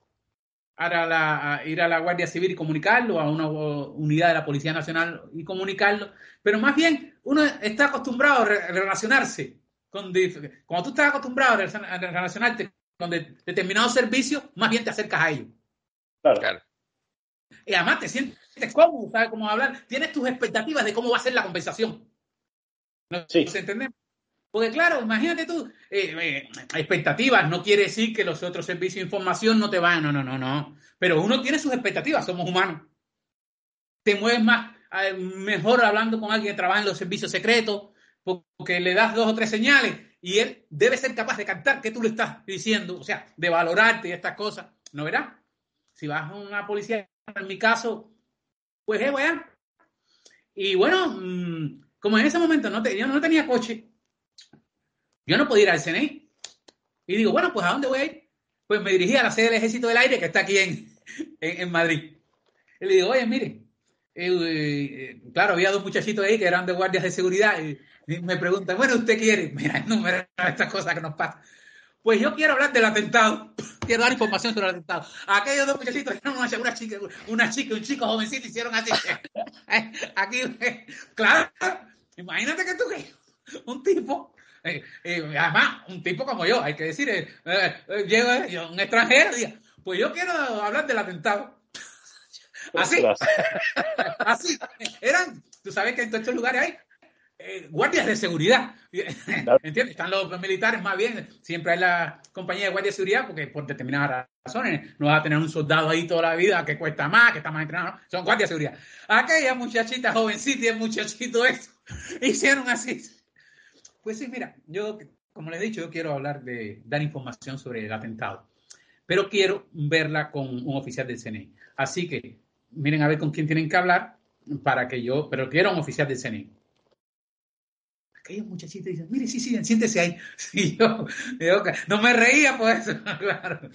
ir a la Guardia Civil y comunicarlo, a una unidad de la Policía Nacional y comunicarlo, pero más bien uno está acostumbrado a relacionarse con, cuando tú estás acostumbrado a relacionarte con determinados servicios, más bien te acercas a ellos. claro. Y además te sientes cómodo, sabes cómo hablar, tienes tus expectativas de cómo va a ser la compensación. ¿No sí. entendemos? Porque claro, imagínate tú, eh, eh, expectativas no quiere decir que los otros servicios de información no te van, no, no, no, no. Pero uno tiene sus expectativas, somos humanos. Te mueves más, mejor hablando con alguien que trabaja en los servicios secretos, porque le das dos o tres señales y él debe ser capaz de cantar que tú le estás diciendo, o sea, de valorarte y estas cosas, ¿no verás? Si vas a una policía, en mi caso, pues es, weón. Y bueno, mm, como en ese momento no te, yo no tenía coche, yo no podía ir al CNI. Y digo, bueno, pues ¿a dónde voy a ir? Pues me dirigí a la sede del Ejército del Aire, que está aquí en, en, Madrid. Y le digo, oye, mire, eh, eh, claro, había dos muchachitos ahí que eran de guardias de seguridad y, me preguntan, bueno, ¿usted quiere? Mira, de estas cosas que nos pasan. Pues yo quiero hablar del atentado, quiero dar información sobre el atentado. Aquellos dos muchachitos una, una chica, una chica, un chico jovencito hicieron así. Aquí, claro, imagínate que tú un tipo eh, además, un tipo como yo, hay que decir, eh, llega un extranjero, y, pues yo quiero hablar del atentado. Así, así, eran, tú sabes que en todos estos lugares hay eh, guardias de seguridad. ¿Entiendes? Están los militares más bien, siempre hay la compañía de guardia de seguridad porque por determinadas razones no va a tener un soldado ahí toda la vida que cuesta más, que está más entrenado, son guardias de seguridad. Aquella muchachita jovencita y el muchachito esto hicieron así. Pues sí, mira, yo, como les he dicho, yo quiero hablar de dar información sobre el atentado pero quiero verla con un oficial del CNI. Así que miren a ver con quién tienen que hablar para que yo, pero quiero un oficial del CNI. Aquellos muchachitos dicen, mire, sí, sí, siéntese ahí. Sí, yo, no me reía por eso, claro.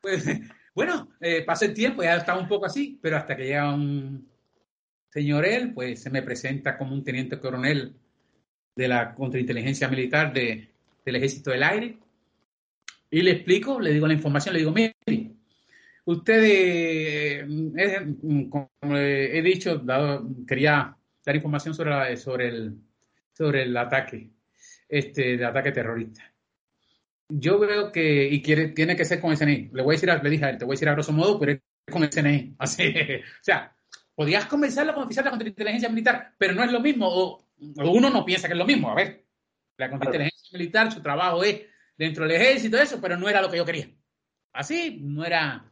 Pues, bueno, eh, pasó el tiempo, ya estaba un poco así, pero hasta que llega un señor él, pues se me presenta como un teniente coronel de la contrainteligencia militar de, del Ejército del Aire y le explico, le digo la información, le digo, mire, usted, eh, como he dicho, quería dar información sobre, sobre, el, sobre el ataque, este, el ataque terrorista. Yo veo que, y quiere, tiene que ser con el CNI. Le voy a decir, le dije a él, te voy a decir a grosso modo, pero es con el CNI. Así, o sea, podías convencerlo como oficial de contrainteligencia militar, pero no es lo mismo, o, o, uno no piensa que es lo mismo. A ver, la contrainteligencia militar, su trabajo es dentro del ejército, eso, pero no era lo que yo quería. Así, no era.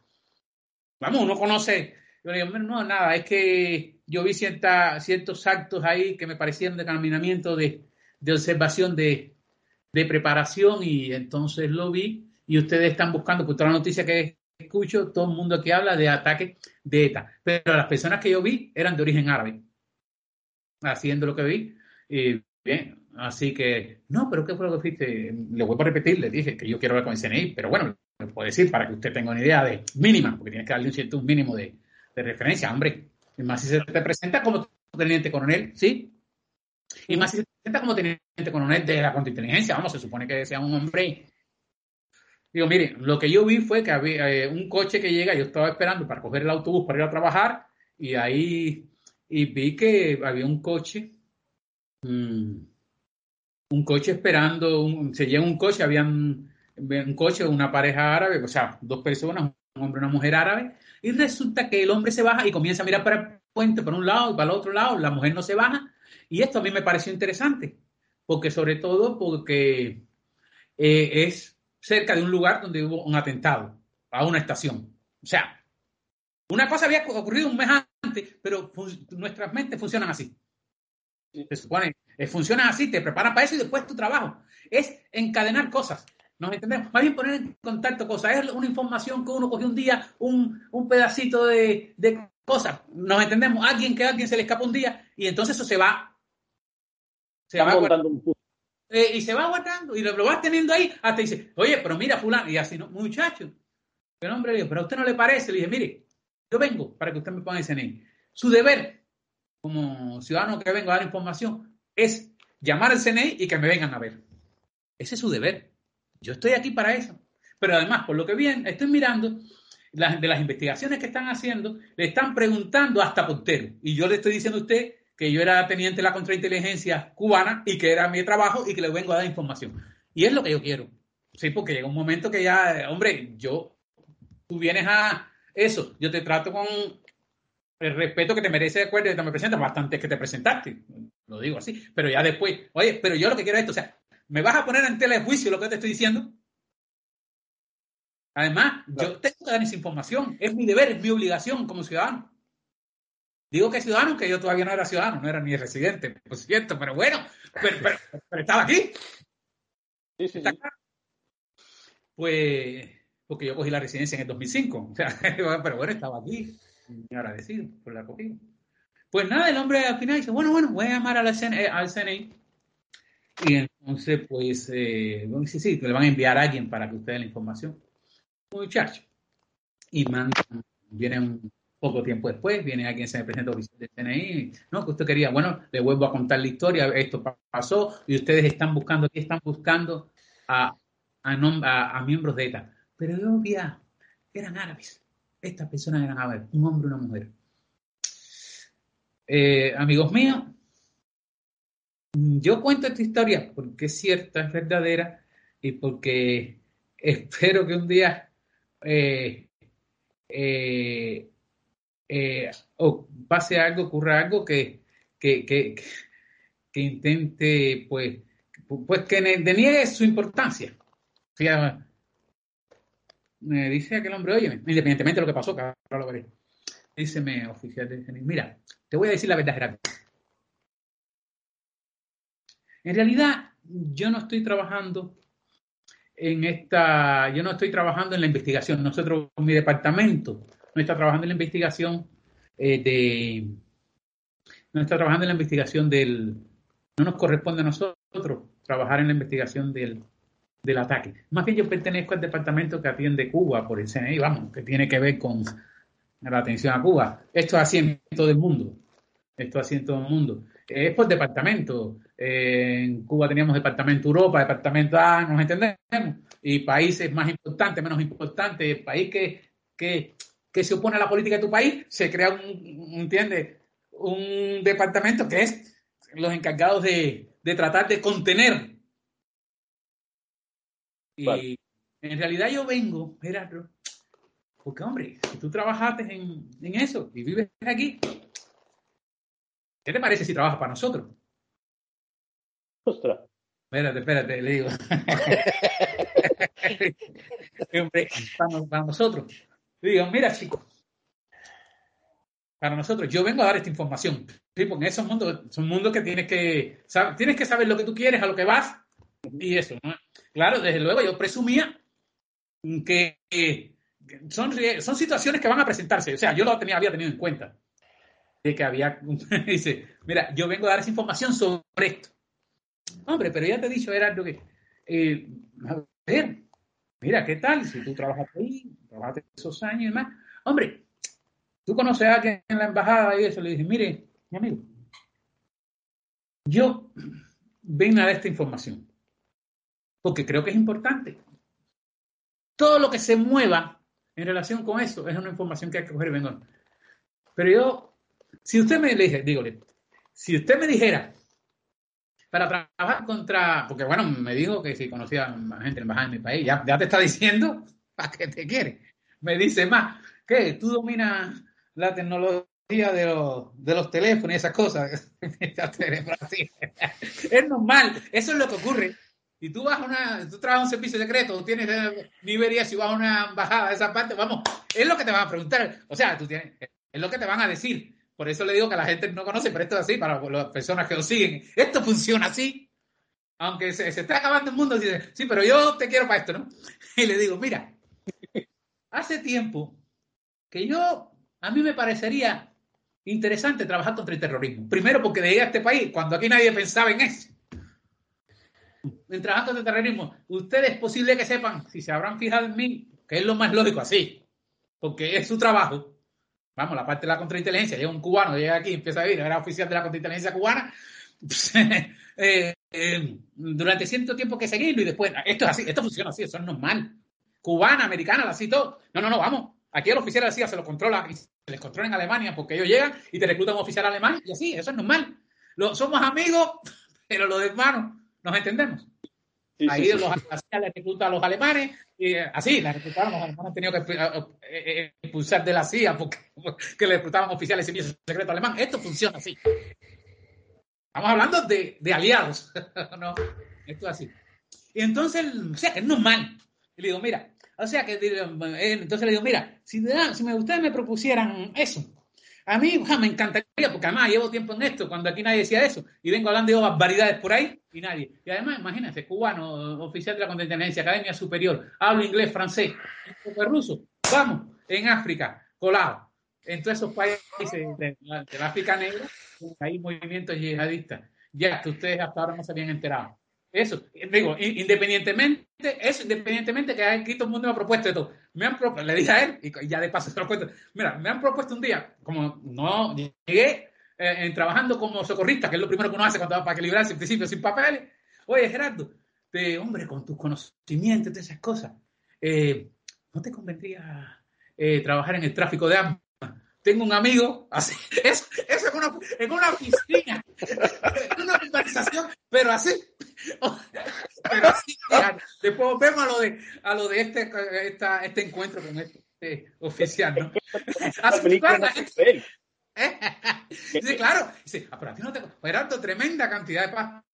Vamos, uno conoce. Yo le digo, no, nada, es que yo vi ciertos actos ahí que me parecieron de caminamiento, de, observación, de, preparación, y entonces lo vi. Y ustedes están buscando, pues toda la noticia que escucho, todo el mundo aquí habla de ataque de ETA. Pero las personas que yo vi eran de origen árabe, haciendo lo que vi. Y bien, Así que, no, pero ¿qué fue lo que fuiste? Le vuelvo a repetir, le dije que yo quiero hablar con el CNI, pero bueno, me puede decir para que usted tenga una idea de mínima, porque tienes que darle un cierto mínimo de, referencia, hombre. Y más si se te presenta como teniente coronel, ¿sí? Y más si se te presenta como teniente coronel de la contrainteligencia, vamos, se supone que sea un hombre. Digo, mire, lo que yo vi fue que había eh, un coche que llega, yo estaba esperando para coger el autobús para ir a trabajar, y ahí y vi que había un coche. Mmm, un coche esperando, se lleva un coche, habían un coche, una pareja árabe, o sea, dos personas, un hombre y una mujer árabe, y resulta que el hombre se baja y comienza a mirar para el puente por un lado y para el otro lado, la mujer no se baja, y esto a mí me pareció interesante, porque sobre todo porque eh, es cerca de un lugar donde hubo un atentado a una estación. O sea, una cosa había ocurrido un mes antes, pero nuestras mentes funcionan así. Se supone eh, funciona así, te preparan para eso y después tu trabajo. Es encadenar cosas. ¿Nos entendemos? Más bien poner en contacto cosas. Es una información que uno cogió un día, un, un pedacito de, de, cosas. ¿Nos entendemos? Alguien que a alguien se le escapa un día y entonces eso se va. Se va guardando un eh, y se va guardando y lo, vas teniendo ahí hasta dice, oye, pero mira, fulano, y así, ¿no? Muchacho. Pero hombre, pero a usted no le parece. Le dije, mire, yo vengo para que usted me ponga ese CNI. Su deber como ciudadano que vengo a dar información es llamar al CNI y que me vengan a ver. Ese es su deber. Yo estoy aquí para eso. Pero además, por lo que bien, estoy mirando de las investigaciones que están haciendo, le están preguntando hasta portero. Y yo le estoy diciendo a usted que yo era teniente de la contrainteligencia cubana y que era mi trabajo y que le vengo a dar información. Y es lo que yo quiero. Sí, porque llega un momento que ya, hombre, yo, tú vienes a eso, yo te trato con el respeto que te merece de acuerdo que te me presentas, bastante que te presentaste. Lo digo así. Pero ya después, oye, pero yo lo que quiero es esto. O sea, ¿me vas a poner en tela de juicio lo que te estoy diciendo? Además, yo tengo que dar esa información. Es mi deber, es mi obligación como ciudadano. Digo que ciudadano, que yo todavía no era ciudadano, no era ni residente, por cierto, pero bueno, pero, pero, estaba aquí. Sí, sí, Pues, porque yo cogí la residencia en el 2005, o sea, pero bueno, estaba aquí, agradecido por la acogida. Pues nada, el hombre al final dice, bueno, bueno, voy a llamar al CNI. Y entonces, pues, eh, sí, sí, le van a enviar a alguien para que usted dé la información. Muchacho. Y mandan, viene un poco tiempo después, viene alguien, se me presenta oficial del CNI, no, que usted quería, bueno, le vuelvo a contar la historia, esto pasó, y ustedes están buscando, aquí están buscando a, a, a, miembros de ETA. Pero yo vi eran árabes, estas personas eran árabes, un hombre y una mujer. Eh, amigos míos, yo cuento esta historia porque es cierta, es verdadera y porque espero que un día eh, eh, o pase algo, ocurra algo que, que, que, que intente, pues, pues que deniegue su importancia. me dice aquel hombre, oye, independientemente de lo que pasó, que ahora lo veré. Díceme, oficial mira, te voy a decir la verdad, En realidad, yo no estoy trabajando en esta, yo no estoy trabajando en la investigación. Nosotros, mi departamento, no está trabajando en la investigación eh, de, no está trabajando en la investigación del, no nos corresponde a nosotros trabajar en la investigación del, del ataque. Más bien yo pertenezco al departamento que atiende Cuba por el CNI, vamos, que tiene que ver con la atención a Cuba. Esto es así en todo el mundo. Esto es así en todo el mundo. Es por departamento. En Cuba teníamos departamento Europa, departamento A, nos entendemos. Y países más importantes, menos importantes. El país que, que, que se opone a la política de tu país, se crea un, ¿entiendes? Un departamento que es los encargados de, de tratar de contener. Y en realidad yo vengo, Gerardo, porque, hombre, si tú trabajaste en, en eso y vives aquí, ¿qué te parece si trabajas para nosotros? Ostras. Espérate, espérate, le digo. hombre, para, nosotros. Le digo, mira, chicos, para nosotros, yo vengo a dar esta información. ¿sí? Porque esos mundos son mundos que tienes que, tienes que saber lo que tú quieres, a lo que vas y eso. ¿no? Claro, desde luego yo presumía que son, son situaciones que van a presentarse. O sea, yo lo tenía, había tenido en cuenta. De que había, dice, mira, yo vengo a dar esa información sobre esto. Hombre, pero ya te he dicho, era lo que, eh, a ver, mira, ¿qué tal? Si tú trabajas ahí, trabajaste esos años y demás. Hombre, tú conoces a alguien en la embajada y eso, le dije, mire, mi amigo, yo vengo a esta información porque creo que es importante. Todo lo que se mueva en relación con eso es una información que hay que coger vengo. Pero yo, si usted me dije, dígole, si usted me dijera para trabajar contra, porque bueno, me dijo que si conocía a gente en embajada en mi país, ya, te está diciendo a qué te quiere. Me dice más, que tú dominas la tecnología de los, de los teléfonos y esas cosas. es normal, eso es lo que ocurre y tú vas a una, tú trabajas un servicio secreto, tú tienes nivel si vas a una embajada de esa parte, vamos, es lo que te van a preguntar. O sea, tú tienes, es lo que te van a decir. Por eso le digo que la gente no conoce, pero esto es así para las personas que lo siguen. Esto funciona así. Aunque se, está acabando el mundo, sí, pero yo te quiero para esto, ¿no? Y le digo, mira, hace tiempo que yo, a mí me parecería interesante trabajar contra el terrorismo. Primero porque llegué a este país cuando aquí nadie pensaba en eso en trabajando de terrorismo, ustedes es posible que sepan, si se habrán fijado en mí, que es lo más lógico así, porque es su trabajo. Vamos, la parte de la contrainteligencia, llega un cubano, llega aquí, empieza a vivir, era oficial de la contrainteligencia cubana, eh, eh, durante cierto tiempo que seguirlo y después, esto es así, esto funciona así, eso es normal. Cubana, americana, así todo. No, no, no, vamos. Aquí el oficial así se lo controla, se les controla en Alemania porque ellos llegan y te reclutan un oficial alemán y así, eso es normal. Lo, somos amigos, pero los hermanos ¿Nos entendemos? Ahí los le reclutan a los alemanes, y eh, así, la reclutaron, los alemanes han tenido que eh, eh, expulsar de la CIA porque, le reclutaban oficiales y servicio secreto alemán. Esto funciona así. Estamos hablando de, de aliados, ¿no? Esto es así. Y entonces, o sea, que es normal. Y le digo, mira, o sea, que entonces le digo, mira, si, si ustedes me propusieran eso, A mí me encantaría, porque además llevo tiempo en esto, cuando aquí nadie decía eso, y vengo hablando de barbaridades por ahí y nadie. Y además, imagínate, cubano, oficial de la contrainteligencia, academia superior, hablo inglés, francés, un ruso, vamos, en África, colado, en todos esos países de, la, África negra, hay movimientos yihadistas, ya que ustedes hasta ahora no se habían enterado. Eso, digo, independientemente, eso independientemente que aquí todo el mundo me ha propuesto esto. Me han le dije a él, y ya de paso se lo cuento, mira, me han propuesto un día, como no llegué eh, trabajando como socorrista, que es lo primero que uno hace cuando va para equilibrarse en principio sin papeles. Oye, Gerardo, de, hombre, con tus conocimientos de esas cosas, eh, ¿no te convendría eh, trabajar en el tráfico de armas? Tengo un amigo, así, eso, eso en, una, en una piscina, en una conversación, pero así, pero así, después vemos a lo de, a lo de este, esta, este encuentro con este oficial, ¿no? Así, claro, sí, claro, pero a ti no te, Gerardo, tremenda cantidad de pasta,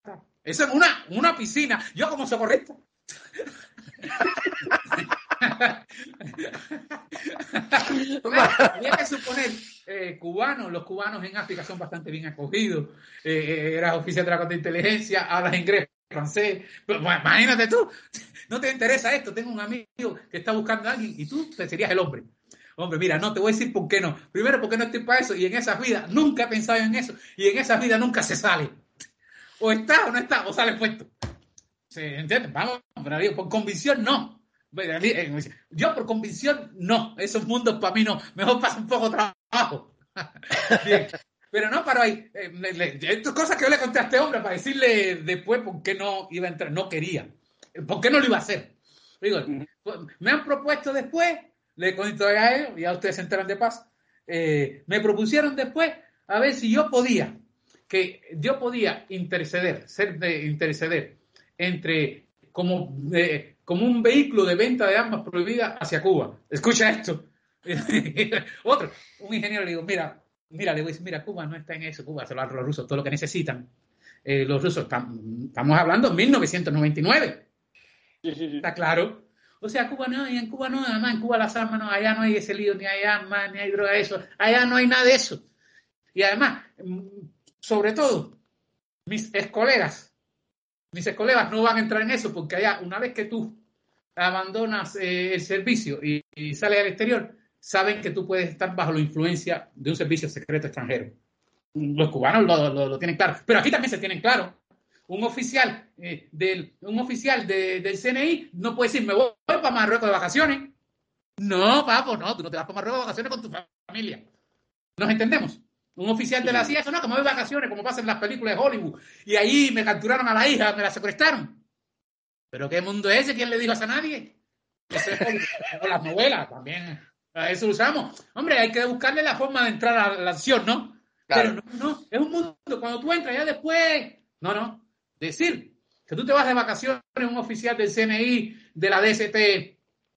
eso en una, una piscina, yo como socorrista. Había que suponer, eh, cubanos, los cubanos en África son bastante bien acogidos. Eh, eh oficial de la contrainteligencia, hablas inglés, francés. imagínate tú, no te interesa esto. Tengo un amigo que está buscando a alguien y tú serías el hombre. Hombre, mira, no te voy a decir por qué no. Primero, porque no estoy para eso y en esas vidas nunca he pensado en eso y en esas vidas nunca se sale. O está o no está, o sale puesto. ¿Se? Vamos, pero por convicción no. Eh, yo por convicción, no. Esos mundos para mí no. Mejor pasa un poco trabajo. Pero no paro ahí. Eh, Estas cosas que yo le conté a este hombre para decirle después por qué no iba a entrar. No quería. ¿Por qué no lo iba a hacer? Digo, pues, me han propuesto después, le conté a ellos, ya ustedes se enteran de paz. Eh, me propusieron después a ver si yo podía, que yo podía interceder, ser de interceder entre como como un vehículo de venta de armas prohibidas hacia Cuba. Escucha esto. Otro, un ingeniero le digo, mira, mira, le voy a decir, mira, Cuba no está en eso, Cuba se lo los rusos todo lo que necesitan. Eh, los rusos, estamos hablando de 1999. Está claro. O sea, Cuba no, y en Cuba no, además en Cuba las armas no, allá no hay ese lío, ni hay armas, ni hay droga, eso, allá no hay nada de eso. Y además, mm, sobre todo, mis ex colegas mis colegas no van a entrar en eso porque allá, una vez que tú abandonas eh, el servicio y, sales al exterior, saben que tú puedes estar bajo la influencia de un servicio secreto extranjero. Los cubanos lo, tienen claro, pero aquí también se tienen claro. Un oficial, eh, del, un oficial del CNI no puede decir, me voy para Marruecos de vacaciones. No, papo, no, tú no te vas para Marruecos de vacaciones con tu familia. ¿Nos entendemos? Un oficial de la CIA, eso no, que me voy de vacaciones, como pasa en las películas de Hollywood. Y ahí me capturaron a la hija, me la secuestraron. ¿Pero qué mundo es ese? ¿Quién le dijo eso a nadie? Eso es las novelas también. eso lo usamos. Hombre, hay que buscarle la forma de entrar a la acción, ¿no? Pero no, no, es un mundo. Cuando tú entras ya después. No, no. Decir que tú te vas de vacaciones, un oficial del CNI, de la DST,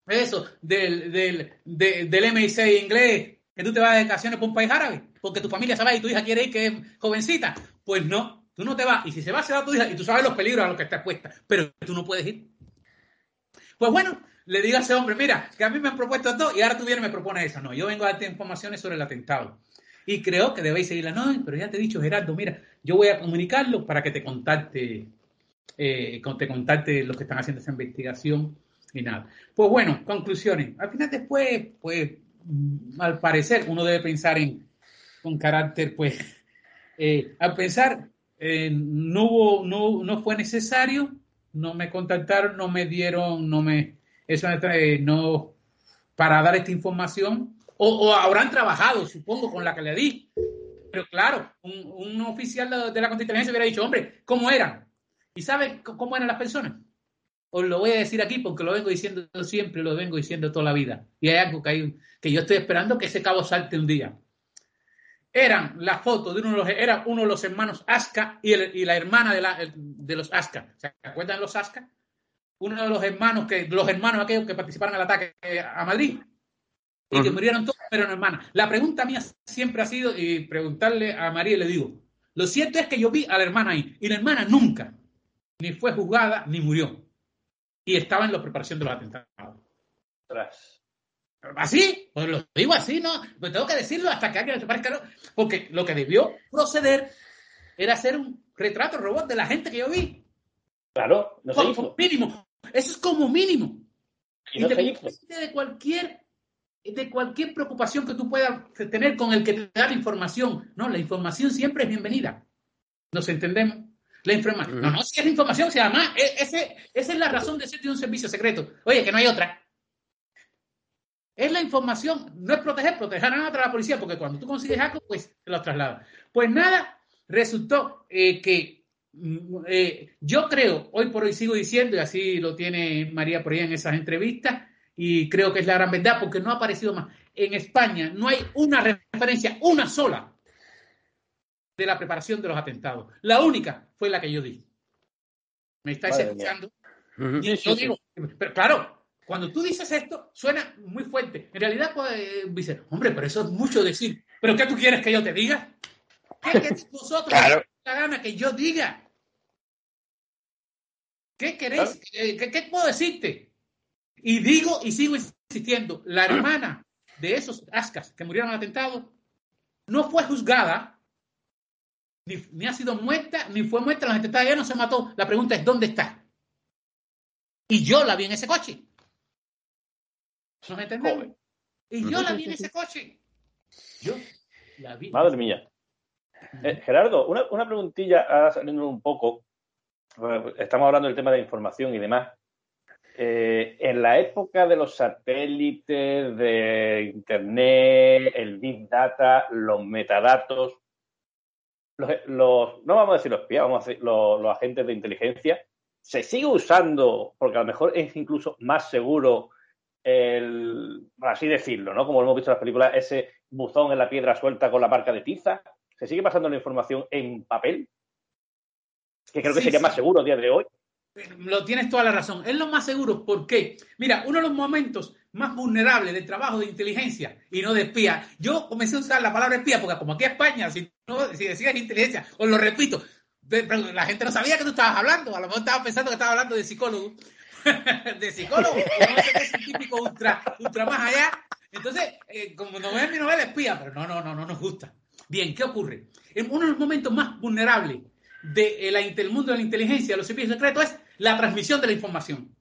eso, del, del, del MI6 inglés, que tú te vas de vacaciones por un país árabe porque tu familia se va y tu hija quiere ir, que es jovencita. Pues no, tú no te vas. Y si se va, se va tu hija y tú sabes los peligros a los que está expuesta, pero tú no puedes ir. Pues bueno, le digo a ese hombre, mira, que a mí me han propuesto esto y ahora tú vienes y me propones eso. No, yo vengo a darte informaciones sobre el atentado. Y creo que debéis seguirla. No, pero ya te he dicho, Gerardo, mira, yo voy a comunicarlo para que te contacte, eh, te contacte los que están haciendo esa investigación y nada. Pues bueno, conclusiones. Al final después, pues, mm, al parecer uno debe pensar en con carácter, pues, eh, al pensar, eh, no, hubo, no, no fue necesario, no me contactaron, no me dieron, no me, eso eh, no, para dar esta información, o, habrán trabajado, supongo, con la que le di. Pero claro, un, oficial de, la contrainteligencia hubiera dicho, hombre, ¿cómo eran? ¿Y sabe cómo eran las personas? Os lo voy a decir aquí porque lo vengo diciendo siempre, lo vengo diciendo toda la vida. Y hay algo que, hay, que yo estoy esperando que ese cabo salte un día eran la foto de uno de los, era uno de los hermanos Aska y, la hermana de, la, de los Aska. ¿Se acuerdan los Aska? Uno de los hermanos que, los hermanos aquellos que participaron en el ataque a Madrid y que murieron todos, pero no hermanas. La pregunta mía siempre ha sido, y preguntarle a María le digo, lo cierto es que yo vi a la hermana ahí, y la hermana nunca ni fue juzgada ni murió. Y estaba en la preparación de los atentados. Así, pues lo digo así, ¿no? Pues tengo que decirlo hasta que alguien se parezca, porque lo que debió proceder era hacer un retrato robot de la gente que yo vi. Claro, no se como hizo. mínimo. Eso es como mínimo. Y no de cualquier de cualquier preocupación que tú puedas tener con el que te da la información. No, la información siempre es bienvenida. ¿Nos entendemos? La información. No, no, si es la información, si además, e- ese, esa es la razón de ser de un servicio secreto. Oye, que no hay otra. Es la información, no es proteger, proteger a la policía, porque cuando tú consigues algo, pues te lo traslada. Pues nada, resultó eh, que mm, eh, yo creo, hoy por hoy sigo diciendo, y así lo tiene María por ahí en esas entrevistas, y creo que es la gran verdad, porque no ha aparecido más. En España no hay una referencia, una sola, de la preparación de los atentados. La única fue la que yo di. ¿Me estáis escuchando? Y yo digo, pero claro, cuando tú dices esto, suena muy fuerte. En realidad, pues, dice, hombre, pero eso es mucho decir. ¿Pero qué tú quieres que yo te diga? ¿Qué queréis vosotros Claro. la gana que yo diga? ¿Qué queréis? Eh, ¿Qué, qué puedo decirte? Y digo y sigo insistiendo, la hermana de esos ascas que murieron el atentado no fue juzgada, ni, ni ha sido muerta, ni fue muerta en los atentados, ella no se mató. La pregunta es, ¿dónde está? Y yo la vi en ese coche. ¿Nos entendemos? Y yo la vi en ese coche. Yo la vi. Madre mía. Eh, Gerardo, una, una preguntilla, ahora saliendo un poco. Estamos hablando del tema de información y demás. Eh, en la época de los satélites, de Internet, el Big Data, los metadatos, los, los- no vamos a decir los espías, vamos a decir los, los agentes de inteligencia, se sigue usando, porque a lo mejor es incluso más seguro el, así decirlo, ¿no? Como lo hemos visto en las películas, ese buzón en la piedra suelta con la marca de tiza. ¿Se sigue pasando la información en papel? Que creo que Sí, sería sí. más seguro a día de hoy. Lo tienes toda la razón. Es lo más seguro. ¿Por qué? Mira, uno de los momentos más vulnerables del trabajo de inteligencia y no de espía. Yo comencé a usar la palabra espía porque como aquí en España, si, no, si decías inteligencia, os lo repito, la gente no sabía que tú estabas hablando. A lo mejor estaba pensando que estaba hablando de psicólogo. de psicólogo. o no sé qué es un típico ultra, ultra más allá. Entonces, eh, como no ves mi novela espía, pero no, no, no, no nos gusta. Bien, ¿qué ocurre? En uno de los momentos más vulnerables del mundo de la inteligencia, de los servicios secretos, es la transmisión de la información.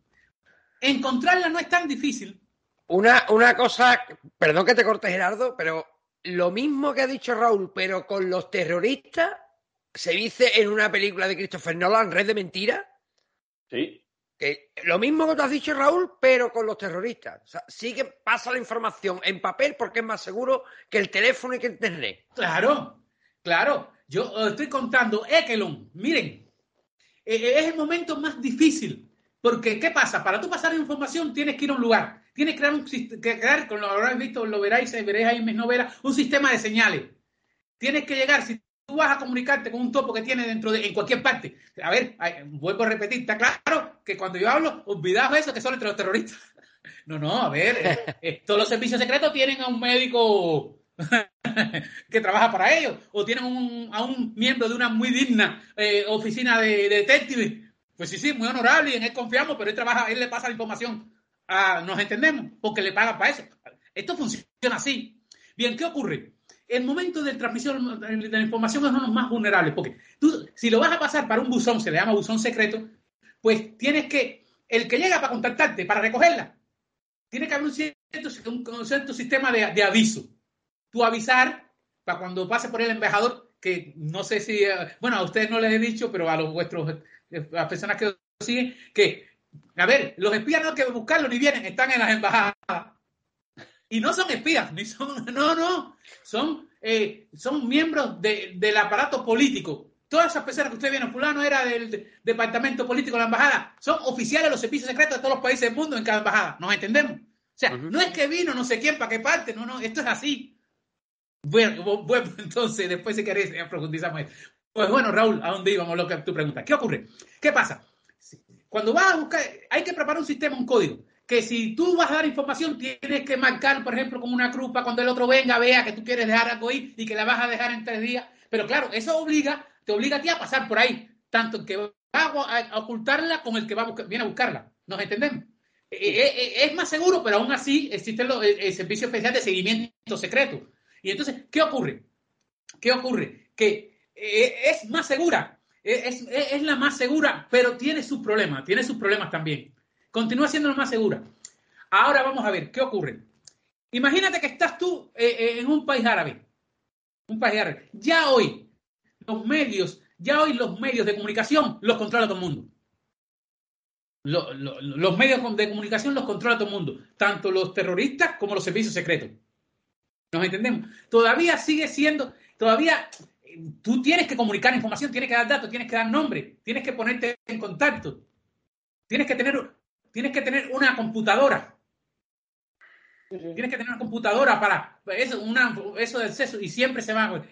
Encontrarla no es tan difícil. Una, una cosa, perdón que te corte Gerardo, pero lo mismo que ha dicho Raúl, pero con los terroristas, se dice en una película de Christopher Nolan, Red de Mentiras, Sí. Que lo mismo que tú has dicho Raúl, pero con los terroristas. O sí que pasa la información en papel porque es más seguro que el teléfono y que Internet. Claro, claro. Yo eh, estoy contando Ekelon. Miren, eh, eh, es el momento más difícil. Porque, ¿qué pasa? Para tú pasar información tienes que ir a un lugar. Tienes que crear, un, que crear como lo habréis visto, lo veréis, veréis ahí en mis novelas, un sistema de señales. Tienes que llegar, si tú vas a comunicarte con un topo que tiene dentro de, en cualquier parte. A ver, vuelvo a repetir, está claro que cuando yo hablo, olvidaos eso que son entre los terroristas. No, no, a ver, eh, eh, todos los servicios secretos tienen a un médico que trabaja para ellos, o tienen un- a un miembro de una muy digna eh, oficina de, de detectives. Pues sí, sí, muy honorable y en él confiamos, pero él trabaja, él le pasa la información. a- nos entendemos, porque le pagan para eso. Esto funciona así. Bien, ¿qué ocurre? El momento de transmisión de la información es uno de los más vulnerables, porque tú, si lo vas a pasar para un buzón, se le llama buzón secreto, pues tienes que, el que llega para contactarte, para recogerla, tiene que haber un cierto, un, cierto sistema de, aviso. Tú avisar para cuando pase por el embajador, que no sé si, eh, bueno, a ustedes no les he dicho, pero a los vuestros, eh, a las personas que siguen, que, a ver, los espías no hay que buscarlos ni vienen, están en las embajadas. Y no son espías, ni son, no, no, son, eh, son miembros de- del aparato político. Todas esas personas que ustedes vieron, fulano era del de- departamento político de la embajada, son oficiales de los servicios secretos de todos los países del mundo en cada embajada. ¿Nos entendemos? O sea, no es que vino no sé quién para qué parte, no, no, esto es así. Bueno, bu- bueno, entonces, después si queréis eh, profundizamos. eso. Pues bueno, Raúl, ¿a dónde íbamos? Lo que tú preguntas. ¿Qué ocurre? ¿Qué pasa? Cuando vas a buscar, hay que preparar un sistema, un código, que si tú vas a dar información, tienes que marcar, por ejemplo, con una cruz para cuando el otro venga, vea que tú quieres dejar algo ahí y que la vas a dejar en tres días. Pero claro, eso obliga, te obliga a ti a pasar por ahí, tanto el que va a, ocultarla como el que va a buscar- viene a buscarla. ¿Nos entendemos? es más seguro, pero aún así existe el, servicio especial de seguimiento secreto. Y entonces, ¿qué ocurre? ¿Qué ocurre? Que es más segura, es, es, la más segura, pero tiene sus problemas, tiene sus problemas también. Continúa siendo más segura. Ahora vamos a ver, ¿qué ocurre? Imagínate que estás tú eh, eh, en un país árabe, un país árabe. Ya hoy, los medios, ya hoy los medios de comunicación los controla todo el mundo. los medios de comunicación los controla todo el mundo, tanto los terroristas como los servicios secretos. ¿Nos entendemos? Todavía sigue siendo, todavía tú tienes que comunicar información, tienes que dar datos, tienes que dar nombre, tienes que ponerte en contacto, tienes que tener, tienes que tener una computadora. Tienes que tener una computadora para eso, una, eso del acceso y siempre se va.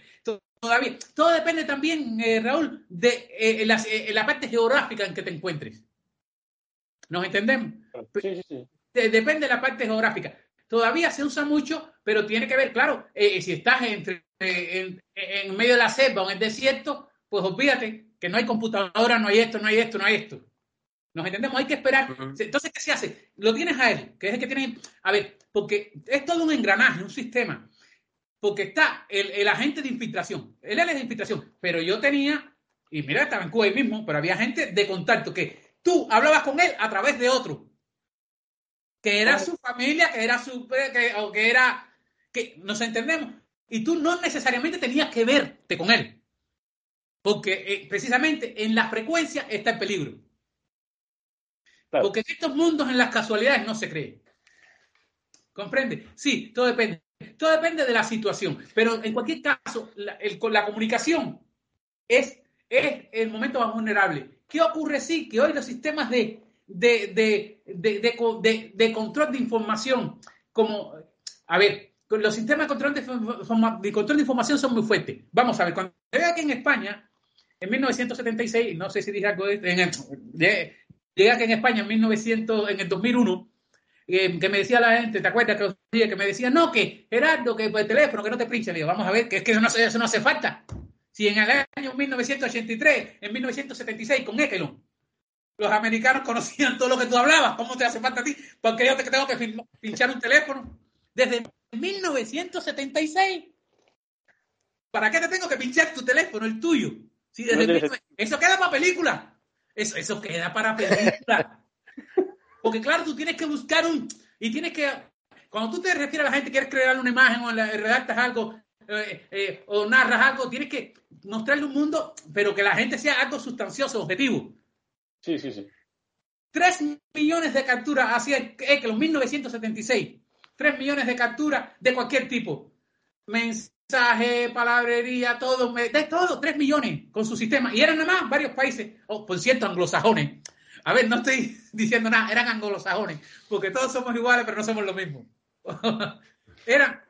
Todavía, todo depende también, eh, Raúl, de eh, la, eh, la, parte geográfica en que te encuentres. ¿Nos entendemos? Sí, sí, sí. depende de la parte geográfica. Todavía se usa mucho, pero tiene que ver, claro, si estás entre en, en, medio de la selva o en el desierto, pues olvídate que no hay computadora, no hay esto, no hay esto, no hay esto. ¿Nos entendemos? Hay que esperar. Entonces, ¿qué se hace? Lo tienes a él, que es el que tiene... A ver, porque es todo un engranaje, un sistema. Porque está el, el agente de infiltración. Él es de infiltración. Pero yo tenía, y mira, estaba en Cuba ahí mismo, pero había gente de contacto que tú hablabas con él a través de otro. Que era su familia, que era su... Que, o que era... Que nos entendemos y tú no necesariamente tenías que verte con él. Porque eh, precisamente en la frecuencia está el peligro. Porque en estos mundos, en las casualidades, no se cree. ¿Comprende? Sí, todo depende. Todo depende de la situación. Pero en cualquier caso, la, la comunicación es, es el momento más vulnerable. ¿Qué ocurre? Sí, que hoy los sistemas de, de, de, de, control de información, como, a ver, los sistemas de control de, control de información son muy fuertes. Vamos a ver, cuando llegué aquí en España, en 1976, no sé si dije algo de llegué aquí en España en, 1900, en el 2001, eh, que me decía la gente, ¿te acuerdas que, que me decía, no, que Gerardo, que por el teléfono, que no te pinche? Le digo, vamos a ver, que es que eso no, eso no hace falta. Si en el año 1983, en 1976, con Ekelon, los americanos conocían todo lo que tú hablabas, ¿cómo te hace falta a ti? Porque yo te tengo que pinchar un teléfono. Desde 1976. ¿Para qué te tengo que pinchar tu teléfono, el tuyo? Si Eso queda para película. Eso, eso queda para película. Porque claro, tú tienes que buscar un... Y tienes que... Cuando tú te refieres a la gente, quieres crear una imagen o redactas algo eh, eh, o narras algo, tienes que mostrarle un mundo, pero que la gente sea algo sustancioso, objetivo. Sí, sí, sí. Tres millones de capturas hacia en 1976. 3 millones de capturas de cualquier tipo. Mensaje, palabrería, todo, de todo, 3 millones con su sistema. Y eran nada más varios países, oh, por cierto, anglosajones. A ver, no estoy diciendo nada, eran anglosajones, porque todos somos iguales, pero no somos lo mismo. eran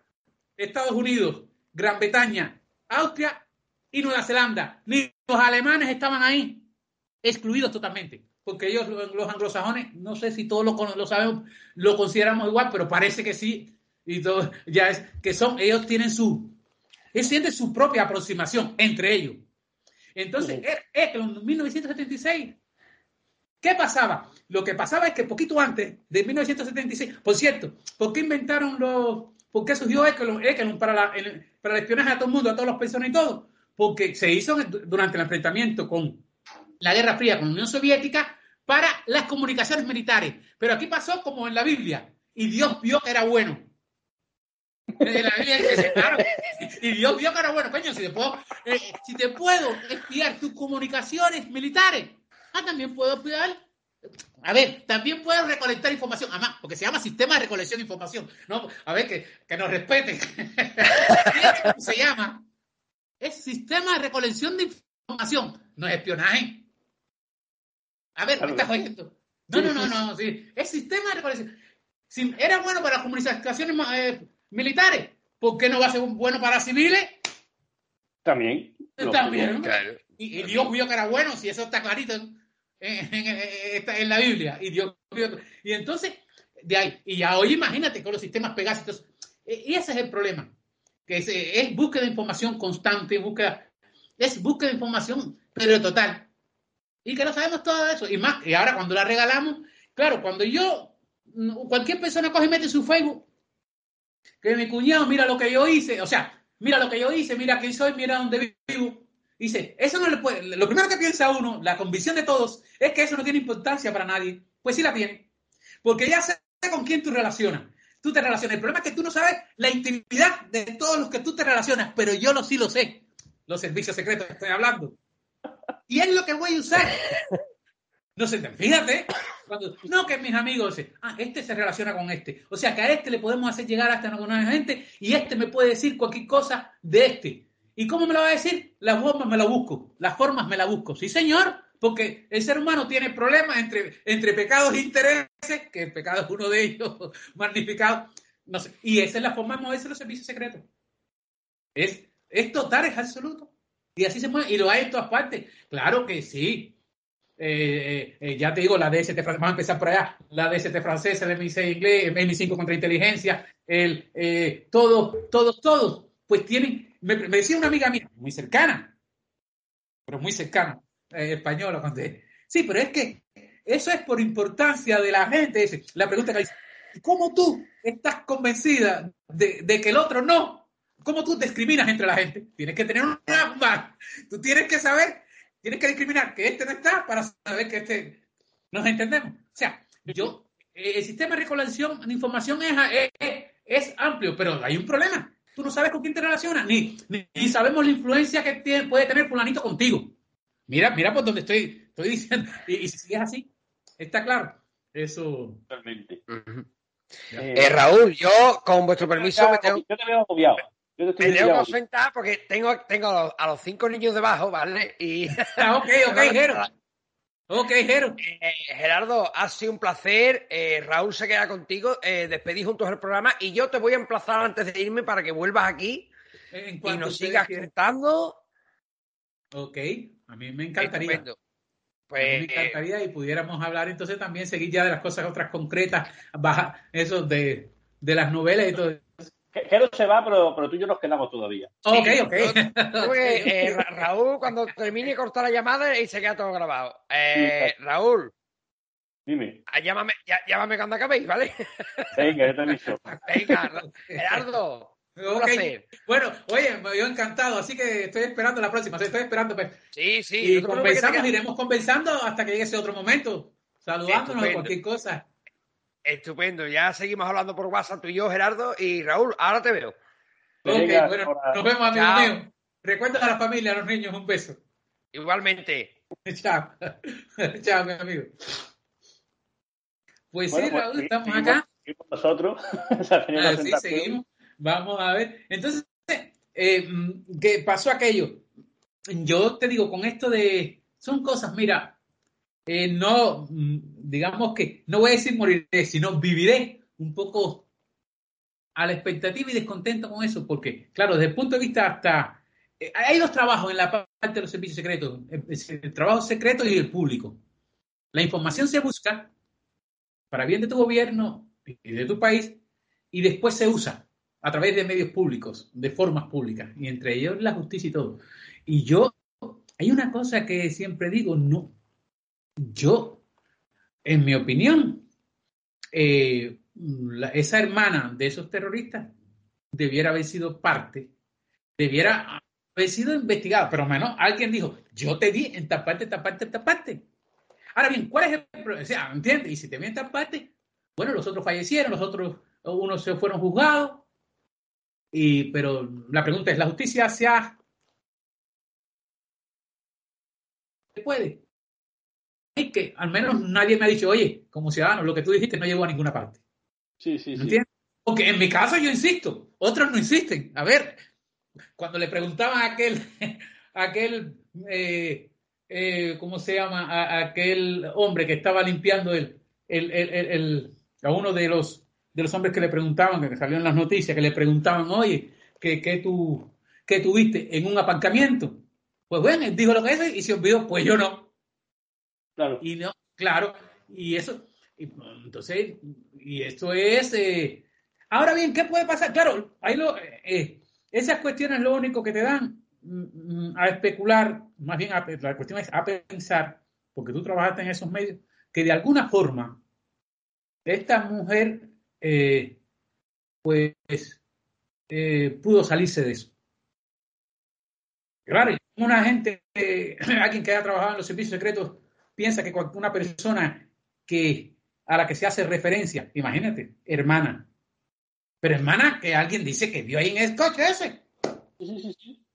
Estados Unidos, Gran Bretaña, Austria y Nueva Zelanda. Ni los alemanes estaban ahí, excluidos totalmente porque ellos, los anglosajones, no sé si todos lo, lo sabemos, lo consideramos igual, pero parece que sí, y todo, ya es que son, ellos tienen su, ellos tienen su propia aproximación entre ellos. Entonces, en 1976, ¿qué pasaba? Lo que pasaba es que poquito antes de 1976, por cierto, ¿por qué inventaron los, por qué surgió Ekelon, para, la, para el espionaje a todo el mundo, a todas las personas y todo? Porque se hizo durante el enfrentamiento con la Guerra Fría con la Unión Soviética para las comunicaciones militares. Pero aquí pasó como en la Biblia, y Dios vio que era bueno. La Biblia dice, claro, y Dios vio que era bueno. Coño, si te puedo, eh, si te puedo espiar tus comunicaciones militares, ah, también puedo espiar a ver, también puedo recolectar información, además, porque se llama sistema de recolección de información. No, a ver, que, que nos respeten. se llama? Es sistema de recolección de información, no es espionaje. A ver, ¿me estás oyendo? No, no, no, no, sí. Es sistema de recolección. Si era bueno para las comunicaciones eh, militares, ¿por qué no va a ser bueno para civiles? También. También. Y, Dios vio que era bueno, si eso está clarito en, en, la Biblia. Y Dios Y entonces, de ahí. Y ya hoy imagínate con los sistemas Pegasus. E, y ese es el problema. Que es, es búsqueda de información constante, búsqueda, es búsqueda de información, pero total. Y que no sabemos todo eso. Y más, y ahora cuando la regalamos, claro, cuando yo cualquier persona coge y mete su Facebook que mi cuñado, mira lo que yo hice, o sea, mira lo que yo hice, mira quién soy, mira dónde vivo. Dice, eso no le puede, lo primero que piensa uno, la convicción de todos, es que eso no tiene importancia para nadie. Pues sí la tiene. Porque ya sé con quién tú relacionas. Tú te relacionas. El problema es que tú no sabes la intimidad de todos los que tú te relacionas, pero yo lo sí lo sé. Los servicios secretos que estoy hablando. Y es lo que voy a usar. Sé, fíjate, no, que mis amigos, ah, este se relaciona con este. O sea, que a este le podemos hacer llegar hasta una gente y este me puede decir cualquier cosa de este. ¿Y cómo me lo va a decir? Las formas me la busco, las formas me la busco. Sí, señor, porque el ser humano tiene problemas entre, entre pecados e intereses, que el pecado es uno de ellos, magnificado. No sé, y esa es la forma de moverse los servicios secretos. Es, es total, es absoluto. Y así se mueve, y lo hay en todas partes. Claro que sí, eh, eh, ya te digo, la DST, vamos a empezar por allá, la DST francesa, el MI6 inglés, el MI5 contra inteligencia, el, eh, todos, todos, todos, pues tienen, me, decía una amiga mía, muy cercana, pero muy cercana, española, sí, pero es que eso es por importancia de la gente, la pregunta que dice, ¿cómo tú estás convencida de, que el otro no? ¿Cómo tú discriminas entre la gente? Tienes que tener una... Tú tienes que saber tienes que discriminar que este no está para saber que este nos entendemos. O sea, yo, eh, el sistema de recolección de información es, es, amplio, pero hay un problema. Tú no sabes con quién te relacionas, ni, ni, sabemos la influencia que tiene, puede tener fulanito contigo. Mira, mira por donde estoy, estoy diciendo. Y, si es así, está claro. Eso. Totalmente. Eh, Raúl, yo, con vuestro permiso, me tengo... Yo te veo agobiado. Yo te Me tengo que sentar porque tengo, tengo a, los, cinco niños debajo, ¿vale? Y... Ah, ok, ok, Jero. Ok, Jero. Eh, Gerardo, ha sido un placer. Eh, Raúl se queda contigo. Eh, despedí juntos el programa y yo te voy a emplazar antes de irme para que vuelvas aquí y nos sigas contando. Ok, a mí me encantaría. Pues, me encantaría y pudiéramos hablar entonces también, seguir ya de las cosas otras concretas, baja, eso de, de las novelas y todo Jero se va, pero, pero tú y yo nos quedamos todavía. Ok, ok. Eh, Raúl, cuando termine, corta la llamada y se queda todo grabado. Eh, Raúl. Dime. Ah, llámame, llámame cuando acabéis, ¿vale? Venga, ya te aviso. Venga, Gerardo. Okay. Bueno, oye, me dio encantado, así que estoy esperando la próxima, estoy esperando. Pues. Sí, sí. Y conversamos, iremos conversando hasta que llegue ese otro momento, saludándonos de cualquier cosa. Estupendo, ya seguimos hablando por WhatsApp tú y yo, Gerardo, y Raúl, ahora te veo. Ok, bueno, nos vemos, amigo mío. Recuerda a la familia, a los niños, un beso. Igualmente. Chao. Chao, mi amigo. Pues sí, pues, Raúl, estamos acá. Seguimos nosotros. ah, sí, seguimos. Vamos a ver. Entonces, eh, ¿qué pasó aquello? Yo te digo, con esto de. Son cosas, mira, eh, no, mm, digamos que, no voy a decir moriré, sino viviré un poco a la expectativa y descontento con eso, porque, claro, desde el punto de vista hasta... Eh, hay dos trabajos en la parte de los servicios secretos, el, trabajo secreto y el público. La información se busca para bien de tu gobierno y de tu país y después se usa a través de medios públicos, de formas públicas, y entre ellos la justicia y todo. Y yo, hay una cosa que siempre digo, no, yo, en mi opinión, eh, esa hermana de esos terroristas debiera haber sido parte, debiera haber sido investigada, pero menos alguien dijo, yo te di en esta parte, esta parte, esta parte. Ahora bien, ¿cuál es el problema? ¿entiendes? Y si te vi en esta parte, bueno, los otros fallecieron, los otros, unos se fueron juzgados, y, pero la pregunta es, ¿la justicia se ha... ¿Se puede? Que al menos nadie me ha dicho, oye, como ciudadano, lo que tú dijiste no llegó a ninguna parte. Sí, sí, sí. ¿Entiendes? Porque en mi caso yo insisto, otros no insisten. A ver, cuando le preguntaban a aquel, aquel eh, eh, ¿cómo se llama? A, aquel hombre que estaba limpiando el, el, el, a uno de los, de los hombres que le preguntaban, que salió en las noticias, que le preguntaban, oye, ¿qué, qué, tú, qué tuviste en un aparcamiento? Pues bueno, él dijo lo que es y se olvidó, pues yo no. Claro. Y no, claro, y eso, entonces, y esto es. Eh, ahora bien, ¿qué puede pasar? Claro, ahí lo, eh, esas cuestiones lo único que te dan mm, mm, a especular, más bien la cuestión es a pensar, porque tú trabajaste en esos medios, que de alguna forma esta mujer, eh, pues, eh, pudo salirse de eso. Claro, una gente, eh, alguien que haya trabajado en los servicios secretos, piensa que una persona que a la que se hace referencia, imagínate, hermana, pero hermana que alguien dice que vio ahí en el coche ese.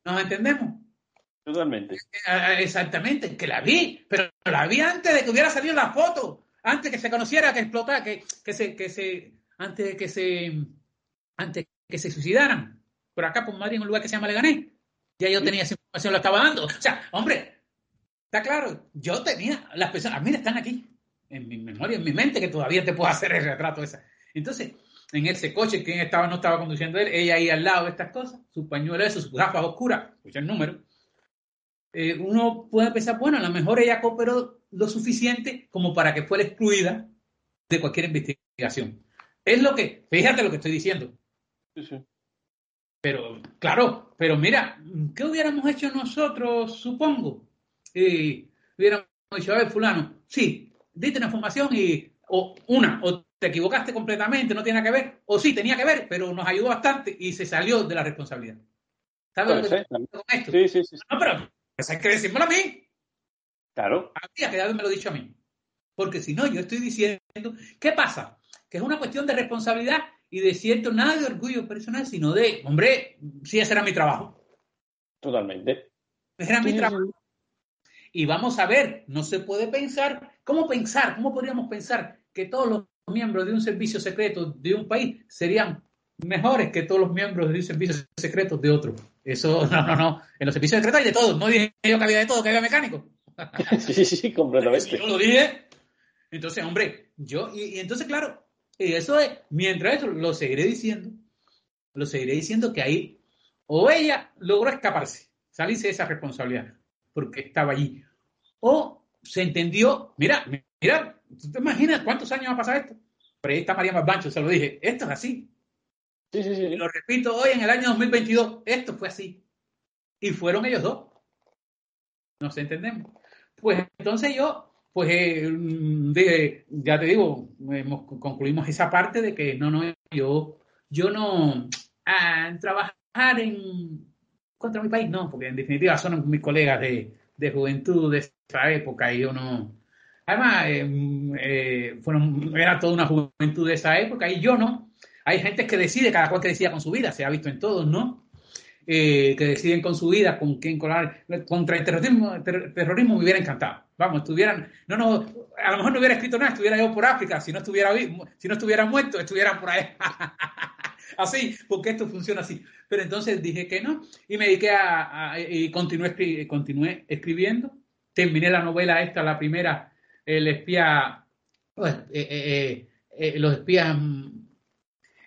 ¿Nos entendemos? Totalmente. Exactamente, que la vi, pero la vi antes de que hubiera salido la foto, antes que se conociera, que explotara, que, que se, que se, antes de que se, antes que se suicidaran. Por acá, por Madrid, en un lugar que se llama Leganés. Ya yo tenía esa información, la estaba dando. O sea, hombre, está claro, yo tenía, las personas, mí están aquí, en mi memoria, en mi mente, que todavía te puedo hacer el retrato esa. Entonces, en ese coche, quien estaba, no estaba conduciendo él, ella ahí al lado de estas cosas, su pañuelo eso, sus gafas oscuras, escucha el número, eh, uno puede pensar, bueno, a lo mejor ella cooperó lo suficiente como para que fuera excluida de cualquier investigación. Es lo que, fíjate lo que estoy diciendo. Pero, claro, pero mira, ¿qué hubiéramos hecho nosotros, supongo? Eh, hubiéramos dicho, a ver, fulano, sí, diste una información y, o una, o te equivocaste completamente, no tiene que ver, o sí, tenía que ver, pero nos ayudó bastante y se salió de la responsabilidad. ¿Sabes lo que con esto? Sí, sí, sí. No, pero pues hay que decírmelo a mí. Claro. Habría que haberme lo dicho a mí. Porque si no, yo estoy diciendo, ¿qué pasa? Que es una cuestión de responsabilidad y de cierto, nada de orgullo personal, sino de, hombre, sí, ese era mi trabajo. Totalmente. Ese era mi trabajo. Y vamos a ver, no se puede pensar, ¿cómo pensar? ¿Cómo podríamos pensar que todos los miembros de un servicio secreto de un país serían mejores que todos los miembros de un servicio secreto de otro? Eso, no, no, no. En los servicios secretos hay de todo. No dije yo que había de todo, que había mecánico. sí, sí, sí, completamente. Yo lo dije. Entonces, hombre, yo, y, entonces, claro, y eso es, mientras eso lo seguiré diciendo, lo seguiré diciendo que ahí, o ella logró escaparse, salirse de esa responsabilidad, porque estaba allí, o se entendió, mira, mira, ¿tú te imaginas cuántos años va a pasar esto? Pero ahí está María Malbancho, se lo dije, esto es así. Sí, sí, sí. Y lo repito hoy en el año 2022, esto fue así. Y fueron ellos dos. Nos entendemos. Pues entonces yo, pues eh, ya te digo, concluimos esa parte de que no, no, yo, yo no, a trabajar en contra mi país, no, porque en definitiva son mis colegas de, de juventud de esa época y yo no. Además, eh, eh, fueron, era toda una juventud de esa época y yo no. Hay gente que decide, cada cual que decida con su vida, se ha visto en todos, ¿no? Eh, que deciden con su vida con quién colar. Contra el terrorismo, terrorismo me hubiera encantado. Vamos, estuvieran, no, no, a lo mejor no hubiera escrito nada, estuviera yo por África, si no estuviera, si no estuviera muerto, estuvieran por ahí. así, porque esto funciona así. Pero entonces dije que no y me dediqué a, y continué, continué escribiendo. Terminé la novela esta, la primera, El espía, pues, eh, eh, los espías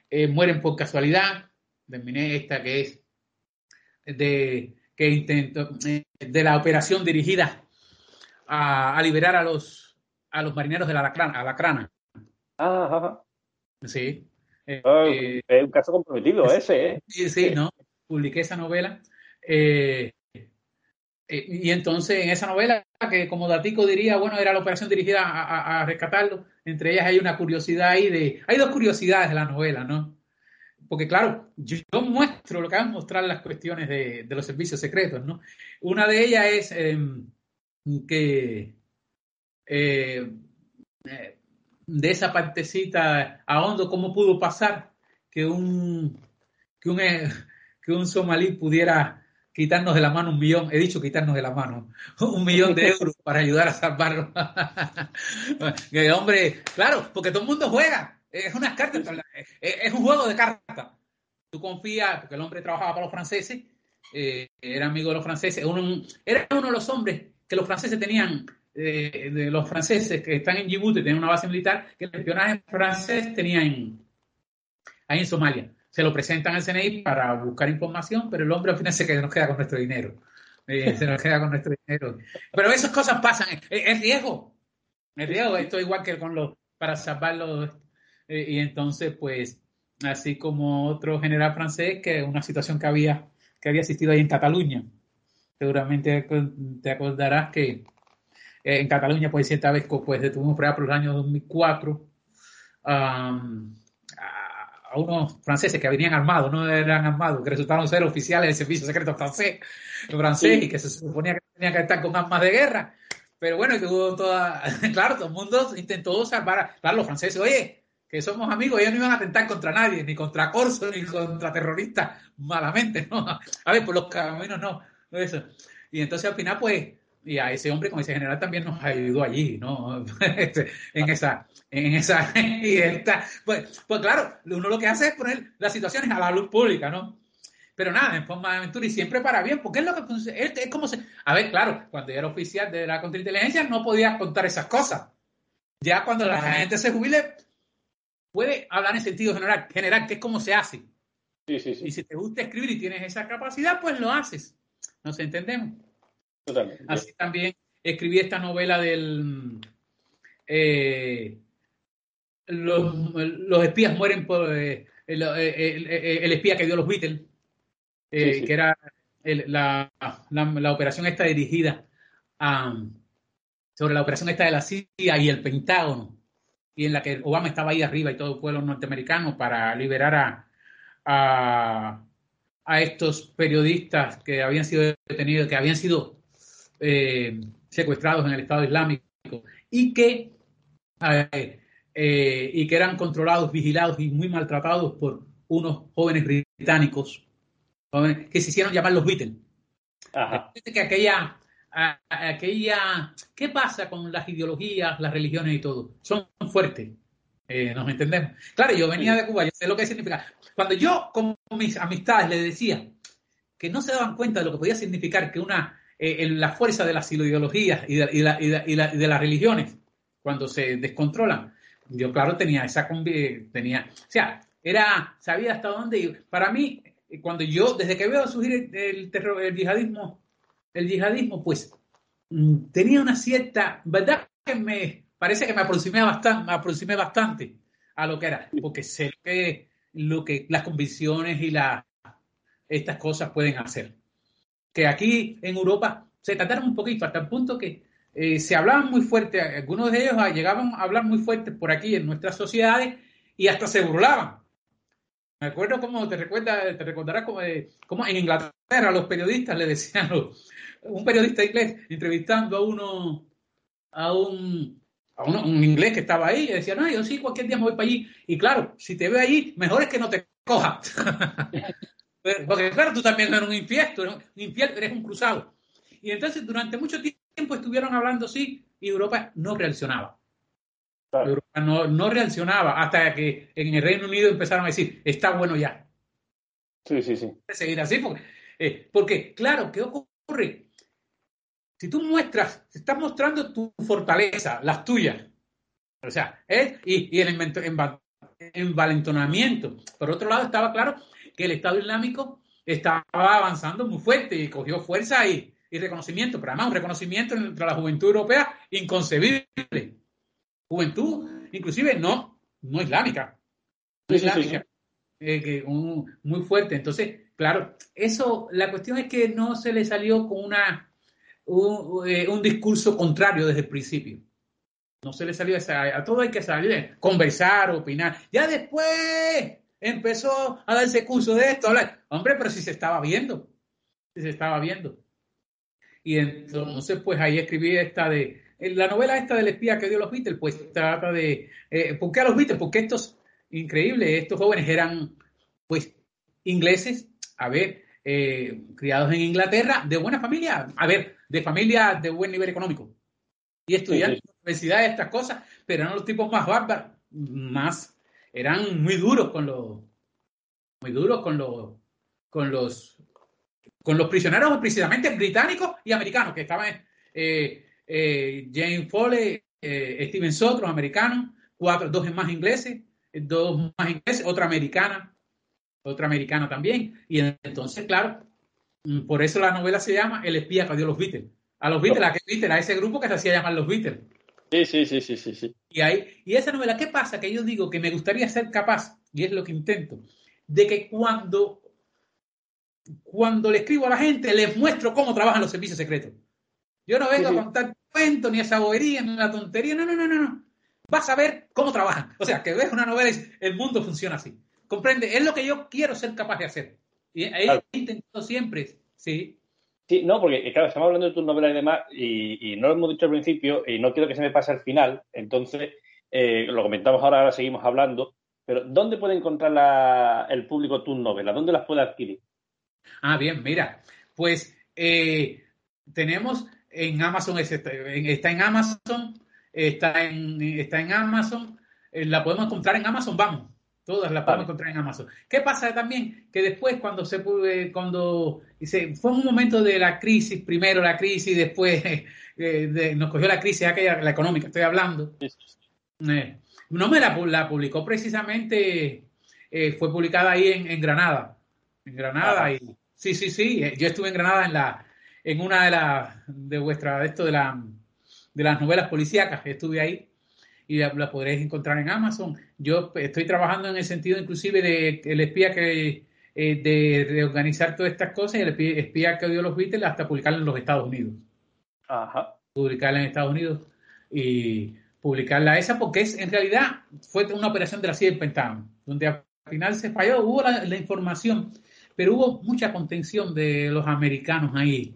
eh, mueren por casualidad. Terminé esta que es de que intento eh, de la operación dirigida a, liberar a los a los marineros de la Alacrana. Ah, Sí. Ah, eh, es un caso comprometido ese, ¿eh? Sí, sí, ¿no? Publiqué esa novela. y entonces en esa novela, que como Datico diría, bueno, era la operación dirigida a, a rescatarlo, entre ellas hay una curiosidad ahí de... Hay dos curiosidades de la novela, ¿no? Porque claro, yo, muestro lo que van a mostrar las cuestiones de, los servicios secretos, ¿no? Una de ellas es em, que eh, eh, de esa partecita a hondo, cómo pudo pasar que un, que un, que un somalí pudiera quitarnos de la mano un millón, he dicho quitarnos de la mano, un millón de euros para ayudar a salvarlo. que hombre, claro, porque todo el mundo juega, es unas cartas, es un juego de cartas. Tú confías, porque el hombre trabajaba para los franceses, eh, era amigo de los franceses, era uno de los hombres que los franceses tenían, eh, de los franceses que están en Djibouti, tienen una base militar, que el espionaje francés tenía ahí en Somalia se lo presentan al CNI para buscar información, pero el hombre al final se queda, nos queda con nuestro dinero. Eh, se nos queda con nuestro dinero. Pero esas cosas pasan, es, riesgo. Es riesgo, esto igual que con los, para salvarlo. Eh, y entonces, pues, así como otro general francés, que una situación que había, que había existido ahí en Cataluña. Seguramente te acordarás que eh, en Cataluña, pues, cierta vez, pues, detuvimos por allá por los años 2004 um, a, unos franceses que venían armados, no eran armados, que resultaron ser oficiales del servicio secreto francés, francés y que se suponía que tenían que estar con armas de guerra. Pero bueno, que hubo toda, claro, todo el mundo intentó salvar, a, claro, los franceses, oye, que somos amigos, ellos no iban a atentar contra nadie, ni contra Corso, ni contra terroristas, malamente, ¿no? A ver, por los caminos no, eso. Y entonces al final, pues, y a ese hombre con ese general también nos ayudó allí, ¿no? Este, en esa, en esa, y esta, pues, pues claro, uno lo que hace es poner las situaciones a la luz pública, ¿no? Pero nada, en forma de aventura y siempre para bien, porque es lo que es, es como se, a ver, claro, cuando yo era oficial de la contrainteligencia no podía contar esas cosas. Ya cuando la gente se jubile, puede hablar en sentido general, general que es como se hace. Sí, sí, sí. Y si te gusta escribir y tienes esa capacidad, pues lo haces. ¿Nos entendemos? Totalmente. Así también escribí esta novela del... Eh, los, espías mueren por eh, el, espía que dio los Beatles, eh, que era la, la, operación esta dirigida sobre la operación esta de la CIA y el Pentágono y en la que Obama estaba ahí arriba y todo el pueblo norteamericano para liberar a, a, estos periodistas que habían sido detenidos, que habían sido eh, secuestrados en el Estado Islámico y que, eh, eh, y que eran controlados, vigilados y muy maltratados por unos jóvenes británicos que se hicieron llamar los Beatles. Que aquella aquella, ¿qué pasa con las ideologías, las religiones y todo? Son fuertes, eh, nos entendemos. Claro, yo venía de Cuba, yo sé lo que significa. Cuando yo con mis amistades le decía que no se daban cuenta de lo que podía significar que una, eh, la fuerza de las ideologías y de, y, la, y, de, las religiones, cuando se descontrolan, yo claro tenía esa, tenía, o sea, era, sabía hasta dónde ir. Para mí, cuando yo, desde que veo surgir el, terror, el yihadismo el yihadismo, pues mm, tenía una cierta, ¿verdad? Que me parece que me aproximé bastante, me aproximé bastante a lo que era, porque sé que, lo que las convicciones y la, estas cosas pueden hacer. Que aquí en Europa se trataron un poquito hasta el punto que eh, se hablaban muy fuerte, algunos de ellos llegaban a hablar muy fuerte por aquí en nuestras sociedades y hasta se burlaban. Me acuerdo cómo te recuerda, te recordarás como, como en Inglaterra los periodistas le decían los, un periodista inglés entrevistando a uno, a un, a un inglés que estaba ahí, y decía, no, yo sí, cualquier día me voy para allí. Y claro, si te ve allí, mejor es que no te coja. Porque claro, tú también eres un infiel, eres un infiel, eres un cruzado. Y entonces durante mucho tiempo estuvieron hablando así y Europa no reaccionaba. Europa no, no, reaccionaba hasta que en el Reino Unido empezaron a decir, está bueno ya. Sí, sí, sí. Seguir así, porque, eh, porque claro, ¿qué ocurre? Si tú muestras, estás mostrando tu fortaleza, las tuyas, o sea, y, y, el envalentonamiento. Por otro lado, estaba claro que el Estado Islámico estaba avanzando muy fuerte y cogió fuerza y, y reconocimiento, pero además un reconocimiento entre la juventud europea inconcebible. Juventud, inclusive no, no islámica. No islámica. Eh, muy fuerte. Entonces, claro, eso, la cuestión es que no se le salió con una eh, un, discurso contrario desde el principio. No se le salió a, a todo hay que salir, conversar, opinar. Ya después empezó a darse curso de esto. Hombre, pero si se estaba viendo, si se estaba viendo. Y entonces, pues ahí escribí esta de, la novela esta del espía que dio los Beatles, pues trata de, eh, ¿por qué a los Beatles? Porque estos, increíbles, estos jóvenes eran, pues, ingleses, a ver, eh, criados en Inglaterra, de buena familia, a ver, de familia de buen nivel económico. Y estudiando en la universidad estas cosas, pero eran los tipos más bárbaros, más, eran muy duros con los, muy duros con los, con los, con los prisioneros precisamente británicos y americanos, que estaban eh, eh, James Foley, eh, Steven Sotro, americanos, cuatro, dos más ingleses, dos más ingleses, otra americana, otra americana también. Y entonces, claro, Mm, por eso la novela se llama El espía que dio los Beatles. A los Beatles, ¿a Beatles? A ese grupo que se hacía llamar los Beatles. Sí, sí, sí, sí, sí. sí. Y, ahí, y esa novela, ¿qué pasa? Que yo digo que me gustaría ser capaz, y es lo que intento, de que cuando, cuando le escribo a la gente, les muestro cómo trabajan los servicios secretos. Yo no vengo a contar cuentos, ni esa bobería, ni la tontería, no, no, no, no. vas a ver cómo trabajan. O sea, que ves una novela y el mundo funciona así. Comprende, es lo que yo quiero ser capaz de hacer. Y he intentado siempre, sí. Sí, no, porque claro, estamos hablando de tus novelas y demás, y, no lo hemos dicho al principio, y no quiero que se me pase al final, entonces eh, lo comentamos ahora, ahora seguimos hablando, pero ¿dónde puede encontrar el público tus novelas? ¿Dónde las puede adquirir? Ah, bien, mira, pues eh, tenemos en Amazon, está en Amazon, está en, está en Amazon, eh, la podemos encontrar en Amazon, vamos, todas las podemos encontrar en Amazon. ¿Qué pasa también? Que después cuando se puede, cuando fue un momento de la crisis, primero la crisis, después eh, nos cogió la crisis aquella, la económica, estoy hablando. Eh, no me la, la publicó precisamente, fue publicada ahí en, Granada, en Granada, y sí, sí, sí, yo estuve en Granada en la, en una de las, de vuestra, de esto de la de las novelas policíacas. Estuve ahí y la, podréis encontrar en Amazon. Yo estoy trabajando en el sentido inclusive de el espía que eh, de reorganizar todas estas cosas y el espía que dio los Beatles hasta publicarla en los Estados Unidos. Ajá. Publicarla en Estados Unidos y publicarla esa porque es en realidad fue una operación de la CIA del Pentágono, donde al final se falló, hubo la, la información, pero hubo mucha contención de los americanos ahí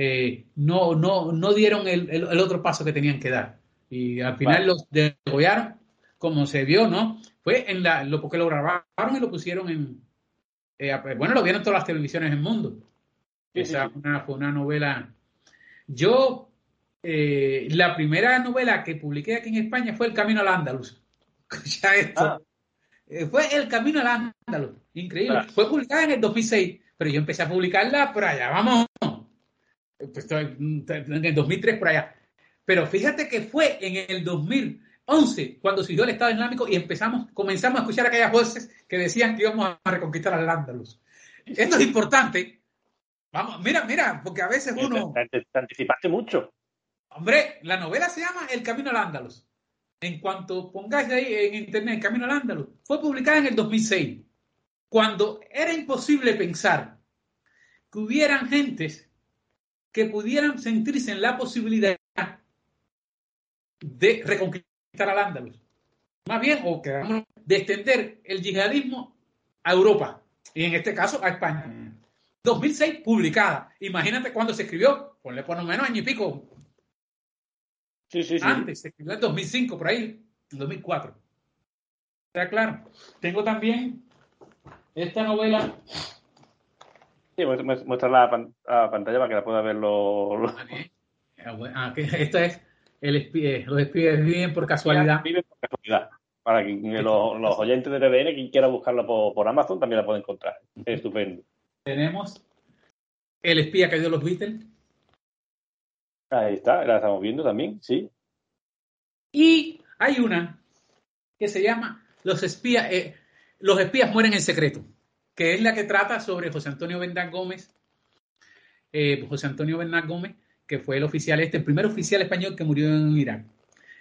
eh, no, no, no dieron el, el, otro paso que tenían que dar. Y al final los degollaron, como se vio, ¿no? Fue en la, lo porque lo grabaron y lo pusieron en. Eh, bueno, lo vieron todas las televisiones del mundo. Esa fue una novela. Yo, eh, la primera novela que publiqué aquí en España fue El Camino al Andaluz. ya esto. Ah. Fue El Camino al Andaluz. Increíble. Fue publicada en el 2006, pero yo empecé a publicarla por allá, vamos, pues, en el 2003 por allá. Pero fíjate que fue en el 2011 cuando dio el Estado Islámico y empezamos, comenzamos a escuchar aquellas voces que decían que íbamos a reconquistar al Andalus. Esto es importante. Vamos, mira, mira, porque a veces uno. Te, anticipaste mucho. Hombre, la novela se llama El Camino al Andalus. En cuanto pongáis ahí en internet El Camino al Andalus, fue publicada en el 2006, cuando era imposible pensar que hubieran gentes que pudieran sentirse en la posibilidad de reconquistar al Andalus. Más bien, o que de extender el yihadismo a Europa, y en este caso a España. 2006, publicada. Imagínate cuándo se escribió, ponle por lo menos año y pico. Sí, sí, sí. Antes, se escribió en 2005, por ahí, en 2004. Está claro. Tengo también esta novela Sí, muestra la, pantalla para que la pueda ver los... Ah, esto es el espía, los espías viven por casualidad. Viven por casualidad. Para que los, oyentes de TVN, quien quiera buscarla por, Amazon, también la puede encontrar. Es estupendo. Tenemos El espía que dio los Beatles. Ahí está, la estamos viendo también, sí. Y hay una que se llama Los espías, eh, los espías mueren en secreto que es la que trata sobre José Antonio Bernal Gómez, eh, José Antonio Bernal Gómez, que fue el oficial este, el primer oficial español que murió en Irak.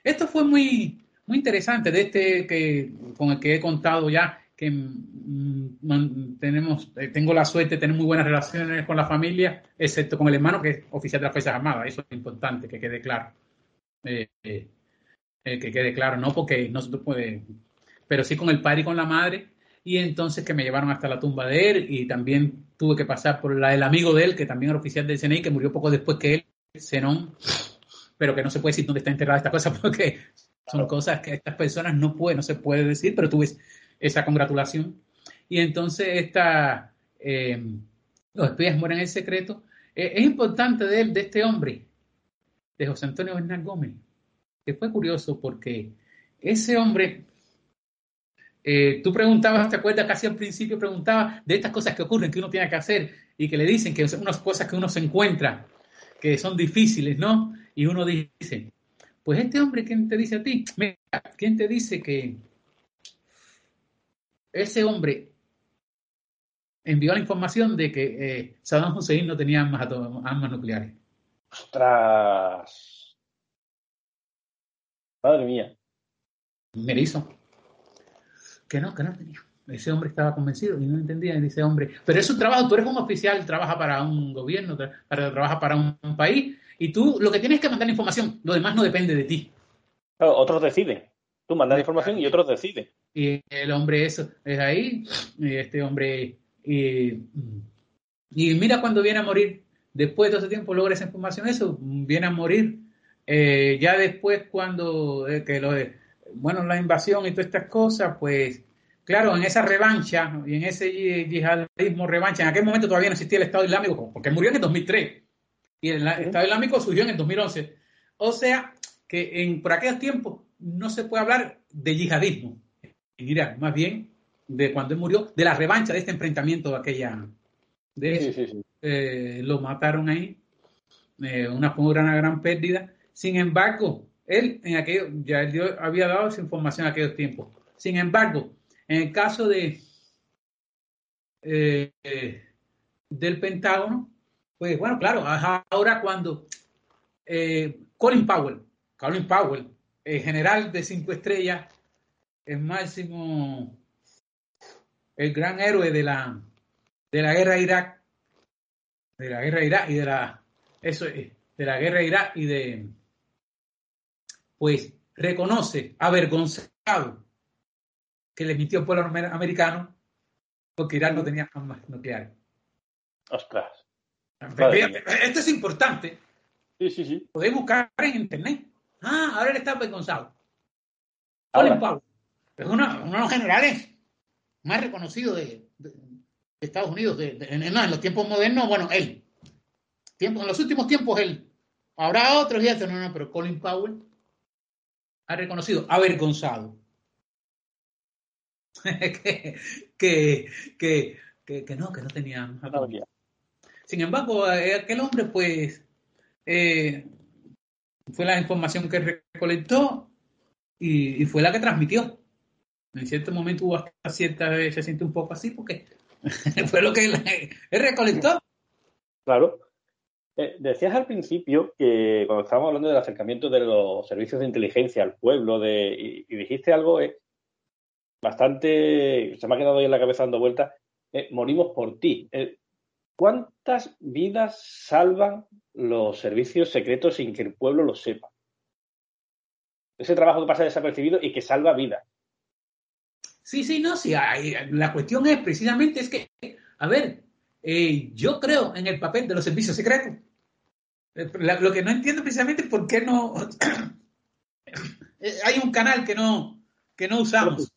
Esto fue muy, muy interesante, de este que, con el que he contado ya, que mm, tenemos, eh, tengo la suerte de tener muy buenas relaciones con la familia, excepto con el hermano que es oficial de las Fuerzas Armadas, eso es importante, que quede claro. Eh, que quede claro, no porque no se puede, pero sí con el padre y con la madre, y entonces que me llevaron hasta la tumba de él y también tuve que pasar por la del amigo de él, que también era oficial del CNI, que murió poco después que él, Zenón, pero que no se puede decir dónde está enterrada esta cosa porque son cosas que estas personas no pueden, no se puede decir, pero tuve esa congratulación. Y entonces esta, eh, los espías mueren en secreto. Eh, es importante de él, de este hombre, de José Antonio Bernal Gómez, que fue curioso porque ese hombre eh, tú preguntabas, ¿te acuerdas? Casi al principio preguntaba de estas cosas que ocurren, que uno tiene que hacer y que le dicen que son unas cosas que uno se encuentra, que son difíciles, ¿no? Y uno dice, pues este hombre, ¿quién te dice a ti? Mira, ¿quién te dice que ese hombre envió la información de que eh, Saddam Hussein no tenía armas, armas nucleares? ¡Ostras! Madre mía. Me hizo que no, que no tenía. Ese hombre estaba convencido y no entendía. Y dice, hombre, pero es un trabajo, tú eres un oficial, trabaja para un gobierno, para, trabaja para un, país, y tú lo que tienes es que mandar información, lo demás no depende de ti. otros deciden. Tú mandas información y otros deciden. Y el hombre eso es ahí, y este hombre, y, y mira cuando viene a morir, después de todo ese tiempo logra esa información, eso, viene a morir. Eh, ya después cuando, eh, que lo bueno, la invasión y todas estas cosas, pues claro, en esa revancha y en ese yihadismo revancha, en aquel momento todavía no existía el Estado Islámico, porque murió en el 2003 y el Estado Islámico surgió en el 2011. O sea, que en, por aquellos tiempos no se puede hablar de yihadismo en Irak, más bien de cuando él murió, de la revancha de este enfrentamiento de aquella. De eh, lo mataron ahí, eh, una, una gran pérdida. Sin embargo, él en aquello, ya él había dado esa información en aquellos tiempos. Sin embargo, en el caso de eh, del Pentágono, pues bueno, claro, ahora cuando Colin Powell, Colin Powell, el general de cinco estrellas, el máximo, el gran héroe de la, de la guerra de Irak, de la guerra de Irak y de la, eso, de la guerra de Irak y de, pues reconoce avergonzado que le emitió el pueblo americano porque Irak no tenía armas nucleares. Ostras. Esto es importante. Sí, sí, sí. Podéis buscar en internet. Ah, ahora él está avergonzado. Colin Powell. Es uno, de los generales más reconocidos de, Estados Unidos. en, los tiempos modernos, bueno, él. Tiempo, en los últimos tiempos, él. Habrá otros días, no, no, pero Colin Powell ha reconocido, avergonzado. que, que, que, que, no, que no tenía. Sin embargo, eh, aquel hombre, pues, eh, fue la información que recolectó y, fue la que transmitió. En cierto momento hubo hasta cierta vez, se siente un poco así porque fue lo que él, recolectó. Claro. Eh, decías al principio que cuando estábamos hablando del acercamiento de los servicios de inteligencia al pueblo de, y, dijiste algo eh, bastante, se me ha quedado ahí en la cabeza dando vueltas, eh, morimos por ti. ¿Cuántas vidas salvan los servicios secretos sin que el pueblo lo sepa? Ese trabajo que pasa desapercibido y que salva vidas. Sí, sí, no, sí. la cuestión es precisamente es que, a ver, eh, yo creo en el papel de los servicios secretos. Eh, lo que no entiendo precisamente es por qué no eh, hay un canal que no que no usamos.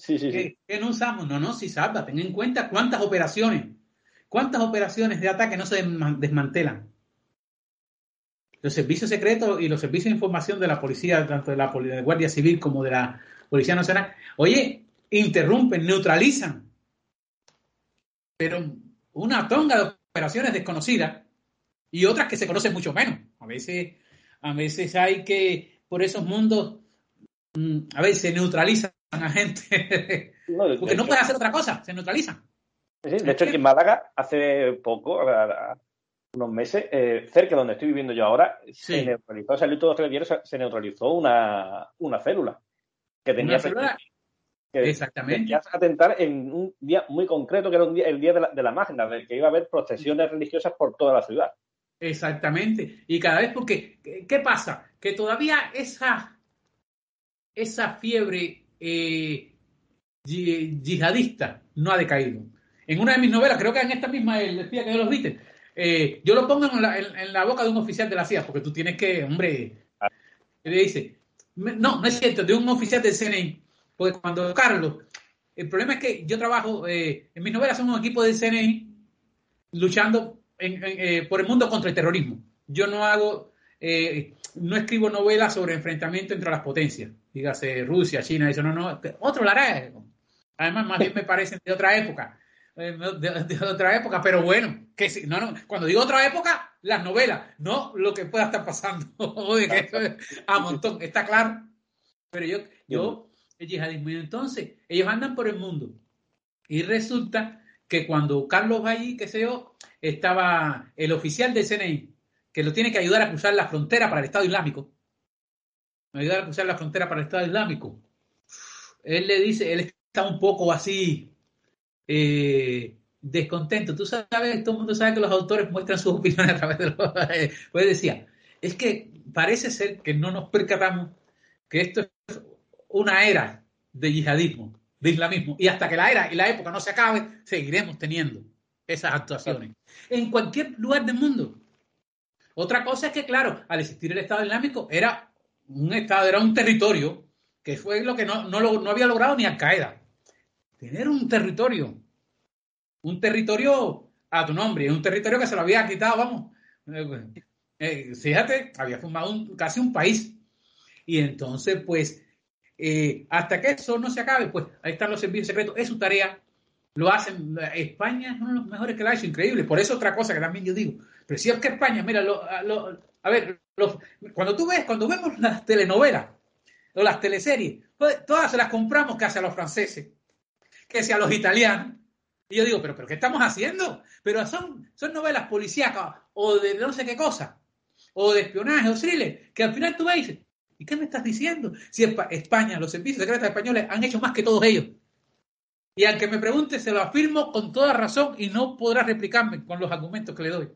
Sí, sí, sí. Que, no usamos. No, no, sí salva. Ten en cuenta cuántas operaciones ¿Cuántas operaciones de ataque no se desmantelan? Los servicios secretos y los servicios de información de la policía, tanto de la, Guardia Civil como de la Policía Nacional, oye, interrumpen, neutralizan. Pero una tonga de operaciones desconocidas y otras que se conocen mucho menos. A veces, a veces hay que, por esos mundos, mm, a veces se neutralizan a gente. porque no puede hacer otra cosa, se neutralizan de hecho, aquí en Málaga, hace poco, unos meses, eh, cerca de donde estoy viviendo yo ahora, se neutralizó, salió todo se neutralizó una, una célula que tenía que Exactamente. atentar en un día muy concreto, que era un día, el día de la, de la magna, de que iba a haber procesiones religiosas por toda la ciudad. Exactamente. Y cada vez porque, ¿qué pasa? Que todavía esa, esa fiebre eh, yihadista no ha decaído en una de mis novelas, creo que en esta misma, el espía que yo los viste, eh, yo lo pongo en la, boca de un oficial de la CIA, porque tú tienes que, hombre, le dice, no, no es cierto, de un oficial del CNI, porque cuando Carlos, el problema es que yo trabajo, eh, en mis novelas son un equipo del CNI luchando eh, por el mundo contra el terrorismo. Yo no hago, no escribo novelas sobre enfrentamiento entre las potencias, dígase Rusia, China, eso no, no, otro lo hará. Además, más bien me parecen de otra época. Eh, de, otra época, pero bueno, que si, no, no, cuando digo otra época, las novelas, no lo que pueda estar pasando, a montón, está claro. Pero yo, yo, el yihadismo, y entonces, ellos andan por el mundo. Y resulta que cuando Carlos va allí, qué sé yo, estaba el oficial del CNI, que lo tiene que ayudar a cruzar la frontera para el Estado Islámico. Ayudar a cruzar la frontera para el Estado Islámico. Él le dice, él está un poco así, eh, descontento. Tú sabes, todo el mundo sabe que los autores muestran sus opiniones a través de los... pues decía, es que parece ser que no nos percatamos que esto es una era de yihadismo, de islamismo, y hasta que la era y la época no se acabe, seguiremos teniendo esas actuaciones en cualquier lugar del mundo. Otra cosa es que, claro, al existir el Estado Islámico era un Estado, era un territorio, que fue lo que no, no, lo, no había logrado ni Al Qaeda. Tener un territorio, un territorio a tu nombre, un territorio que se lo había quitado, vamos. Eh, eh, fíjate, había formado un, casi un país. Y entonces, pues, eh, hasta que eso no se acabe, pues ahí están los servicios secretos, es su tarea, lo hacen. España es uno de los mejores que lo ha hecho, increíble. Por eso otra cosa que también yo digo, pero si es que España, mira, lo, a ver, cuando tú ves, cuando vemos las telenovelas o las teleseries, pues, todas se las compramos casi a los franceses, que sea a los italianos. Y yo digo, pero, pero ¿qué estamos haciendo? Pero son, novelas policíacas o de no sé qué cosa, o de espionaje o thriller, que al final tú ves ¿y qué me estás diciendo? Si España, los servicios secretos españoles han hecho más que todos ellos. Y al que me pregunte, se lo afirmo con toda razón y no podrá replicarme con los argumentos que le doy.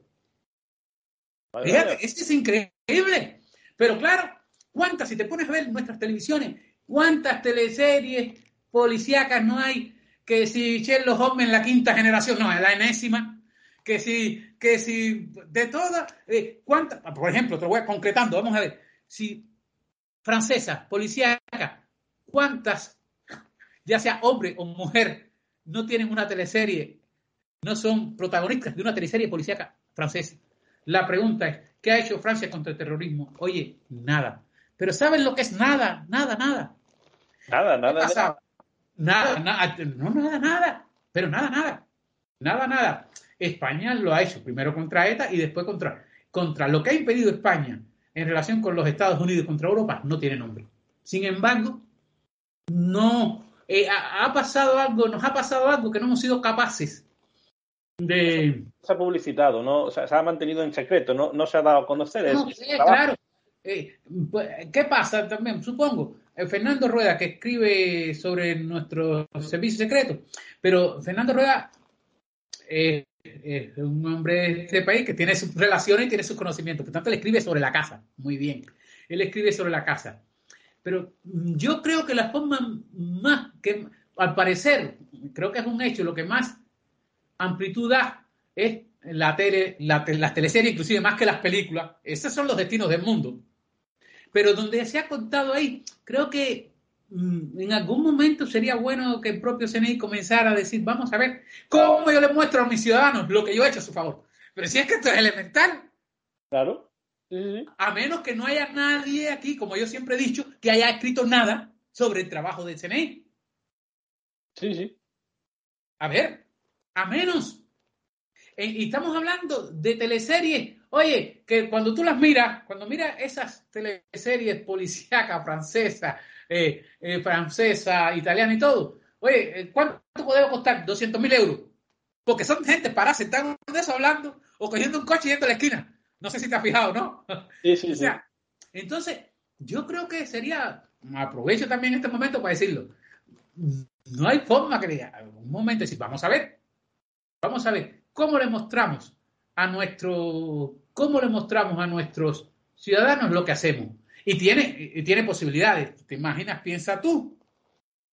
Fíjate, esto es increíble. Pero claro, ¿cuántas, si te pones a ver nuestras televisiones, cuántas teleseries policíacas no hay que si Sherlock Holmes en la quinta generación, no, en la enésima, que si, que si, de todas, eh, cuántas, por ejemplo, te lo voy a concretando, vamos a ver, si francesa, policíaca, cuántas, ya sea hombre o mujer, no tienen una teleserie, no son protagonistas de una teleserie policíaca francesa. La pregunta es, ¿qué ha hecho Francia contra el terrorismo? Oye, nada. Pero ¿saben lo que es nada? Nada, nada. Nada, nada. Nada, nada, no, nada, nada. Pero nada, nada. Nada, nada. España lo ha hecho primero contra ETA y después contra, contra lo que ha impedido España en relación con los Estados Unidos contra Europa, no tiene nombre. Sin embargo, no eh, ha, pasado algo, nos ha pasado algo que no hemos sido capaces de, se ha publicitado, no se ha mantenido en secreto, no, no se ha dado a conocer. No, claro. Eh, pues, ¿Qué pasa también? Supongo, eh, Fernando Rueda, que escribe sobre nuestro servicio secreto, pero Fernando Rueda es un hombre de este país que tiene sus relaciones y tiene sus conocimientos, por tanto, él escribe sobre la casa, muy bien. Él escribe sobre la casa. Pero yo creo que la forma más que, al parecer, creo que es un hecho, lo que más amplitud da es la tele, la, las teleseries, inclusive más que las películas. Esos son los destinos del mundo. Pero donde se ha contado ahí, creo que mm, en algún momento sería bueno que el propio CNI comenzara a decir, vamos a ver, ¿cómo yo le muestro a mis ciudadanos lo que yo he hecho a su favor? Pero si es que esto es elemental. Claro. A menos que no haya nadie aquí, como yo siempre he dicho, que haya escrito nada sobre el trabajo del CNI. Sí, sí. A ver, a menos. Eh, y estamos hablando de teleseries. Oye, que cuando tú las miras, cuando miras esas teleseries policíacas, francesa, eh, eh, francesa, italiana y todo, oye, ¿cuánto puede costar? 200 mil euros. Porque son gente para sentar de eso hablando o cogiendo un coche y yendo a la esquina. No sé si te has fijado, ¿no? Sí, sí, sí. entonces, yo creo que sería, aprovecho también este momento para decirlo, no hay forma que diga, un momento, si vamos a ver, Vamos a ver cómo le mostramos a nuestro, cómo le mostramos a nuestros ciudadanos lo que hacemos. Y tiene, tiene posibilidades. ¿Te imaginas? Piensa tú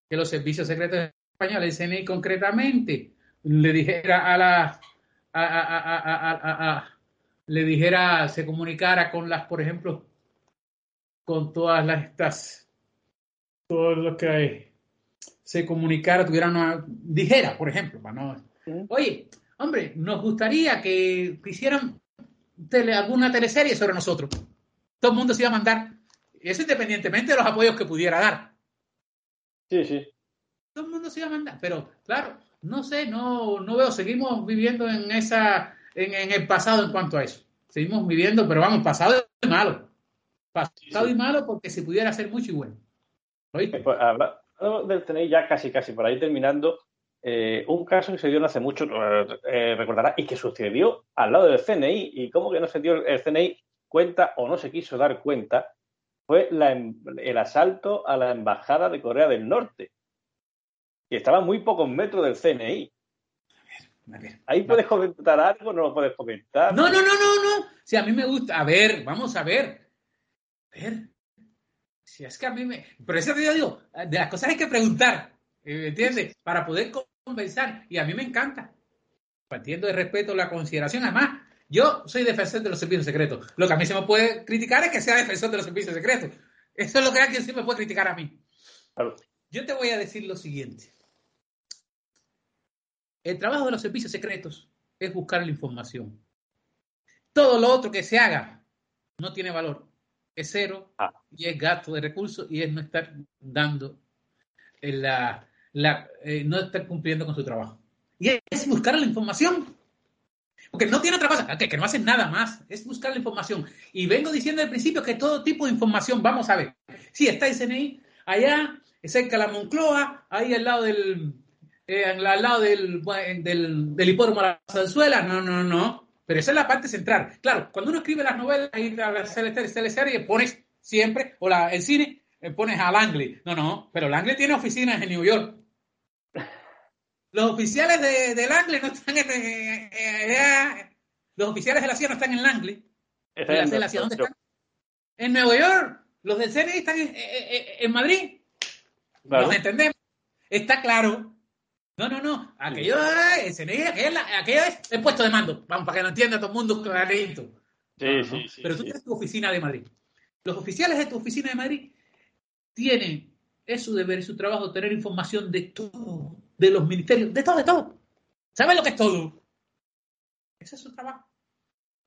que los servicios secretos españoles, el CNI concretamente, le dijera a la le dijera, se comunicara con las, por ejemplo, con todas las estas, todo lo que hay, se comunicara, tuviera una, dijera, por ejemplo, para no Oye, hombre, nos gustaría que hicieran alguna teleserie sobre nosotros. Todo el mundo se iba a mandar. Eso independientemente de los apoyos que pudiera dar. Sí, sí. Todo el mundo se iba a mandar. Pero, claro, no sé, no, no veo. Seguimos viviendo en esa, en, el pasado en cuanto a eso. Seguimos viviendo, pero vamos, pasado y malo. Pasado y malo porque se pudiera hacer mucho y bueno. ¿Oíste? Pues, del tener ya casi, casi por ahí terminando, eh, un caso que se dio no hace mucho, eh, recordará, y que sucedió al lado del CNI. ¿Y cómo que no se dio el CNI cuenta o no se quiso dar cuenta? Fue em, el asalto a la embajada de Corea del Norte, que estaba a muy pocos metros del CNI. Ahí puedes comentar algo, no lo puedes comentar. No, no, no, no, no. Si a mí me gusta. A ver, vamos a ver. A ver. Si es que a mí me... Pero eso te digo, de las cosas hay que preguntar, ¿me entiendes? Para poder conversar. Y a mí me encanta. Partiendo de respeto, la consideración. Además, yo soy defensor de los servicios secretos. Lo que a mí se me puede criticar es que sea defensor de los servicios secretos. Eso es lo que alguien sí me puede criticar a mí. Yo te voy a decir lo siguiente. El trabajo de los servicios secretos es buscar la información. Todo lo otro que se haga no tiene valor. Es cero ah. y es gasto de recursos y es no estar dando la, la eh, no estar cumpliendo con su trabajo. Y es buscar la información. Porque no tiene otra cosa, que, que no hacen nada más, es buscar la información. Y vengo diciendo al principio que todo tipo de información, vamos a ver. Sí, está el CNI, allá, cerca de la Moncloa, ahí al lado del, eh, al lado del, del, del hipódromo de la Zanzuela, no, no, no. Pero esa es la parte central. Claro, cuando uno escribe las novelas y las series, pones siempre, o la, el cine, eh, pones a Langley. No, no, pero Langley tiene oficinas en New York. Los oficiales de, de Langley no están en. Eh, eh, los oficiales de la CIA no están en Langley. ¿De la CIA dónde están? En Nueva York. Los del CNI están en, en Madrid. Nos entendemos. Está claro. No, no, no. Aquello es, aquello, aquello es el puesto de mando. Vamos, para que lo entienda todo el mundo clarito. Sí, sí, sí. Pero tú tienes tu oficina de Madrid. Los oficiales de tu oficina de Madrid tienen, es su deber, es su trabajo, tener información de todo de los ministerios, de todo, de todo. ¿Sabes lo que es todo? Ese es su trabajo.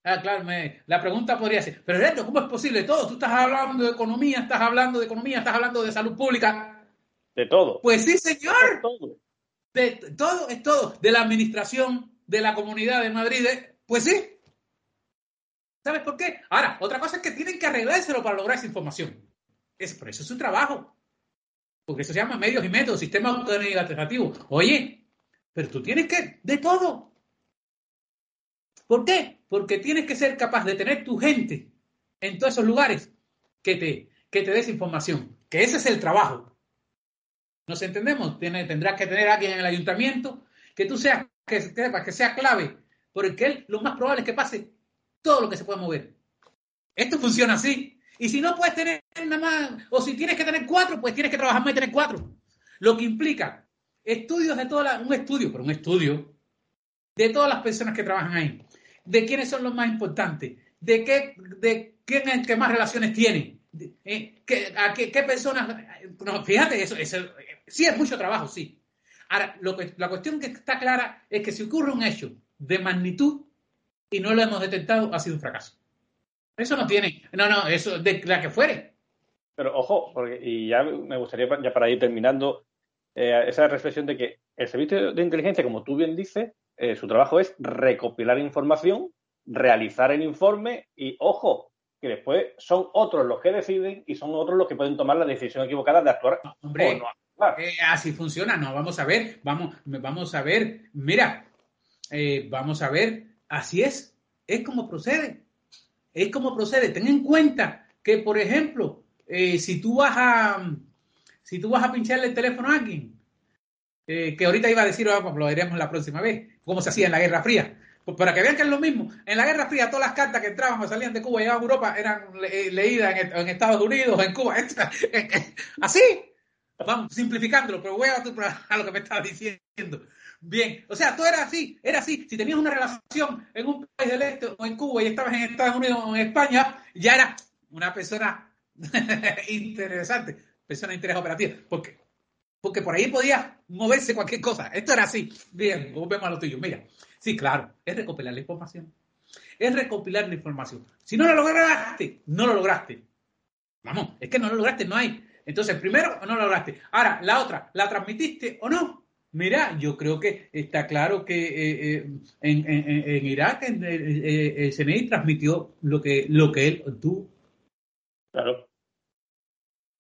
Ah, claro, la pregunta podría ser, pero esto, ¿cómo es posible todo? Tú estás hablando de economía, estás hablando de economía, estás hablando de salud pública. De todo. Pues sí, señor. De todo. De todo, es todo. De la administración de la comunidad de Madrid, pues sí. ¿Sabes por qué? Ahora, otra cosa es que tienen que arreglárselo para lograr esa información. Es, por eso es su trabajo porque eso se llama medios y métodos, sistema alternativo. Oye, pero tú tienes que, de todo. ¿Por qué? Porque tienes que ser capaz de tener tu gente en todos esos lugares que te, que te des información, que ese es el trabajo. ¿Nos entendemos? Tendrás que tener a alguien en el ayuntamiento que tú seas, que, que, que sea clave, porque él lo más probable es que pase todo lo que se pueda mover. Esto funciona así. Y si no puedes tener nada más, o si tienes que tener cuatro, pues tienes que trabajar más y tener cuatro. Lo que implica estudios de todas un estudio, pero un estudio de todas las personas que trabajan ahí, de quiénes son los más importantes, de qué, de quién es el que más relaciones tiene, eh, a qué, personas. No, fíjate, eso, eso sí es mucho trabajo, sí. Ahora, lo que, la cuestión que está clara es que si ocurre un hecho de magnitud y no lo hemos detectado, ha sido un fracaso. Eso no tiene. No, no, eso de la que fuere. Pero ojo, porque, y ya me gustaría, ya para ir terminando, eh, esa reflexión de que el servicio de inteligencia, como tú bien dices, eh, su trabajo es recopilar información, realizar el informe y, ojo, que después son otros los que deciden y son otros los que pueden tomar la decisión equivocada de actuar hombre, eh, así funciona, no, vamos a ver, vamos, vamos a ver, mira, vamos a ver, así es, es como procede es como procede. Ten en cuenta que, por ejemplo, eh, si tú vas a si tú vas a pincharle el teléfono a alguien, eh, que ahorita iba a decir, vamos, lo diremos la próxima vez, cómo se hacía en la Guerra Fría. Pues para que vean que es lo mismo. En la Guerra Fría, todas las cartas que entraban o salían de Cuba y a Europa eran eh, leídas en, Estados Unidos, en Cuba. Así. Vamos, simplificándolo, pero voy a, a lo que me estaba diciendo. Bien, o sea, todo era así, era así. Si tenías una relación en un país del este o en Cuba y estabas en Estados Unidos o en España, ya era una persona interesante, persona de interés operativo. Porque, porque por ahí podía moverse cualquier cosa. Esto era así. Bien, volvemos a lo tuyo. Mira, sí, claro, es recopilar la información. Es recopilar la información. Si no lo lograste, no lo lograste. Vamos, es que no lo lograste, no hay. Entonces, primero, no lo lograste. Ahora, la otra, ¿la transmitiste o no? Mira, yo creo que está claro que eh, eh, en, Irak el, el, CNI transmitió lo que, lo que él tuvo. Claro.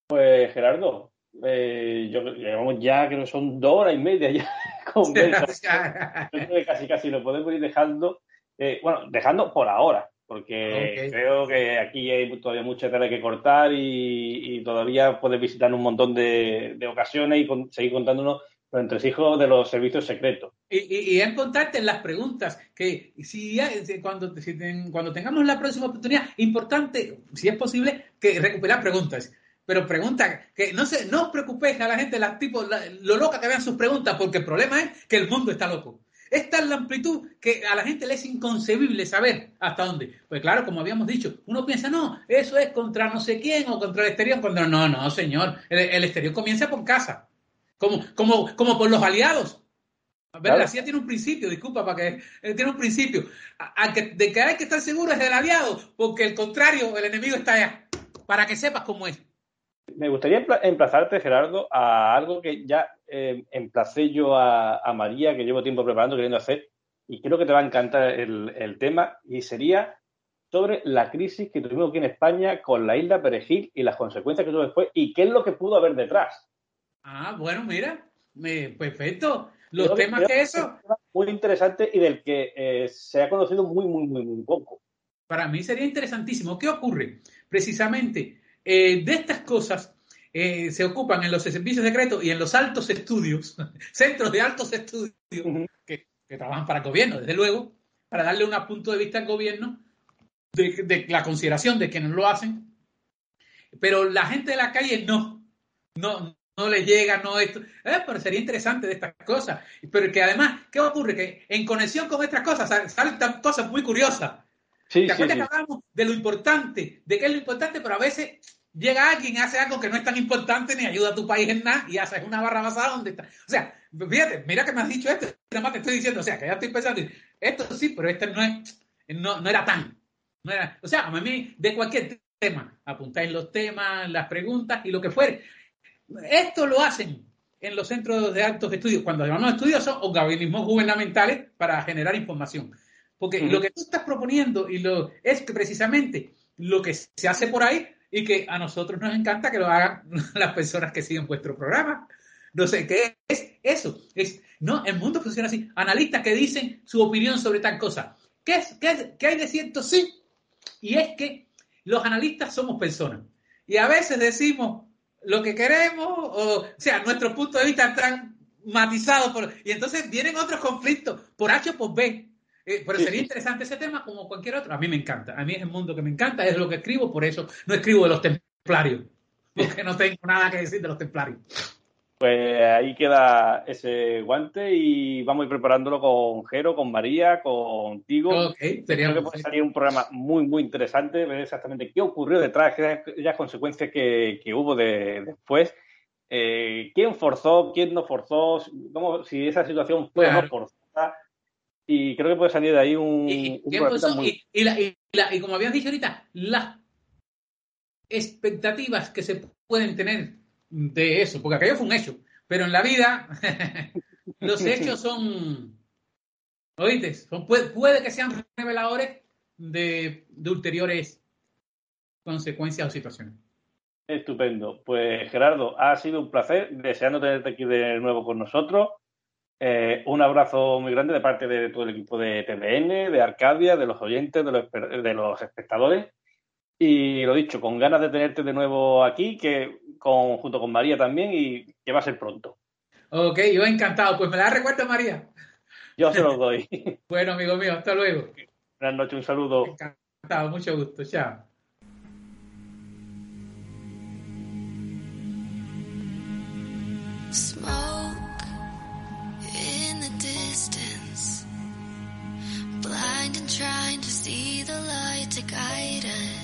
Pues Gerardo, eh, yo, llevamos ya que no son dos horas y media ya con casi casi lo podemos ir dejando, bueno, dejando por ahora, porque creo que aquí hay todavía mucha tela que cortar y, todavía puedes visitar un montón de, ocasiones y seguir contándonos los entresijos de los servicios secretos. Y, y, en contarte las preguntas, que si cuando, cuando tengamos la próxima oportunidad, importante, si es posible, que recuperar preguntas. pero pregunta, que no se, no os preocupéis a la gente, la, tipo, lo loca que vean sus preguntas, porque el problema es que el mundo está loco. Esta es la amplitud que a la gente le es inconcebible saber hasta dónde. Pues claro, como habíamos dicho, uno piensa, no, eso es contra no sé quién o contra el exterior. Contra... No, no, señor. El, exterior comienza por casa. Como, como, como por los aliados. ¿Verdad? Así tiene un principio, disculpa, para que eh, tiene un principio. de que hay que estar seguro es del aliado, porque el contrario, el enemigo está allá. Para que sepas cómo es. Me gustaría emplazarte, Gerardo, a algo que ya eh, emplacé yo a, María, que llevo tiempo preparando, queriendo hacer, y creo que te va a encantar el, tema, y sería sobre la crisis que tuvimos aquí en España con la isla Perejil y las consecuencias que tuvo después, y qué es lo que pudo haber detrás. Ah, bueno, mira, perfecto. Los temas que eso. Muy interesante y del que eh, se ha conocido muy, muy, muy, muy poco. Para mí sería interesantísimo. ¿Qué ocurre? Precisamente eh, de estas cosas eh, se ocupan en los servicios secretos y en los altos estudios, centros de altos estudios que, trabajan para el gobierno, desde luego, para darle un punto de vista al gobierno de, la consideración de quienes lo hacen. Pero la gente de la calle no, no, no le llega, no esto. Eh, pero sería interesante de estas cosas. Pero que además, ¿qué ocurre? Que en conexión con estas cosas salen cosas muy curiosas. ¿Te acuerdas que hablamos de lo importante, de qué es lo importante, pero a veces llega alguien, hace algo que no es tan importante ni ayuda a tu país en nada y haces una barra basada donde está. O sea, fíjate, mira que me has dicho esto, nada más te estoy diciendo, o sea, que ya estoy pensando, esto sí, pero este no es, no, no era tan. No era, o sea, a mí, de cualquier tema, apuntáis los temas, las preguntas y lo que fuere. Esto lo hacen en los centros de altos estudios. Cuando llamamos estudios son organismos gubernamentales para generar información. Porque lo que tú estás proponiendo y lo, es que precisamente lo que se hace por ahí y que a nosotros nos encanta que lo hagan las personas que siguen vuestro programa. No sé, ¿qué es eso? Es, no, el mundo funciona así. Analistas que dicen su opinión sobre tal cosa. ¿Qué, es, qué, qué hay de cierto? Sí. Y es que los analistas somos personas. Y a veces decimos lo que queremos, o, o sea, nuestro punto de vista están matizados por... Y entonces vienen otros conflictos por H o por B. Eh, pero sería interesante ese tema como cualquier otro. A mí me encanta. A mí es el mundo que me encanta, es lo que escribo, por eso no escribo de los templarios, porque no tengo nada que decir de los templarios. Pues ahí queda ese guante y vamos a ir preparándolo con Jero, con María, contigo. Okay, sería Creo que puede salir un programa muy, muy interesante, ver exactamente qué ocurrió detrás, qué las consecuencias que, hubo después. Eh, ¿Quién forzó? ¿Quién no forzó? ¿Cómo, si esa situación fue no forzada? Y creo que puede salir de ahí un. ¿Y, y, como habías dicho ahorita, las expectativas que se pueden tener de eso, porque aquello fue un hecho, pero en la vida los hechos son. ¿Oíste? Son, puede, que sean reveladores de, de ulteriores consecuencias o situaciones. Estupendo. Pues Gerardo, ha sido un placer, deseando tenerte aquí de nuevo con nosotros. Eh, un abrazo muy grande de parte de todo el equipo de TVN, de Arcadia, de los oyentes, de los, de los espectadores. Y lo dicho, con ganas de tenerte de nuevo aquí, que con, junto con María también, y que va a ser pronto. Ok, yo encantado. Pues me la recuerdo, María. Yo se los doy. bueno, amigo mío, hasta luego. Buenas noches, un saludo. Encantado, mucho gusto. Chao. blind and trying to see the light to guide us.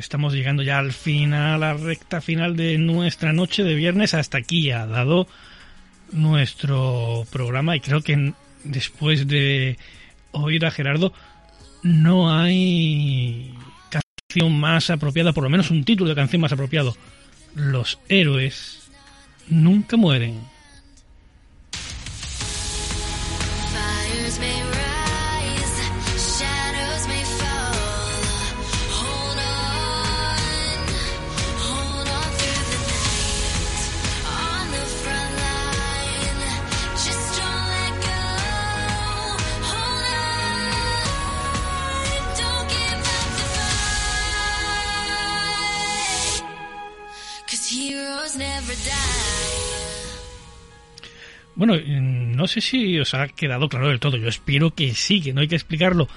estamos llegando ya al final, a la recta final de nuestra noche de viernes. Hasta aquí ha dado nuestro programa y creo que después de oír a Gerardo, no hay canción más apropiada, por lo menos un título de canción más apropiado. Los héroes nunca mueren. Bueno, no sé si os ha quedado claro del todo. Yo espero que sí, que no hay que explicarlo.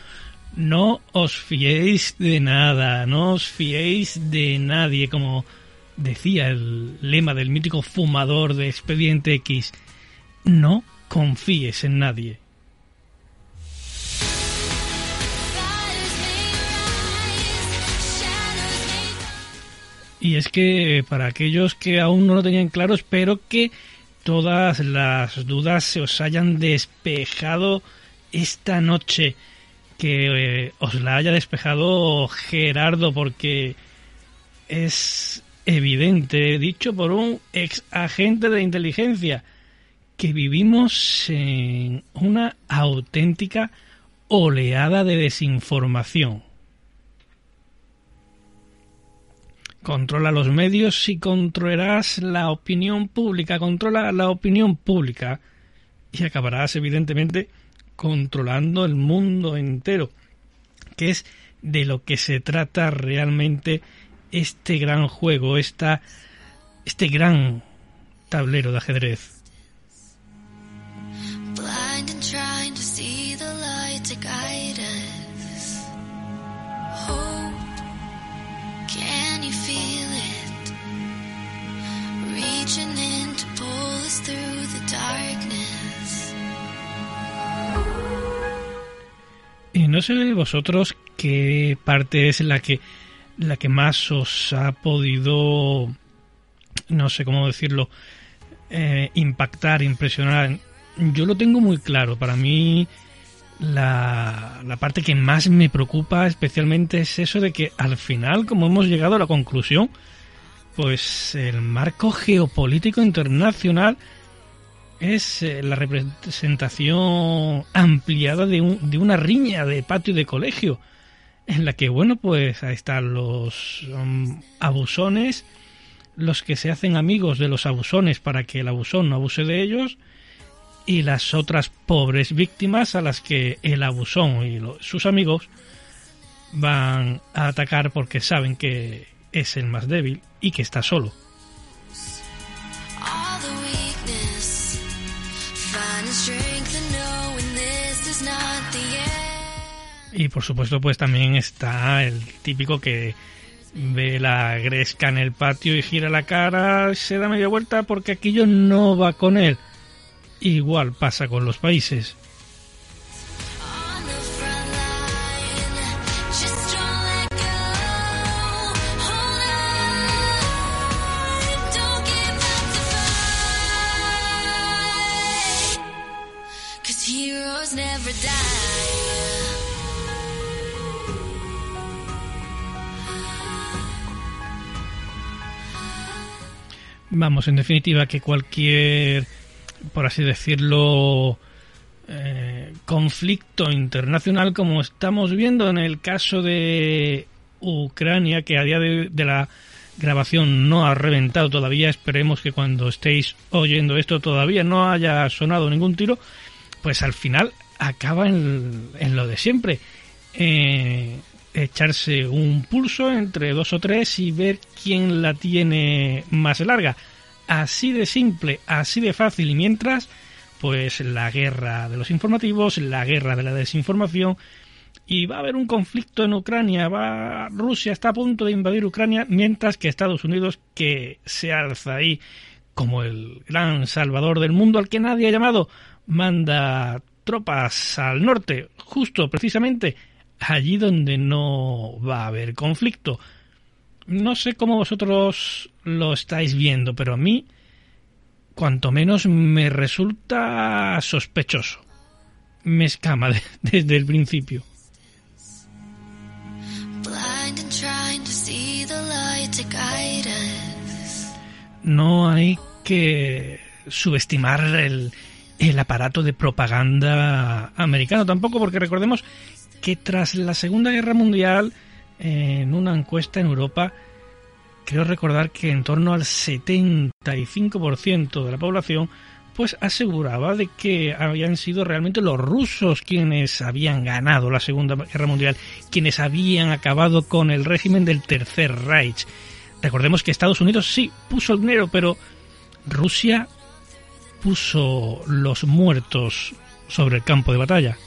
No os fiéis de nada, no os fiéis de nadie, como decía el lema del mítico fumador de Expediente X. No confíes en nadie. Y es que para aquellos que aún no lo tenían claro, espero que todas las dudas se os hayan despejado esta noche. Que eh, os la haya despejado Gerardo, porque es evidente, dicho por un ex agente de inteligencia, que vivimos en una auténtica oleada de desinformación. Controla los medios y controlarás la opinión pública. Controla la opinión pública y acabarás, evidentemente, controlando el mundo entero, que es de lo que se trata realmente este gran juego, esta, este gran tablero de ajedrez. Y no sé vosotros qué parte es la que la que más os ha podido no sé cómo decirlo eh, impactar, impresionar. Yo lo tengo muy claro. Para mí la, la parte que más me preocupa especialmente es eso de que al final, como hemos llegado a la conclusión, pues el marco geopolítico internacional es eh, la representación ampliada de, de, una riña de patio de colegio, en la que, bueno, pues ahí están los um, abusones, los que se hacen amigos de los abusones para que el abusón no abuse de ellos, y las otras pobres víctimas a las que el abusón y sus amigos van a atacar porque saben que es el más débil y que está solo. Y por supuesto pues también está el típico que ve la gresca en el patio y gira la cara, se da media vuelta porque aquello no va con él. Igual pasa con los países. Vamos, en definitiva, que cualquier, por así decirlo, eh, conflicto internacional, como estamos viendo en el caso de Ucrania, que a día de, la grabación no ha reventado todavía, esperemos que cuando estéis oyendo esto todavía no haya sonado ningún tiro, pues al final acaba en, en lo de siempre. Eh, echarse un pulso entre dos o tres y ver quién la tiene más larga. Así de simple, así de fácil. Y mientras, pues la guerra de los informativos, la guerra de la desinformación. Y va a haber un conflicto en Ucrania. Va, Rusia está a punto de invadir Ucrania, mientras que Estados Unidos, que se alza ahí como el gran salvador del mundo al que nadie ha llamado, manda tropas al norte, justo precisamente allí donde no va a haber conflicto. No sé cómo vosotros lo estáis viendo, pero a mí, cuanto menos, me resulta sospechoso. me escama desde el principio. No hay que subestimar el, el aparato de propaganda americano tampoco, porque recordemos que tras la Segunda Guerra Mundial, en una encuesta en Europa, creo recordar que en torno al 75% de la población pues aseguraba de que habían sido realmente los rusos quienes habían ganado la Segunda Guerra Mundial, quienes habían acabado con el régimen del Tercer Reich. Recordemos que Estados Unidos sí puso el dinero, pero Rusia puso los muertos sobre el campo de batalla.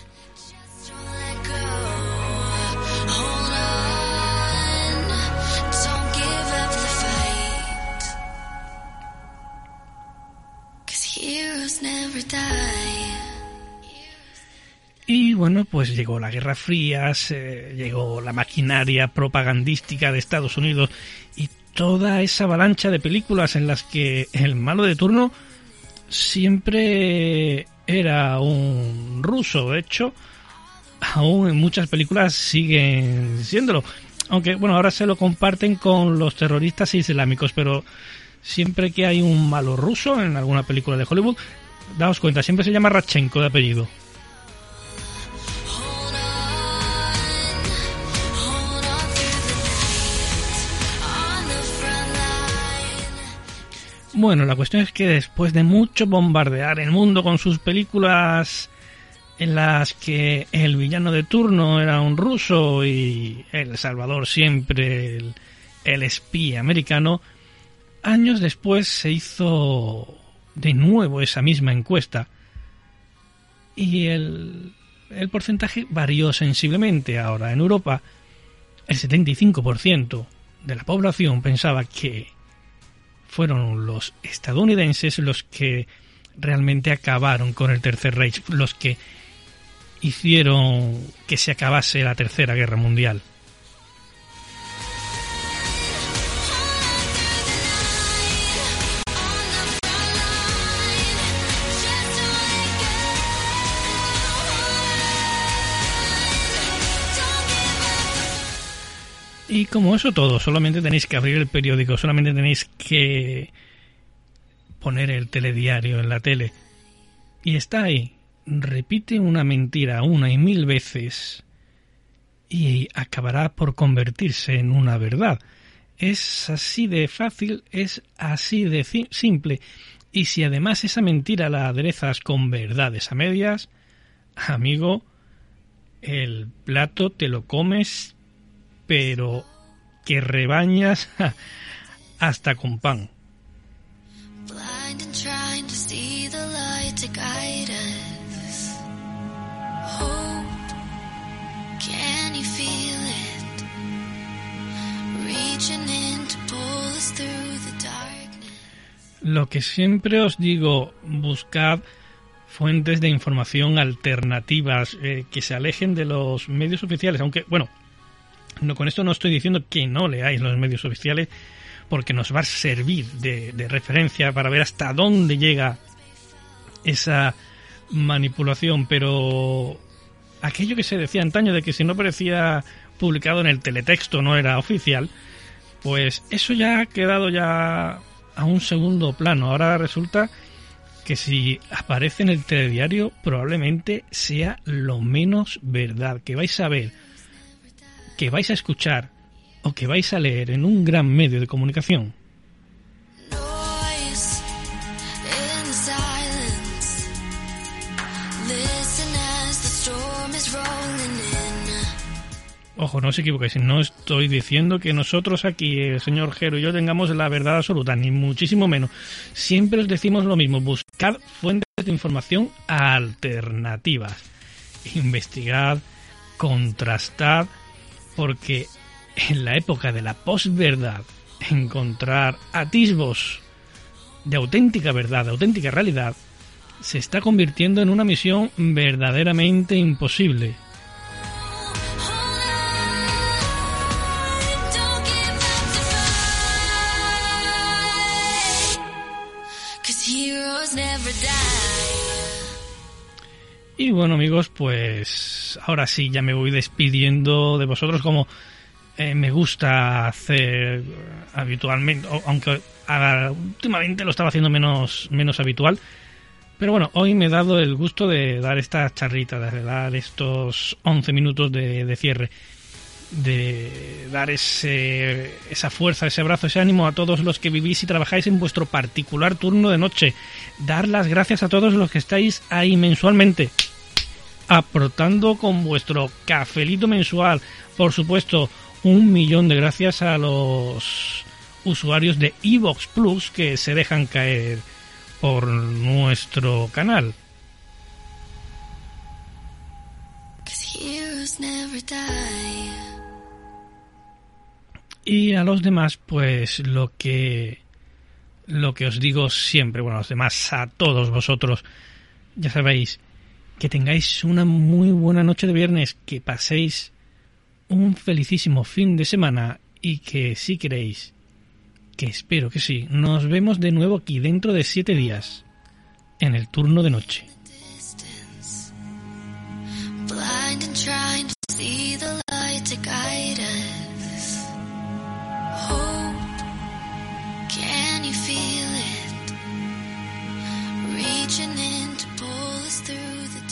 Y bueno, pues llegó la Guerra Fría, llegó la maquinaria propagandística de Estados Unidos y toda esa avalancha de películas en las que el malo de turno siempre era un ruso. De hecho, aún en muchas películas siguen siéndolo. Aunque bueno, ahora se lo comparten con los terroristas islámicos, pero siempre que hay un malo ruso en alguna película de Hollywood, daos cuenta, siempre se llama Rachenko de apellido. Bueno, la cuestión es que después de mucho bombardear el mundo con sus películas en las que el villano de turno era un ruso y El Salvador siempre el, espía americano, años después se hizo de nuevo esa misma encuesta y el, el porcentaje varió sensiblemente. Ahora en Europa el 75% de la población pensaba que fueron los estadounidenses los que realmente acabaron con el Tercer Reich, los que hicieron que se acabase la Tercera Guerra Mundial. Y como eso todo, solamente tenéis que abrir el periódico, solamente tenéis que poner el telediario en la tele. Y está ahí. Repite una mentira una y mil veces y acabará por convertirse en una verdad. Es así de fácil, es así de simple. Y si además esa mentira la aderezas con verdades a medias, amigo, el plato te lo comes pero que rebañas hasta con pan. Lo que siempre os digo, buscad fuentes de información alternativas eh, que se alejen de los medios oficiales, aunque, bueno, no, con esto no estoy diciendo que no leáis los medios oficiales, porque nos va a servir de, referencia para ver hasta dónde llega esa manipulación, pero aquello que se decía antaño de que si no aparecía publicado en el teletexto no era oficial, pues eso ya ha quedado ya a un segundo plano. Ahora resulta que si aparece en el telediario probablemente sea lo menos verdad, que vais a ver que vais a escuchar o que vais a leer en un gran medio de comunicación. Ojo, no os equivoquéis, no estoy diciendo que nosotros aquí, el señor Jero y yo, tengamos la verdad absoluta, ni muchísimo menos. Siempre os decimos lo mismo, buscad fuentes de información alternativas. Investigad, contrastad porque en la época de la posverdad, encontrar atisbos de auténtica verdad, de auténtica realidad, se está convirtiendo en una misión verdaderamente imposible. Y bueno amigos, pues ahora sí ya me voy despidiendo de vosotros como eh, me gusta hacer habitualmente, aunque últimamente lo estaba haciendo menos, menos habitual. Pero bueno, hoy me he dado el gusto de dar esta charrita, de dar estos 11 minutos de cierre, de dar ese, esa fuerza, ese abrazo, ese ánimo a todos los que vivís y trabajáis en vuestro particular turno de noche. Dar las gracias a todos los que estáis ahí mensualmente, aportando con vuestro cafelito mensual. Por supuesto, un millón de gracias a los usuarios de Evox Plus que se dejan caer por nuestro canal. Y a los demás, pues lo que lo que os digo siempre, bueno, a los demás, a todos vosotros, ya sabéis, que tengáis una muy buena noche de viernes, que paséis un felicísimo fin de semana y que si queréis, que espero que sí, nos vemos de nuevo aquí dentro de siete días, en el turno de noche. can you feel it? Reaching in to pull us through the